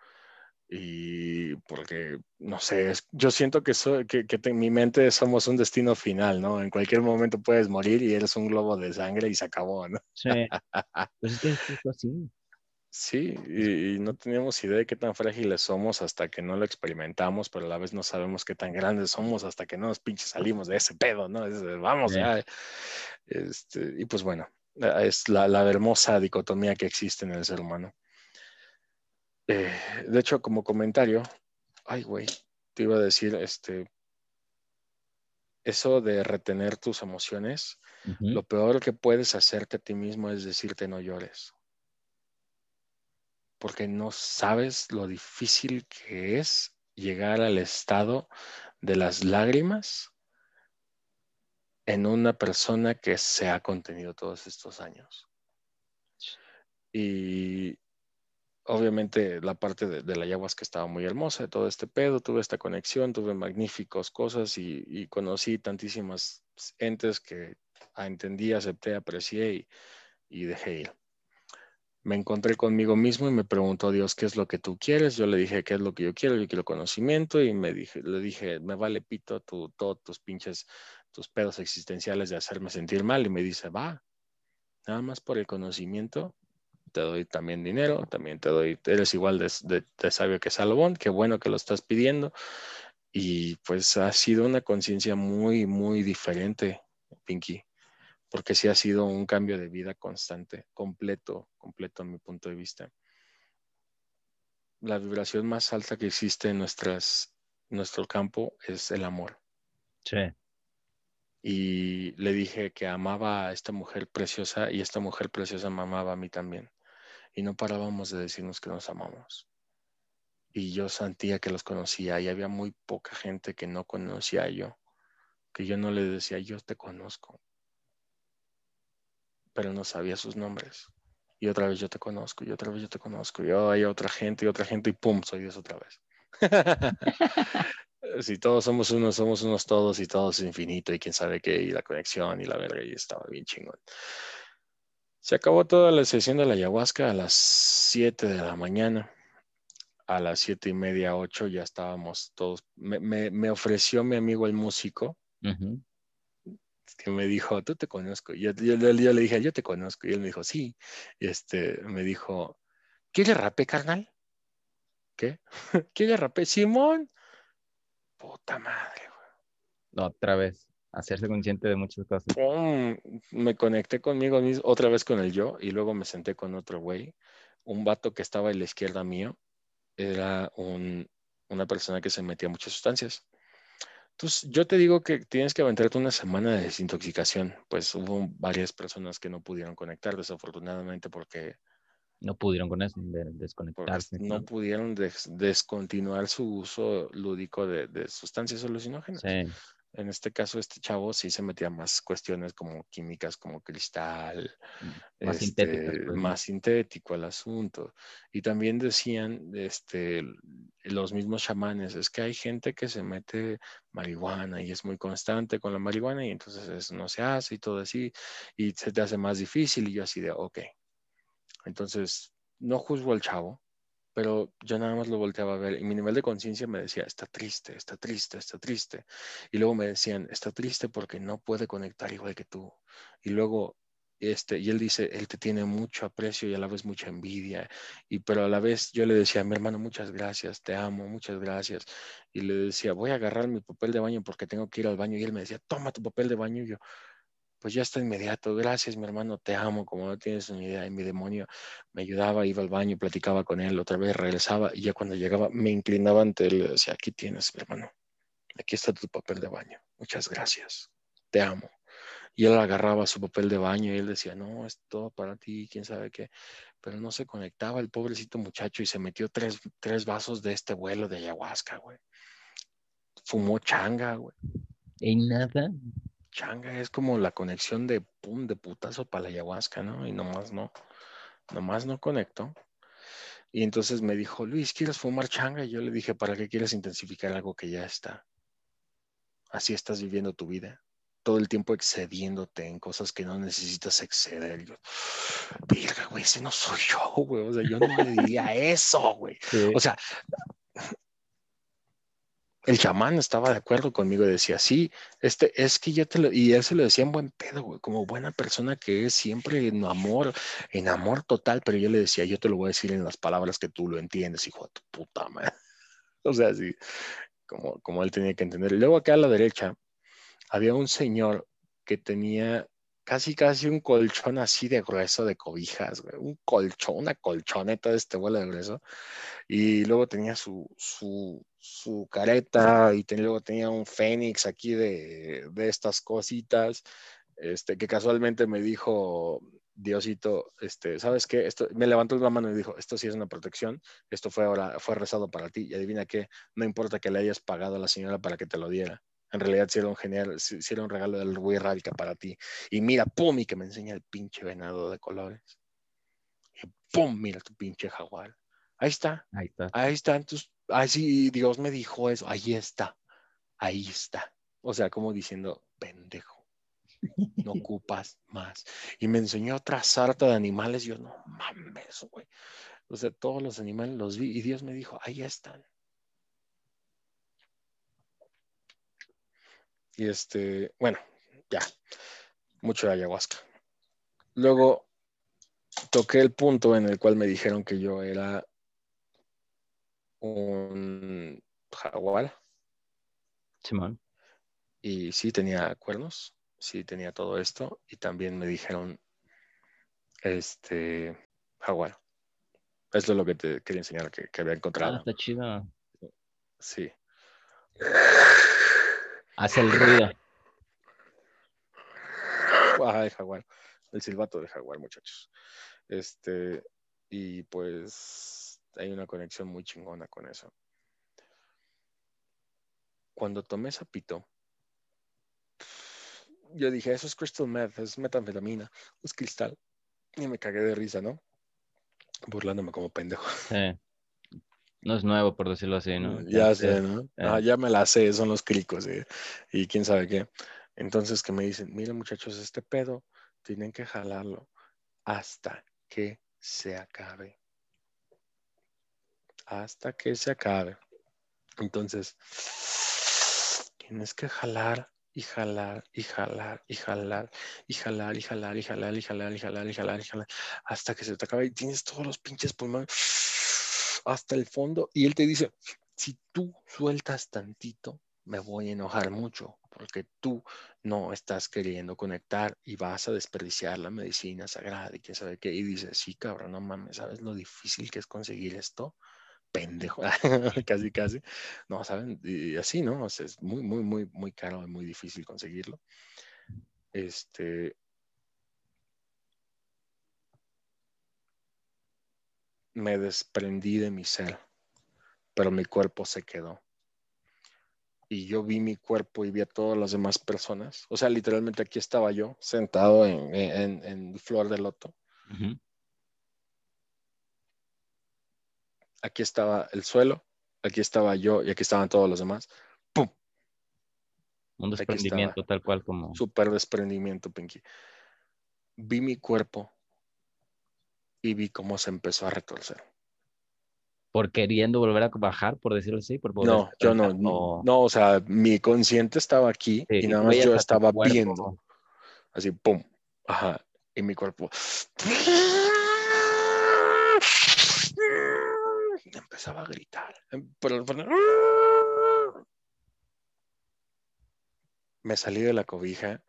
y porque, no sé, yo siento que, que, en mi mente somos un destino final, ¿no? En cualquier momento puedes morir y eres un globo de sangre y se acabó, ¿no? Sí, pues es que es así. Sí, y, no teníamos idea de qué tan frágiles somos hasta que no lo experimentamos, pero a la vez no sabemos qué tan grandes somos hasta que no nos pinches salimos de ese pedo, ¿no? vamos, ya. Este, y pues bueno, es la, la hermosa dicotomía que existe en el ser humano. Eh, de hecho, como comentario, ay, güey, te iba a decir, este, eso de retener tus emociones, lo peor que puedes hacerte a ti mismo es decirte no llores. porque no sabes lo difícil que es llegar al estado de las lágrimas en una persona que se ha contenido todos estos años. Y obviamente la parte de, la ayahuasca estaba muy hermosa, de todo este pedo, tuve esta conexión, tuve magníficas cosas y, conocí tantísimas entes que entendí, acepté, aprecié y, y dejé ir me encontré conmigo mismo y me preguntó Dios, ¿qué es lo que tú quieres? Yo le dije, ¿qué es lo que yo quiero? Yo quiero conocimiento y me dije, le dije, me vale pito tu, todos tus pinches, tus pedos existenciales de hacerme sentir mal. Y me dice, va, nada más por el conocimiento, te doy también dinero, también te doy, eres igual de, de sabio que Salomón, qué bueno que lo estás pidiendo. Y pues ha sido una conciencia muy, muy diferente, Pinky porque sí ha sido un cambio de vida constante, completo, completo a mi punto de vista. La vibración más alta que existe en nuestras, nuestro campo es el amor. Sí. Y le dije que amaba a esta mujer preciosa y esta mujer preciosa me amaba a mí también. Y no parábamos de decirnos que nos amamos. Y yo sentía que los conocía y había muy poca gente que no conocía yo, que yo no le decía, yo te conozco, pero no sabía sus nombres. Y otra vez yo te conozco, y otra vez yo te conozco, y hay otra gente, y otra gente, y pum, soy Dios otra vez. si todos somos unos, somos unos todos, y todos es infinito, y quién sabe qué, y la conexión, y la verga, y estaba bien chingón. Se acabó toda la sesión de la ayahuasca a las 7 de la mañana. A las siete y media, 8 ya estábamos todos. Me, ofreció mi amigo el músico, que me dijo, tú te conozco. Y yo, le dije, yo te conozco. Y él me dijo, sí. Y este, me dijo, ¿quieres rape, carnal? ¿Qué? ¿Quieres rape? Simón. Puta madre, güey. Otra vez, hacerse consciente de muchas cosas. me conecté conmigo mismo, otra vez con el yo, y luego me senté con otro güey. Un vato que estaba a la izquierda mío era un, una persona que se metía muchas sustancias. Entonces, yo te digo que tienes que aventarte una semana de desintoxicación. Pues hubo varias personas que no pudieron conectar, desafortunadamente, porque... No pudieron con eso, desconectarse. No pudieron descontinuar su uso lúdico de, de sustancias alucinógenas. Sí. En este caso, este chavo sí se metía más cuestiones como químicas, como cristal, mm, más, este, pues, más sintético el asunto. Y también decían este, los mismos chamanes, es que hay gente que se mete marihuana y es muy constante con la marihuana y entonces eso no se hace y todo así, y se te hace más difícil y yo así de, ok. Entonces, no juzgo al chavo, pero yo nada más lo volteaba a ver y mi nivel de conciencia me decía, está triste, está triste, está triste. Y luego me decían, está triste porque no puede conectar igual que tú. Y luego, este, y él dice, él te tiene mucho aprecio y a la vez mucha envidia. Y pero a la vez yo le decía, mi hermano, muchas gracias, te amo, muchas gracias. Y le decía, voy a agarrar mi papel de baño porque tengo que ir al baño. Y él me decía, toma tu papel de baño. Y yo, pues ya está inmediato. Gracias, mi hermano, te amo, como no tienes ni idea. Y mi demonio me ayudaba, iba al baño, platicaba con él, otra vez regresaba y ya cuando llegaba me inclinaba ante él y decía, aquí tienes, mi hermano, aquí está tu papel de baño. Muchas gracias, te amo. Y él agarraba su papel de baño y él decía, no, es todo para ti, quién sabe qué. Pero no se conectaba el pobrecito muchacho y se metió tres, tres vasos de este vuelo de ayahuasca, güey. Fumó changa, güey. ¿Y nada? Changa, es como la conexión de pum, de putazo para la ayahuasca, ¿no? Y nomás no, nomás no conecto. Y entonces me dijo, Luis, ¿quieres fumar changa? Y yo le dije, ¿para qué quieres intensificar algo que ya está? Así estás viviendo tu vida, todo el tiempo excediéndote en cosas que no necesitas exceder. Yo, verga, güey, ese no soy yo, güey. O sea, yo no le diría eso, güey. O sea, el chamán estaba de acuerdo conmigo decía, sí, este, es que yo te lo, y él se lo decía en buen pedo, güey, como buena persona que es siempre en amor, en amor total, pero yo le decía, yo te lo voy a decir en las palabras que tú lo entiendes, hijo de tu puta madre. O sea, sí, como, como él tenía que entender. Luego acá a la derecha había un señor que tenía casi, casi un colchón así de grueso de cobijas, güey. Un colchón, una colchoneta de este vuelo de grueso. Y luego tenía su, su, su careta y luego tenía un fénix aquí de, de, estas cositas, este, que casualmente me dijo, Diosito, este, ¿sabes qué? Esto, me levantó la mano y dijo, esto sí es una protección, esto fue ahora, fue rezado para ti, y adivina qué, no importa que le hayas pagado a la señora para que te lo diera. En realidad sí era un genial, sí, era un regalo del güey Radica para ti. Y mira, pum, y que me enseña el pinche venado de colores. Y pum, mira tu pinche jaguar. Ahí está. Ahí está. Ahí está. Entonces, ahí sí, Dios me dijo eso. Ahí está. Ahí está. O sea, como diciendo, pendejo. No ocupas más. Y me enseñó otra sarta de animales. Yo, no mames, güey. O sea, todos los animales los vi y Dios me dijo, ahí están. Y este, bueno, ya, mucho de ayahuasca. Luego toqué el punto en el cual me dijeron que yo era un jaguar. Simón. Y sí tenía cuernos, sí tenía todo esto. Y también me dijeron, este, jaguar. Esto es lo que te quería enseñar que, que había encontrado. Ah, está chido. Sí. Hace el ruido. Ajá, de jaguar. El silbato de jaguar, muchachos. Este, y pues hay una conexión muy chingona con eso. Cuando tomé sapito, yo dije, eso es crystal meth, es metanfetamina, es cristal. Y me cagué de risa, ¿no? Burlándome como pendejo. Sí. No es nuevo, por decirlo así, ¿no? Ya Este, sé, ¿no? eh. Ah, ya me la sé, son los clicos, ¿eh? Y quién sabe qué. Entonces que me dicen, miren muchachos, este pedo tienen que jalarlo hasta que se acabe. Hasta que se acabe. Entonces, tienes que jalar y jalar y jalar y jalar y jalar y jalar y jalar y jalar y jalar y jalar y jalar hasta que se te acabe y tienes todos los pinches pulmones hasta el fondo y él te dice, si tú sueltas tantito, me voy a enojar mucho porque tú no estás queriendo conectar y vas a desperdiciar la medicina sagrada y quién sabe qué. Y dice, sí, cabrón, no mames, ¿sabes lo difícil que es conseguir esto? Pendejo, casi, casi. No, ¿saben? Y así, ¿no? Es muy, muy, muy, muy caro y muy difícil conseguirlo. Este. Me desprendí de mi ser, pero mi cuerpo se quedó y yo vi mi cuerpo y vi a todas las demás personas. O sea, literalmente aquí estaba yo, sentado en, en, en flor de loto. Ujú. Aquí estaba el suelo, aquí estaba yo y aquí estaban todos los demás. ¡Pum! Un desprendimiento tal cual como... Súper desprendimiento, Pinky. Vi mi cuerpo y vi cómo se empezó a retorcer. Por queriendo volver a bajar, por decirlo así. Por No, yo no, descansar, o- no, o sea, mi consciente estaba aquí Sí, y nada más yo estaba cuerpo. viendo. Así, pum, ajá, y mi cuerpo. Empezaba a gritar. em, Me salí de la cobija,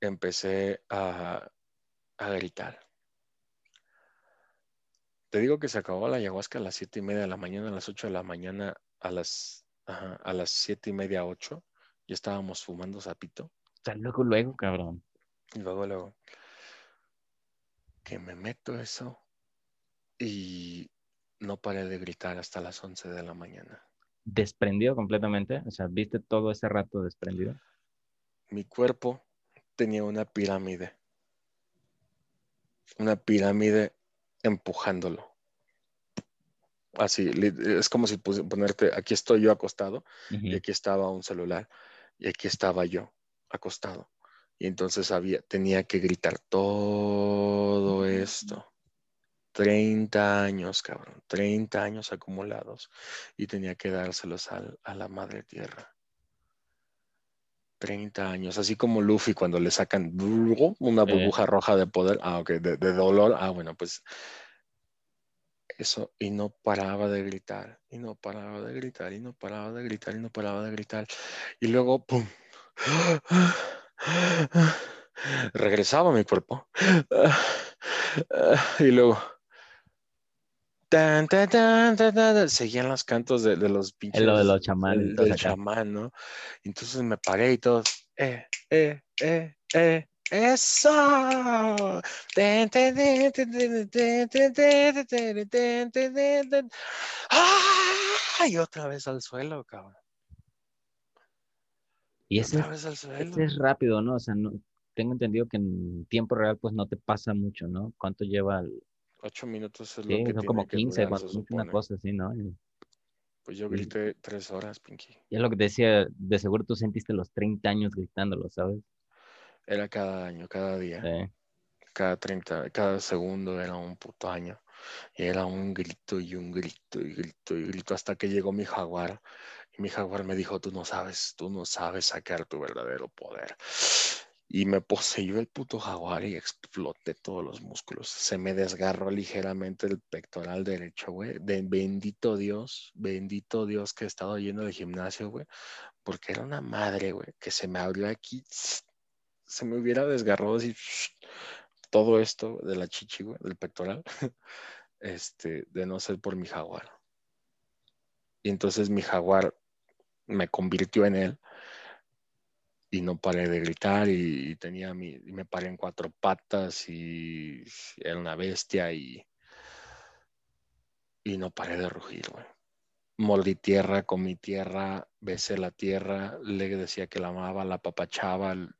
empecé a, a gritar. Te digo que se acabó la ayahuasca a las siete y media de la mañana, a las 8 de la mañana, a las, ajá, a las siete y media, ocho, ya estábamos fumando sapito. Sea, luego, luego, cabrón. Y luego, luego, que me meto eso y no paré de gritar hasta las 11 de la mañana. Desprendido completamente. O sea, viste todo ese rato desprendido. Mi cuerpo tenía una pirámide. Una pirámide empujándolo. Así, es como si ponerte, aquí estoy yo acostado y aquí estaba un celular y aquí estaba yo acostado. Y entonces había, tenía que gritar todo esto. 30 años, cabrón, 30 años acumulados y tenía que dárselos a la madre tierra. 30 años, así como Luffy cuando le sacan una Sí. burbuja roja de poder, ah, ok, de, de dolor, ah, bueno, pues eso, y no paraba de gritar, y no paraba de gritar, y no paraba de gritar, y no paraba de gritar, y luego, ¡pum! Regresaba mi cuerpo, y luego, Tan, tan, tan, seguían los cantos de, de los pinches. De los chamanes. Chamán, ¿no? Entonces me paré y todos, eh, eh, eh, eh. ¡Eso! ¡Ay! Otra vez al suelo, cabrón. Y ese, es rápido, ¿no? O sea, no, tengo entendido que en tiempo real pues no te pasa mucho, ¿no? ¿Cuánto lleva el, Ocho minutos es lo que son tiene como que 15, durar, cuando se mucho una cosa así, ¿no? Y, Pues yo grité tres horas, Pinky. y es lo que te decía, de seguro tú sentiste los 30 años gritándolo, ¿sabes? Era cada año, cada día. Sí. cada 30, cada segundo era un puto año. Y era un grito y un grito y grito y grito hasta que llegó mi jaguar. Y mi jaguar me dijo, tú no sabes, tú no sabes sacar tu verdadero poder. Y me poseyó el puto jaguar y exploté todos los músculos. Se me desgarró ligeramente el pectoral derecho, güey. De bendito Dios, bendito Dios que he estado yendo al gimnasio, güey. Porque era una madre, güey, que se me abrió aquí. Se me hubiera desgarrado así todo esto de la chichi, güey, del pectoral, este, de no ser por mi jaguar. Y entonces mi jaguar me convirtió en él y no paré de gritar y, y tenía mi, y me paré en cuatro patas y era una bestia y, y no paré de rugir, güey. Mordí tierra, comí tierra, besé la tierra, le decía que la amaba, la apapachaba. el-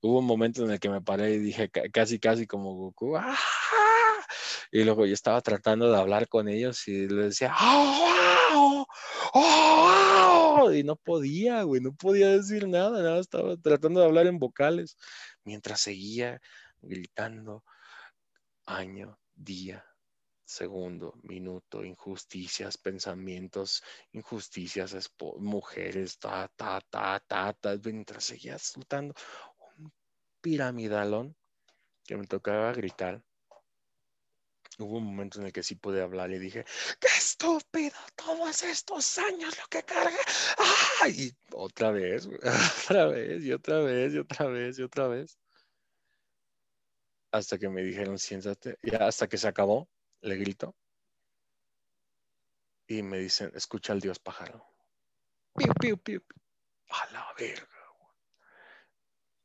Hubo un momento en el que me paré y dije ca- casi, casi como Goku. ¡ah! Y luego yo estaba tratando de hablar con ellos y les decía, ¡Oh, wow! ¡Oh! Y no podía, güey, no podía decir nada, nada, estaba tratando de hablar en vocales mientras seguía gritando año, día, segundo, minuto, injusticias, pensamientos, injusticias, mujeres, ta, ta, ta, ta, ta, mientras seguía soltando un piramidalón que me tocaba gritar. Hubo un momento en el que sí pude hablar y dije, ¡qué estúpido! Todos estos años lo que carga. ¡Ah! Y otra vez, otra vez, y otra vez, y otra vez, y otra vez. Hasta que me dijeron, siéntate, y hasta que se acabó, le grito. Y me dicen, escucha al dios pájaro. Piu, piu, piu. A la verga.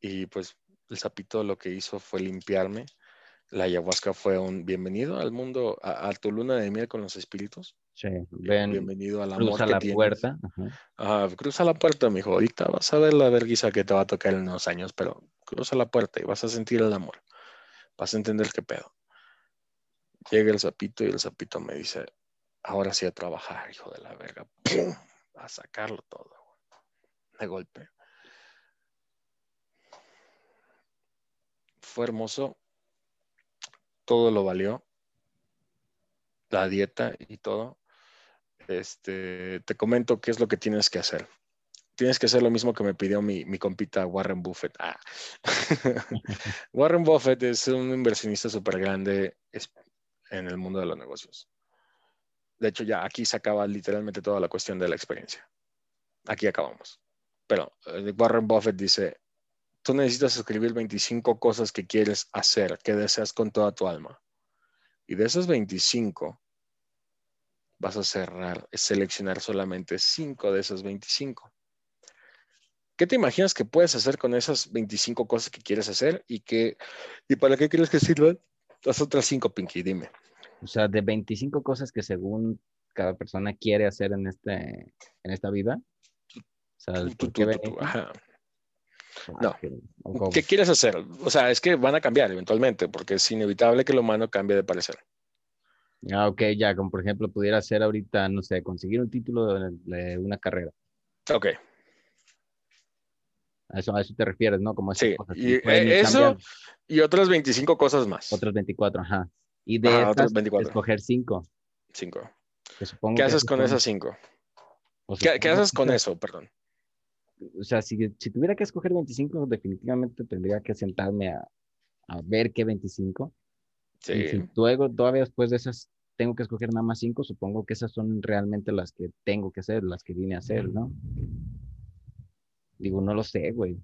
Y pues el sapito lo que hizo fue limpiarme. La ayahuasca fue un bienvenido al mundo, a, a tu luna de miel con los espíritus. Sí, ven, bienvenido al amor cruza que la tienes. puerta. ajá. Ah, cruza la puerta, mijo. Ahorita vas a ver la vergüenza que te va a tocar en unos años, pero cruza la puerta y vas a sentir el amor. Vas a entender qué pedo. Llega el sapito y el sapito me dice, ahora sí a trabajar, hijo de la verga. ¡Pum! A sacarlo todo. De golpe. Fue hermoso. Todo lo valió. La dieta y todo. Este, te comento qué es lo que tienes que hacer. Tienes que hacer lo mismo que me pidió mi, compita Warren Buffett. Ah. Warren Buffett es un inversionista súper grande en el mundo de los negocios. De hecho, ya aquí se acaba literalmente toda la cuestión de la experiencia. Aquí acabamos. Pero eh, Warren Buffett dice, tú necesitas escribir 25 cosas que quieres hacer, que deseas con toda tu alma. Y de esas 25, vas a cerrar, seleccionar solamente 5 de esas 25. ¿Qué te imaginas que puedes hacer con esas 25 cosas que quieres hacer y, que, y para qué quieres que sirvan las otras 5, Pinky? Dime. O sea, de 25 cosas que según cada persona quiere hacer en, este, en esta vida. O sea, Tú, ¿por tú, ajá. No. ¿Qué quieres hacer? O sea, es que van a cambiar eventualmente, porque es inevitable que el humano cambie de parecer. Ah, ok, ya, como por ejemplo pudiera ser ahorita, no sé, conseguir un título de, una carrera. Ok, A eso, a eso te refieres, ¿no? Como sí. cosas. Y, eh, eso y otras 25 cosas más. Otras 24, ajá. Y de Ajá, esas, otras 24. escoger 5. Cinco. Que supongo ¿Qué que haces con esas cinco? o ¿Qué, qué haces con eso? Perdón. O sea, si, si tuviera que escoger 25, definitivamente tendría que sentarme a, a ver qué 25. Y Sí. si luego, todavía después de esas, tengo que escoger nada más 5, supongo que esas son realmente las que tengo que hacer, las que vine a hacer, ¿no? Digo, no lo sé, güey.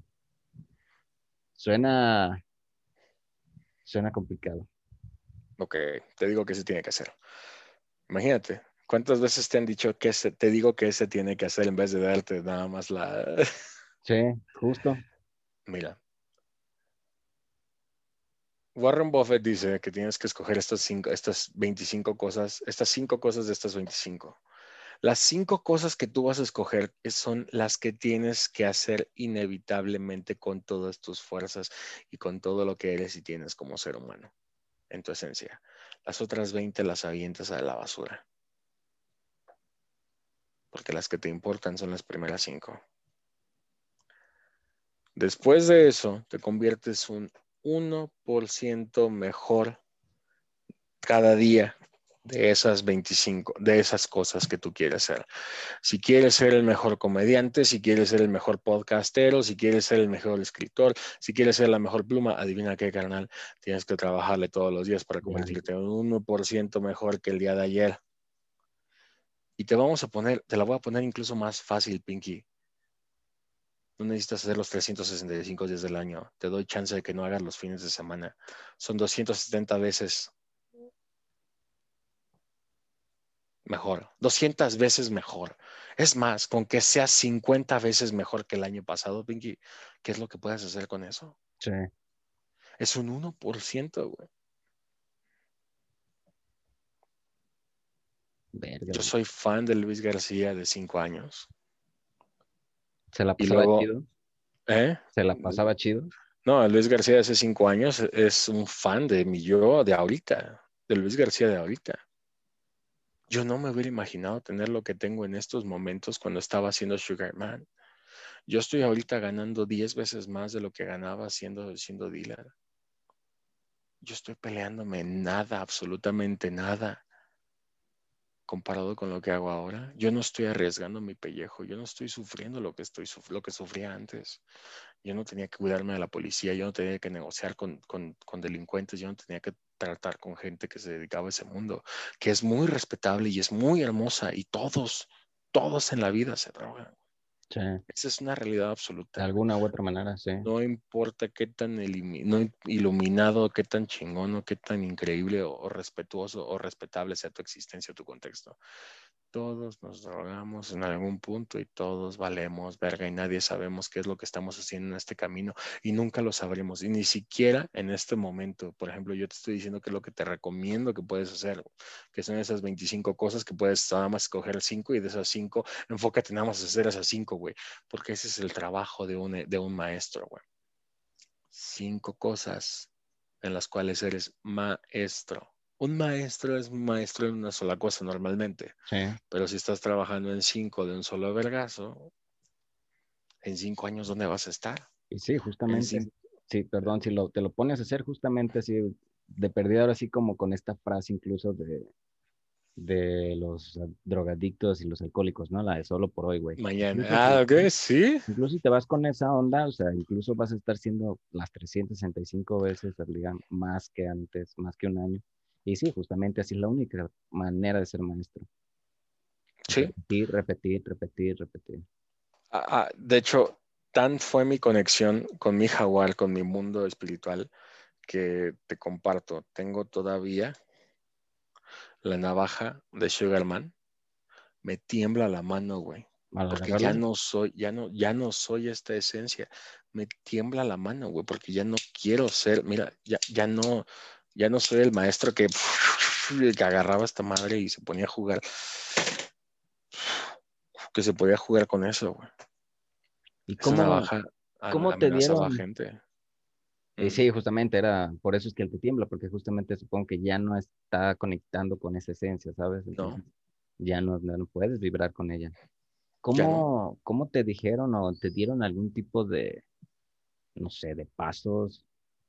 Suena, suena complicado. Ok, te digo que se tiene que hacer. Imagínate, ¿cuántas veces te han dicho que se, te digo que se tiene que hacer en vez de darte nada más la... Sí, justo. Mira, Warren Buffett dice que tienes que escoger estas, cinco, estas 25 cosas, estas cinco cosas de estas 25. Las cinco cosas que tú vas a escoger son las que tienes que hacer inevitablemente con todas tus fuerzas y con todo lo que eres y tienes como ser humano, en tu esencia. Las otras 20 las avientas a la basura. Porque las que te importan son las primeras cinco. Después de eso, te conviertes un 1% mejor cada día de esas 25, de esas cosas que tú quieres ser. Si quieres ser el mejor comediante, si quieres ser el mejor podcastero, si quieres ser el mejor escritor, si quieres ser la mejor pluma, adivina qué, carnal, tienes que trabajarle todos los días para convertirte en un 1% mejor que el día de ayer. Y te vamos a poner, te la voy a poner incluso más fácil, Pinky. No necesitas hacer los 365 días del año. Te doy chance de que no hagas los fines de semana. Son 270 veces mejor, 200 veces mejor. Es más, con que sea 50 veces mejor que el año pasado, Pinky, ¿qué es lo que puedes hacer con eso? Sí. Es un 1%, güey. Yo soy fan de Luis García de 5 años. ¿Se la pasaba chido? ¿Eh? ¿Se la pasaba chido? No, Luis García de hace 5 años es un fan de mi yo de ahorita, de Luis García de ahorita. Yo no me hubiera imaginado tener lo que tengo en estos momentos cuando estaba haciendo Sugar Man. Yo estoy ahorita ganando 10 veces más de lo que ganaba siendo, siendo dealer. Yo estoy peleándome nada, absolutamente nada comparado con lo que hago ahora. Yo no estoy arriesgando mi pellejo, yo no estoy sufriendo lo que, estoy, lo que sufría antes. Yo no tenía que cuidarme de la policía, yo no tenía que negociar con, con, con delincuentes, yo no tenía que tratar con gente que se dedicaba a ese mundo, que es muy respetable y es muy hermosa y todos, todos en la vida se drogan. Esa es una realidad absoluta. De alguna u otra manera, sí. No importa qué tan iluminado, qué tan chingón o qué tan increíble o, respetuoso o respetable sea tu existencia o tu contexto. Todos nos drogamos en algún punto y todos valemos verga y nadie sabemos qué es lo que estamos haciendo en este camino y nunca lo sabremos. Y ni siquiera en este momento, por ejemplo, yo te estoy diciendo que es lo que te recomiendo que puedes hacer, que son esas 25 cosas que puedes nada más escoger 5 y de esas 5, enfócate nada más a hacer esas 5, güey, porque ese es el trabajo de un, de un maestro, güey. Cinco cosas en las cuales eres maestro un maestro es maestro en una sola cosa normalmente. Pero si estás trabajando en cinco de un solo vergazo, en cinco años, ¿dónde vas a estar? Y sí, justamente. Sí, perdón, si lo, te lo pones a hacer justamente así, de perdida ahora así como con esta frase incluso de, de los drogadictos y los alcohólicos, ¿no? La de solo por hoy, güey. Mañana. ah, ok, sí. Incluso si te vas con esa onda, o sea, incluso vas a estar siendo las 365 veces al día más que antes, más que un año. Y sí, justamente así es la única manera de ser maestro. Sí. Repetir, repetir, repetir, repetir. Ah, ah, de hecho, tan fue mi conexión con mi jaguar, con mi mundo espiritual, que te comparto. Tengo todavía la navaja de Sugarman. Me tiembla la mano, güey. Porque ya no soy, ya no, ya no soy esta esencia. Me tiembla la mano, güey, porque ya no quiero ser, mira, ya, ya no, ya no soy el maestro que, que agarraba esta madre y se ponía a jugar. Que se podía jugar con eso, güey. ¿Y cómo, ¿cómo te dieron? Gente. Mm. sí, justamente era, por eso es que él te tiembla, porque justamente supongo que ya no está conectando con esa esencia, ¿sabes? no. Ya no, no, puedes vibrar con ella. ¿Cómo, ¿Cómo te dijeron o te dieron algún tipo de, no sé, de pasos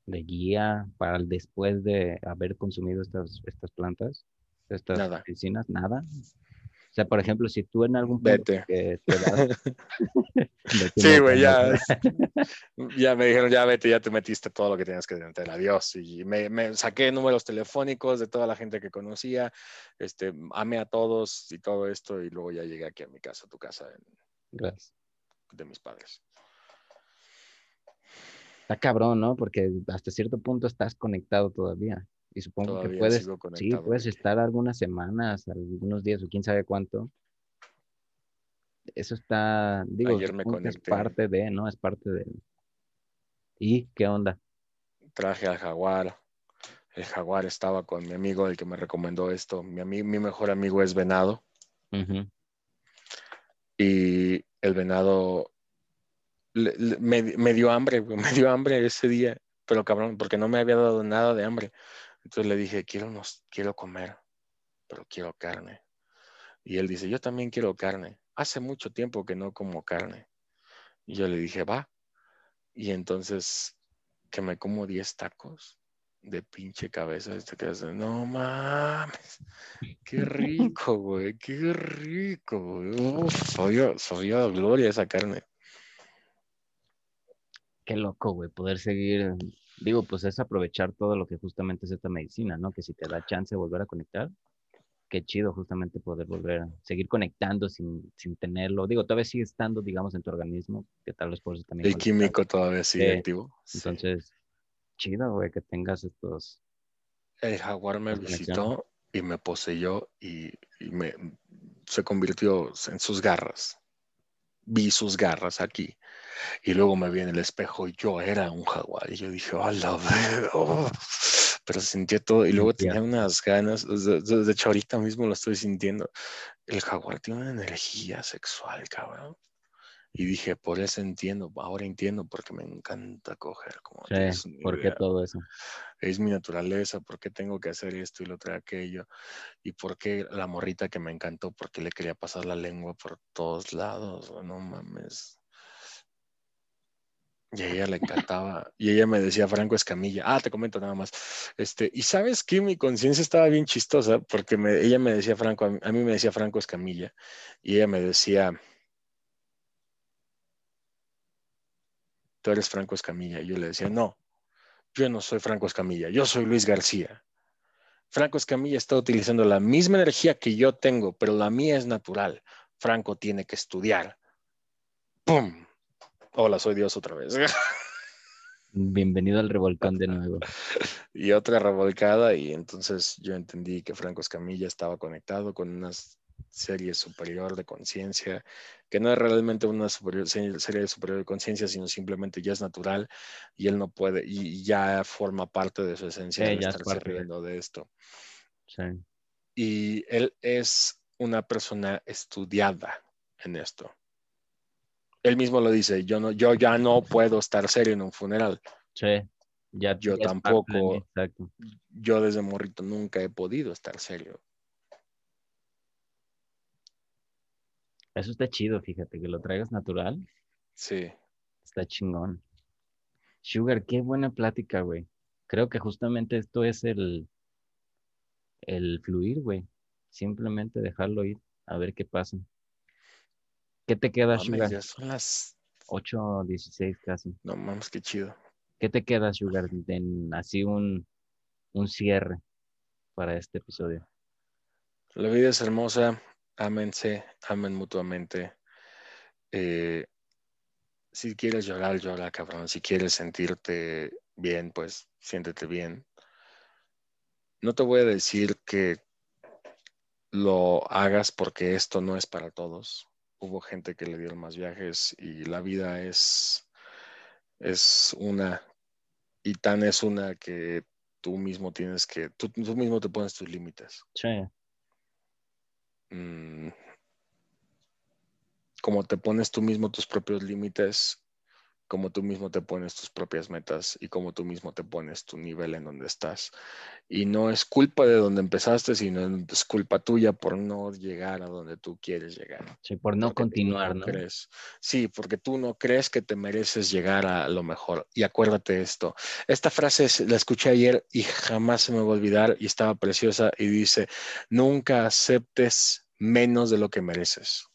de guía para el después de haber consumido estas, estas plantas, estas medicinas? Nada. O sea, por ejemplo, si tú en algún punto Que te das, sí, güey, ya, ya me dijeron, ya vete, ya te metiste todo lo que tenías que meter, adiós. Y me, me, saqué números telefónicos de toda la gente que conocía, este, amé a todos y todo esto, y luego ya llegué aquí a mi casa, a tu casa, Gracias. de mis padres. Está cabrón, ¿no? Porque hasta cierto punto estás conectado todavía. Y supongo que puedes, sí, puedes estar algunas semanas, algunos días o quién sabe cuánto. Eso está, digo, es parte de, ¿no? Es parte de. ¿Y qué onda? Traje al jaguar, el jaguar estaba con mi amigo, el que me recomendó esto. Mi, mi mejor amigo es venado. Y el venado me, dio hambre, me dio hambre ese día, pero cabrón, porque no me había dado nada de hambre. Entonces le dije, quiero, quiero comer, pero quiero carne. Y él dice, yo también quiero carne. Hace mucho tiempo que no como carne. Y yo le dije, va. Y entonces que me como 10 tacos de pinche cabeza. Este que hace, no mames, qué rico, güey, qué rico, güey. Uf, soy, soy gloria esa carne. Qué loco, güey, poder seguir. Digo, pues es aprovechar todo lo que justamente es esta medicina, ¿no? Que si te da chance de volver a conectar, qué chido justamente poder volver a seguir conectando sin, sin tenerlo. Digo, todavía sigue estando, digamos, en tu organismo, que tal vez por eso también. El químico todavía sigue activo. Entonces, chido, güey, que tengas estos. El jaguar me visitó y me poseyó y, me se convirtió en sus garras. Vi sus garras aquí. Y luego me vi en el espejo y yo era un jaguar. Y yo dije, oh, la veo. Pero sentía todo. Y luego tenía unas ganas. De, hecho, ahorita mismo lo estoy sintiendo. El jaguar tiene una energía sexual, cabrón. Y dije, por eso entiendo, ahora entiendo porque me encanta coger. Como sí, ¿por qué todo eso? Es mi naturaleza, ¿por qué tengo que hacer esto y lo otro aquello? Y por qué la morrita que me encantó, porque le quería pasar la lengua por todos lados, no mames. Y a ella le encantaba. Y ella me decía Franco Escamilla. Ah, te comento nada más. Este, y sabes que mi conciencia estaba bien chistosa porque ella me decía Franco, a mí me decía Franco Escamilla. Y ella me decía, tú eres Franco Escamilla. Y yo le decía, no, yo no soy Franco Escamilla, yo soy Luis García. Franco Escamilla está utilizando la misma energía que yo tengo, pero la mía es natural. Franco tiene que estudiar. ¡Pum! Hola, soy Dios otra vez. Bienvenido al revolcón de nuevo. Y otra revolcada, y entonces yo entendí que Franco Escamilla estaba conectado con unas serie superior de conciencia, que no es realmente una serie superior de conciencia, sino simplemente ya es natural y él no puede, y ya forma parte de su esencia de estarse riendo de esto. Y él es una persona estudiada en esto. Él mismo lo dice, yo, no, yo ya no puedo estar serio en un funeral. Sí, ya, yo tampoco, yo desde morrito nunca he podido estar serio. Eso está chido, fíjate, que lo traigas natural. Sí. Está chingón. Sugar, qué buena plática, güey. Creo que justamente esto es el, el fluir, güey. Simplemente dejarlo ir, a ver qué pasa. ¿Qué te queda, Sugar? Ya son las 8.16 casi. No mames, qué chido. ¿Qué te queda, Sugar? En así un, un cierre para este episodio. La vida es hermosa, ámense, amen mutuamente. Eh, si quieres llorar, llora, cabrón. Si quieres sentirte bien, pues siéntete bien. No te voy a decir que lo hagas porque esto no es para todos. Hubo gente que le dieron más viajes y la vida es, es una, y tan es una que tú mismo tienes que, tú, tú mismo te pones tus límites. Sí. Mm, como te pones tú mismo tus propios límites, como tú mismo te pones tus propias metas y como tú mismo te pones tu nivel en donde estás. Y no es culpa de donde empezaste, sino es culpa tuya por no llegar a donde tú quieres llegar. Sí, por no continuar, ¿no? Crees. Sí, porque tú no crees que te mereces llegar a lo mejor. Y acuérdate esto. Esta frase la escuché ayer y jamás se me va a olvidar y estaba preciosa y dice, nunca aceptes menos de lo que mereces.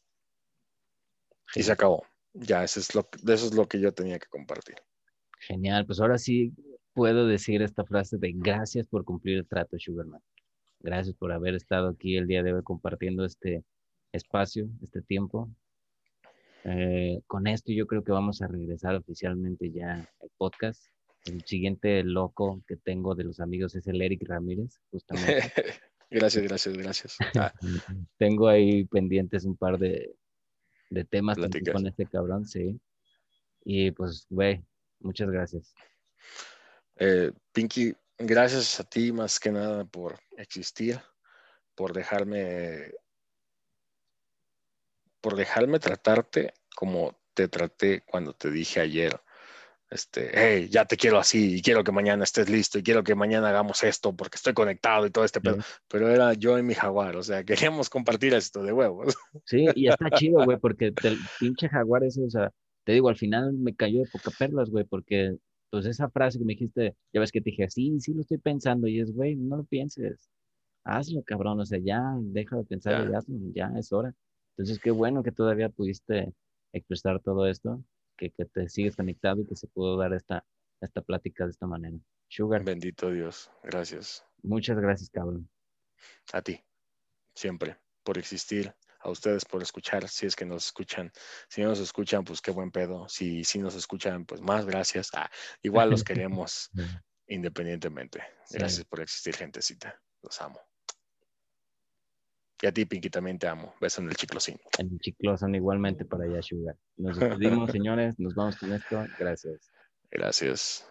Y se acabó. Ya, eso es, lo, eso es lo que yo tenía que compartir. Genial, pues ahora sí puedo decir esta frase de gracias por cumplir el trato, Sugarman. Gracias por haber estado aquí el día de hoy compartiendo este espacio, este tiempo. Eh, con esto yo creo que vamos a regresar oficialmente ya al podcast. El siguiente loco que tengo de los amigos es el Eric Ramírez, justamente. Gracias, gracias, gracias. Ah. Tengo ahí pendientes un par de, de temas con este cabrón, sí. Y pues, güey, muchas gracias. Eh, Pinky, gracias a ti más que nada por existir, por dejarme, por dejarme tratarte como te traté cuando te dije ayer, este, hey, ya te quiero así y quiero que mañana estés listo y quiero que mañana hagamos esto porque estoy conectado y todo este pedo. Pero era yo y mi jaguar, o sea, queríamos compartir esto de huevos. Sí, y está chido, güey, porque el pinche jaguar ese, o sea, te digo, al final me cayó de poca perlas, güey, porque pues esa frase que me dijiste, ya ves que te dije, sí, sí lo estoy pensando, y es, güey, no lo pienses, hazlo, cabrón, o sea, ya, deja de pensar y hazlo, ya es hora. Entonces, qué bueno que todavía pudiste expresar todo esto, que, que te sigues conectado y que se pudo dar esta, esta plática de esta manera. Sugar. Bendito Dios, gracias. Muchas gracias, cabrón. A ti, siempre, por existir, a ustedes por escuchar, si es que nos escuchan. Si no nos escuchan, pues qué buen pedo. Si, si nos escuchan, pues más gracias. Ah, igual los queremos independientemente. Gracias por existir, gentecita. Los amo. Y a ti, Pinky, también te amo. Beso en el chiclosín. En el chiclosón igualmente para allá, Sugar. Nos despedimos, señores. Nos vamos con esto. Gracias. Gracias.